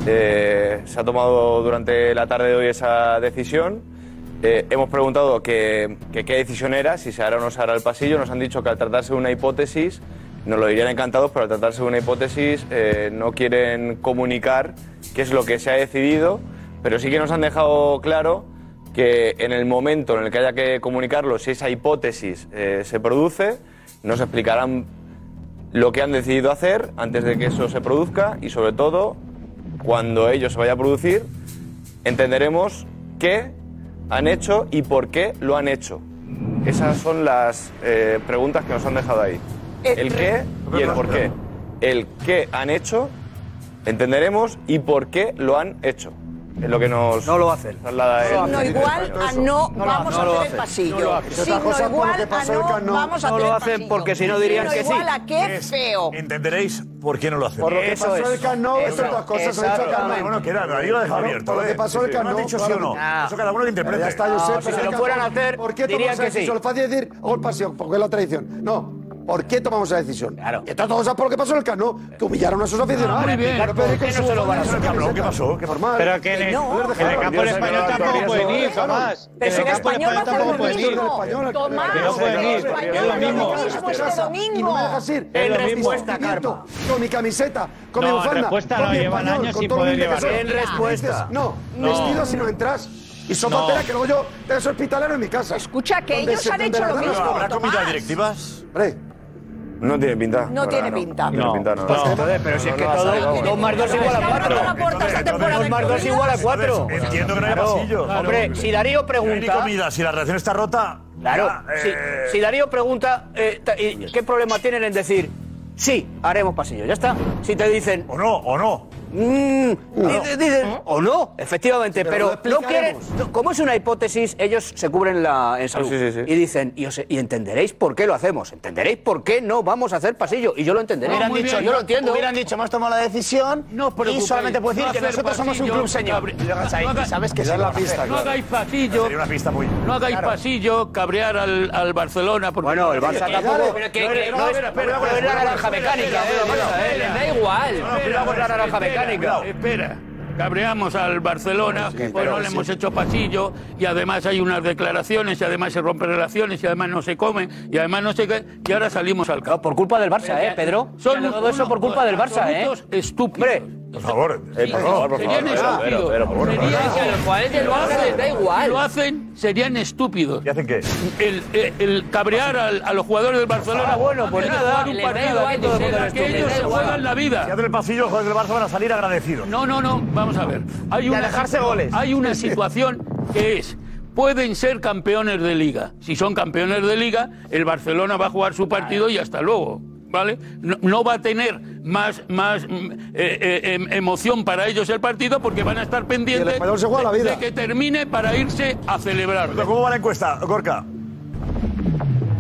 S3: Eh, se ha tomado durante la tarde de hoy esa decisión. Eh, hemos preguntado qué decisión era, si se hará o no se hará el pasillo. Nos han dicho que al tratarse de una hipótesis, nos lo dirían encantados, pero tratarse de una hipótesis eh, no quieren comunicar qué es lo que se ha decidido, pero sí que nos han dejado claro que en el momento en el que haya que comunicarlo, si esa hipótesis eh, se produce, nos explicarán lo que han decidido hacer antes de que eso se produzca y sobre todo, cuando ello se vaya a producir, entenderemos qué han hecho y por qué lo han hecho. Esas son las eh, preguntas que nos han dejado ahí. El qué y el por qué. El qué han hecho, entenderemos y por qué lo han hecho. Es lo que nos. No lo hacen.
S2: Signo igual a no, vamos a hacer el pasillo. Signo igual a no vamos a
S20: No
S2: hacer
S20: lo
S2: el
S20: hacen
S2: pasillo.
S20: porque si no dirían que sí.
S2: igual a qué feo.
S5: Entenderéis por qué no lo hacen.
S15: Por lo que
S20: Eso
S15: pasó el Camp Nou,
S20: Eso
S15: eso
S20: es.
S15: dos cosas. Lo he dicho al Camp Nou.
S5: Bueno, queda, Darío lo ha dejado abierto.
S15: Por lo que
S5: ¿eh?
S15: pasó el Camp
S5: no han dicho sí o no.
S15: que no.
S5: Eso cada uno que interprete.
S15: Ya está, yo sé,
S20: No, si se lo fueran a hacer,
S15: ¿Por qué
S20: dirían que sí.
S15: decisión? Es fácil decir, hago el pasión, porque es la tradición. No. ¿Por qué tomamos esa decisión? Claro. Entonces todos saben por lo que pasó en el Camp Nou, que humillaron a sus aficionados.
S20: muy bien.
S15: Pero puede
S20: ¿Por qué
S15: que
S20: no se lo van a hacer?
S5: ¿Qué pasó? ¿Qué pasó?
S15: Normal.
S22: Pero que en el,
S15: No,
S22: en el campo del español tampoco pueden ir, Tomás.
S2: Pero
S22: En
S2: el
S22: el campo del
S2: español
S22: tampoco pueden ir.
S2: Tomás,
S22: no pueden
S2: el
S22: ir,
S2: español
S22: es lo mismo.
S2: lo mismo
S15: Y no
S2: domingo.
S15: me dejas ir.
S22: Es
S15: respuesta, Con mi camiseta, con mi bufanda.
S22: respuesta
S15: con
S22: no,
S15: mi
S22: llevan
S15: español,
S22: años
S15: con
S22: sin
S15: todo soy.
S22: En respuesta.
S15: No, vestido si no entras. Y sopa
S22: No.
S15: que luego yo te hospitalero en mi casa.
S2: Escucha, que ellos
S15: se-
S2: han hecho lo mismo,
S15: no-
S5: ¿Habrá comidas directivas?
S15: Hombre,
S3: No tiene pinta.
S2: No tiene pinta.
S3: No, tiene pinta, no.
S22: No.
S20: Entonces, pero si es que
S3: No, no,
S20: todo,
S3: no, no.
S20: dos más dos igual a cuatro.
S2: No aporta esta temporada
S20: Dos más dos igual a cuatro.
S5: Entiendo que no hay
S20: Claro.
S5: pasillo.
S20: Hombre, si Darío pregunta...
S5: comida, si la relación está rota.
S20: Claro,
S5: ya,
S20: si,
S5: eh,
S20: si Darío pregunta, eh, ¿qué problema tienen en decir sí, haremos pasillo? Ya está. Si te dicen.
S5: O no, o no.
S20: Mm, dice- o no, efectivamente,
S15: Pero
S20: pero,
S15: lo
S20: no quieren. no, Como es una hipótesis, ellos se cubren la, en salud.
S3: Sí, sí, sí.
S20: Y dicen, y, os- y entenderéis por qué lo hacemos. Entenderéis por qué no vamos a hacer pasillo. Y yo lo entenderé.
S13: Hubieran
S20: Muy
S13: dicho,
S20: bien, yo lo entiendo.
S13: Hubieran dicho, hemos tomado la decisión
S16: No
S13: y solamente puedo decir
S16: no
S13: que nosotros somos un
S16: pasillo,
S13: club señor.
S16: no haga-
S13: sabes que
S15: la pista.
S16: No hagáis pasillo,
S5: Sería una pista muy.
S16: no hagáis
S5: Claro.
S16: pasillo, cabrear al, al Barcelona. Porque
S20: Bueno, el Barça tampoco.
S1: Pero que-
S20: no es- no
S1: no,
S20: no la naranja mecánica. eh, eh,
S1: da igual.
S20: No, la naranja mecánica.
S16: Espera. Cabreamos al Barcelona, pues no le hemos hecho pasillo y además hay unas declaraciones y además se rompen relaciones y además no se comen y además no sé qué y ahora salimos al campo.
S20: Por culpa del Barça, ¿eh, Pedro?
S16: Son
S20: Todo eso por culpa del Barça, ¿eh?
S16: estúpidos.
S5: Por favor.
S3: Eh, por favor, por
S16: Serían
S3: favor. Pero, pero,
S16: estúpidos.
S3: pero, por favor.
S16: Serían-
S1: del Barça les da
S16: Si
S1: igual.
S16: lo hacen, serían estúpidos.
S5: ¿Y hacen qué?
S16: El, el- el cabrear al- a los jugadores del Barcelona.
S20: Ah, bueno, pues
S16: antes de
S20: nada,
S16: jugar un
S1: les da
S16: partido
S1: igual que
S16: ellos
S1: les da
S16: se
S1: igual.
S16: juegan la
S5: Si
S16: vida.
S5: hacen el pasillo, los jugadores del Barça van a salir agradecidos.
S16: No, no, no, vamos a ver. Hay
S13: Y a
S16: una,
S13: dejarse
S16: situa-
S13: goles.
S16: Hay una situación que es, pueden ser campeones de liga. Si son campeones de liga, el Barcelona va a jugar su partido y hasta luego. ¿Vale? No, no va a tener más, más mm, eh, eh, em- emoción para ellos el partido porque van a estar pendientes
S15: español se juega la
S16: de-
S15: vida.
S16: de que termine para irse a celebrar.
S5: ¿Cómo va la encuesta, Gorka?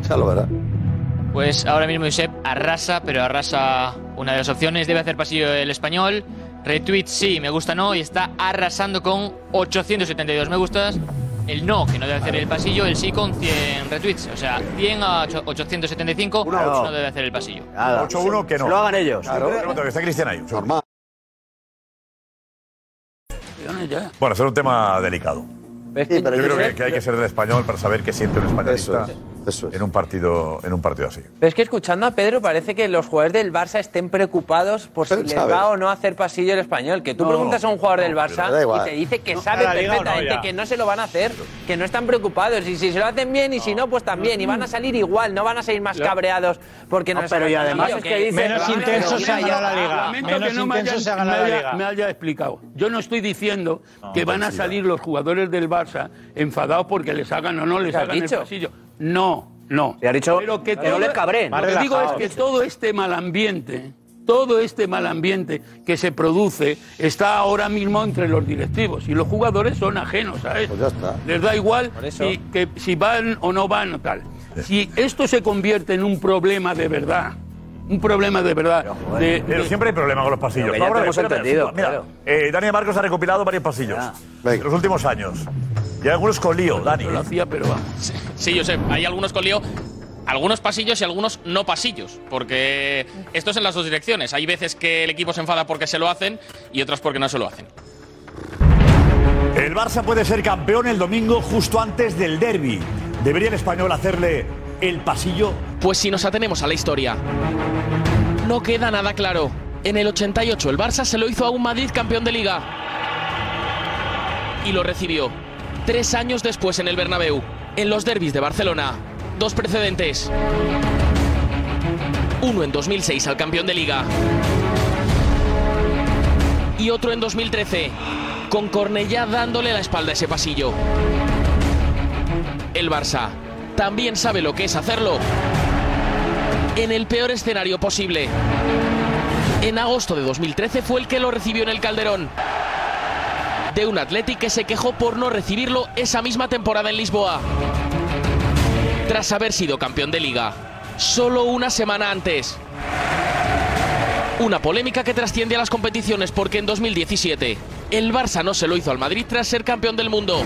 S15: ya lo verá.
S24: Pues ahora mismo Josep arrasa, pero arrasa una de las opciones. Debe hacer pasillo el español. Retweet sí, me gusta no. Y está arrasando con 872 me gustas. El no, que no debe hacer el pasillo. El sí con 100 retweets. O sea, 100 a 8- 875.
S20: Una a ocho.
S24: no debe hacer el pasillo.
S20: Nada.
S5: 8-1 que no.
S20: Se lo hagan ellos.
S5: Está Cristian ahí.
S15: Normal.
S5: Bueno, será un tema delicado.
S15: Sí, pero
S5: Yo
S15: yo
S5: creo que, que hay que ser del español para saber qué siente un españolista
S15: Eso
S5: en un partido en un partido así.
S1: Pero es que escuchando a Pedro parece que los jugadores del Barça estén preocupados por si les
S5: sabe.
S1: va o no a hacer pasillo el español. Que tú
S5: No,
S1: preguntas a un jugador
S5: no,
S1: del
S5: pero
S1: Barça
S5: da igual.
S1: y te dice que
S5: No,
S1: sabe
S5: a la liga o no,
S1: perfectamente
S5: ya.
S1: que no se lo van a hacer, que no están preocupados. Y si se lo hacen bien y si no, pues también. Y van a salir igual, no van a salir más cabreados porque no,
S16: No,
S1: les
S16: pero
S1: han
S16: y además es que dice-
S1: van a-
S16: Menos intenso se ha ganado la liga.
S17: Lamento
S16: Menos
S17: que no me
S16: intenso
S17: hayan-
S16: se ha
S17: me
S16: ganado la
S17: haya-
S16: liga. me haya explicado. Yo no estoy diciendo que van a salir los jugadores del Barça enfadados porque les hagan o no les
S17: ¿Qué has
S16: hagan
S17: dicho?
S16: el pasillo. No, no.
S20: ha dicho
S16: Pero que
S20: no les cabren.
S16: Lo que digo es que todo este mal ambiente, todo este mal ambiente que se produce está ahora mismo entre los directivos y los jugadores son ajenos a eso. Les da igual si, que, si van o no van o tal. Si esto se convierte en un problema de verdad, un problema de verdad. de-
S5: Pero
S16: de-
S5: siempre hay problemas con los pasillos.
S16: Pero que ya
S5: Ahora,
S16: te hemos entendido,
S5: Mira,
S16: claro.
S5: eh, Dani Marcos ha recopilado varios pasillos en los últimos años. Y algunos con lío, Dani.
S16: Lo hacía, pero va.
S28: Sí, Josep, hay algunos con lío, algunos pasillos y algunos no pasillos, porque esto es en las dos direcciones. Hay veces que el equipo se enfada porque se lo hacen y otras porque no se lo hacen.
S5: El Barça puede ser campeón el domingo justo antes del derby. ¿Debería el español hacerle el pasillo?
S28: Pues si nos atenemos a la historia, no queda nada claro. En el 88 el Barça se lo hizo a un Madrid campeón de liga. Y lo recibió. Tres años después en el Bernabéu, en los derbis de Barcelona. Dos precedentes. Uno en 2006 al campeón de liga. Y otro en 2013, con Cornellá dándole la espalda a ese pasillo. El Barça también sabe lo que es hacerlo en el peor escenario posible. En agosto de 2013 fue el que lo recibió en el Calderón. De un Athletic que se quejó por no recibirlo esa misma temporada en Lisboa. Tras haber sido campeón de liga, solo una semana antes. Una polémica que trasciende a las competiciones porque en 2017 el Barça no se lo hizo al Madrid tras ser campeón del mundo.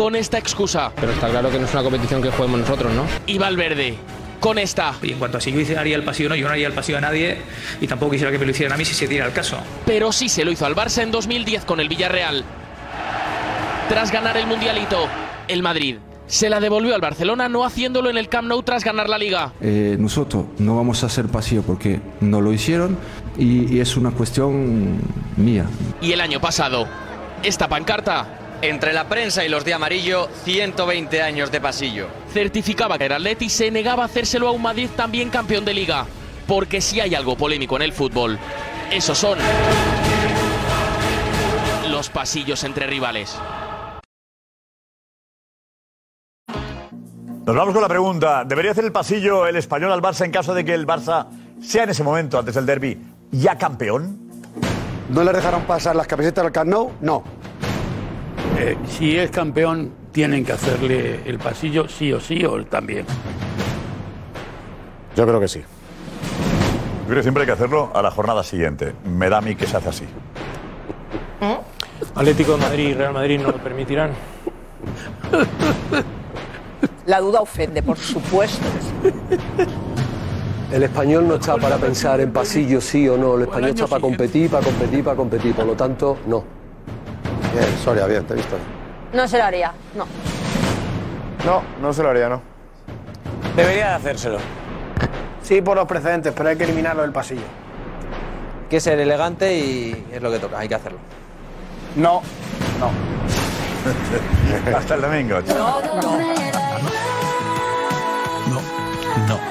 S28: Con esta excusa.
S29: Pero está claro que no es una competición que juguemos nosotros, ¿no?
S28: Y Valverde, con esta.
S30: Y en cuanto a si yo haría el pasillo o no, yo no haría el pasillo a nadie y tampoco quisiera que me lo hicieran a mí si se diera el caso.
S28: pero sí se lo hizo al Barça en 2010 con el Villarreal. Tras ganar el Mundialito, el Madrid se la devolvió al Barcelona no haciéndolo en el Camp Nou tras ganar la Liga.
S31: Eh, nosotros no vamos a hacer pasillo porque no lo hicieron y, y es una cuestión mía.
S28: Y el año pasado, esta pancarta
S32: Entre la prensa y los de amarillo, 120 años de pasillo.
S28: certificaba que el Atleti se negaba a hacérselo a un Madrid también campeón de Liga. Porque si hay algo polémico en el fútbol, esos son los pasillos entre rivales.
S5: Nos vamos con la pregunta. ¿Debería hacer el pasillo el español al Barça en caso de que el Barça sea en ese momento, antes del derby, ya campeón?
S15: ¿No le dejaron pasar las camisetas al Camp Nou? No.
S16: Eh, si es campeón, tienen que hacerle el pasillo sí o sí o él también.
S10: Yo creo que sí.
S5: Yo creo que siempre hay que hacerlo a la jornada siguiente. Me da a mí que se hace así.
S12: Atlético de Madrid y Real Madrid no lo permitirán.
S19: La duda ofende, por supuesto.
S4: El español no está para pensar en pasillo sí o no, el español está para competir, para competir, para competir, por lo tanto, no.
S15: Bien, Soria, bien, te he visto.
S2: No se lo haría, no.
S3: No, no se lo haría, no.
S17: Debería de hacérselo.
S25: Sí, por los precedentes, pero hay que eliminarlo del pasillo.
S1: Hay que ser elegante y es lo que toca, hay que hacerlo.
S25: No, no.
S5: Hasta el domingo.
S23: No, no.
S9: No.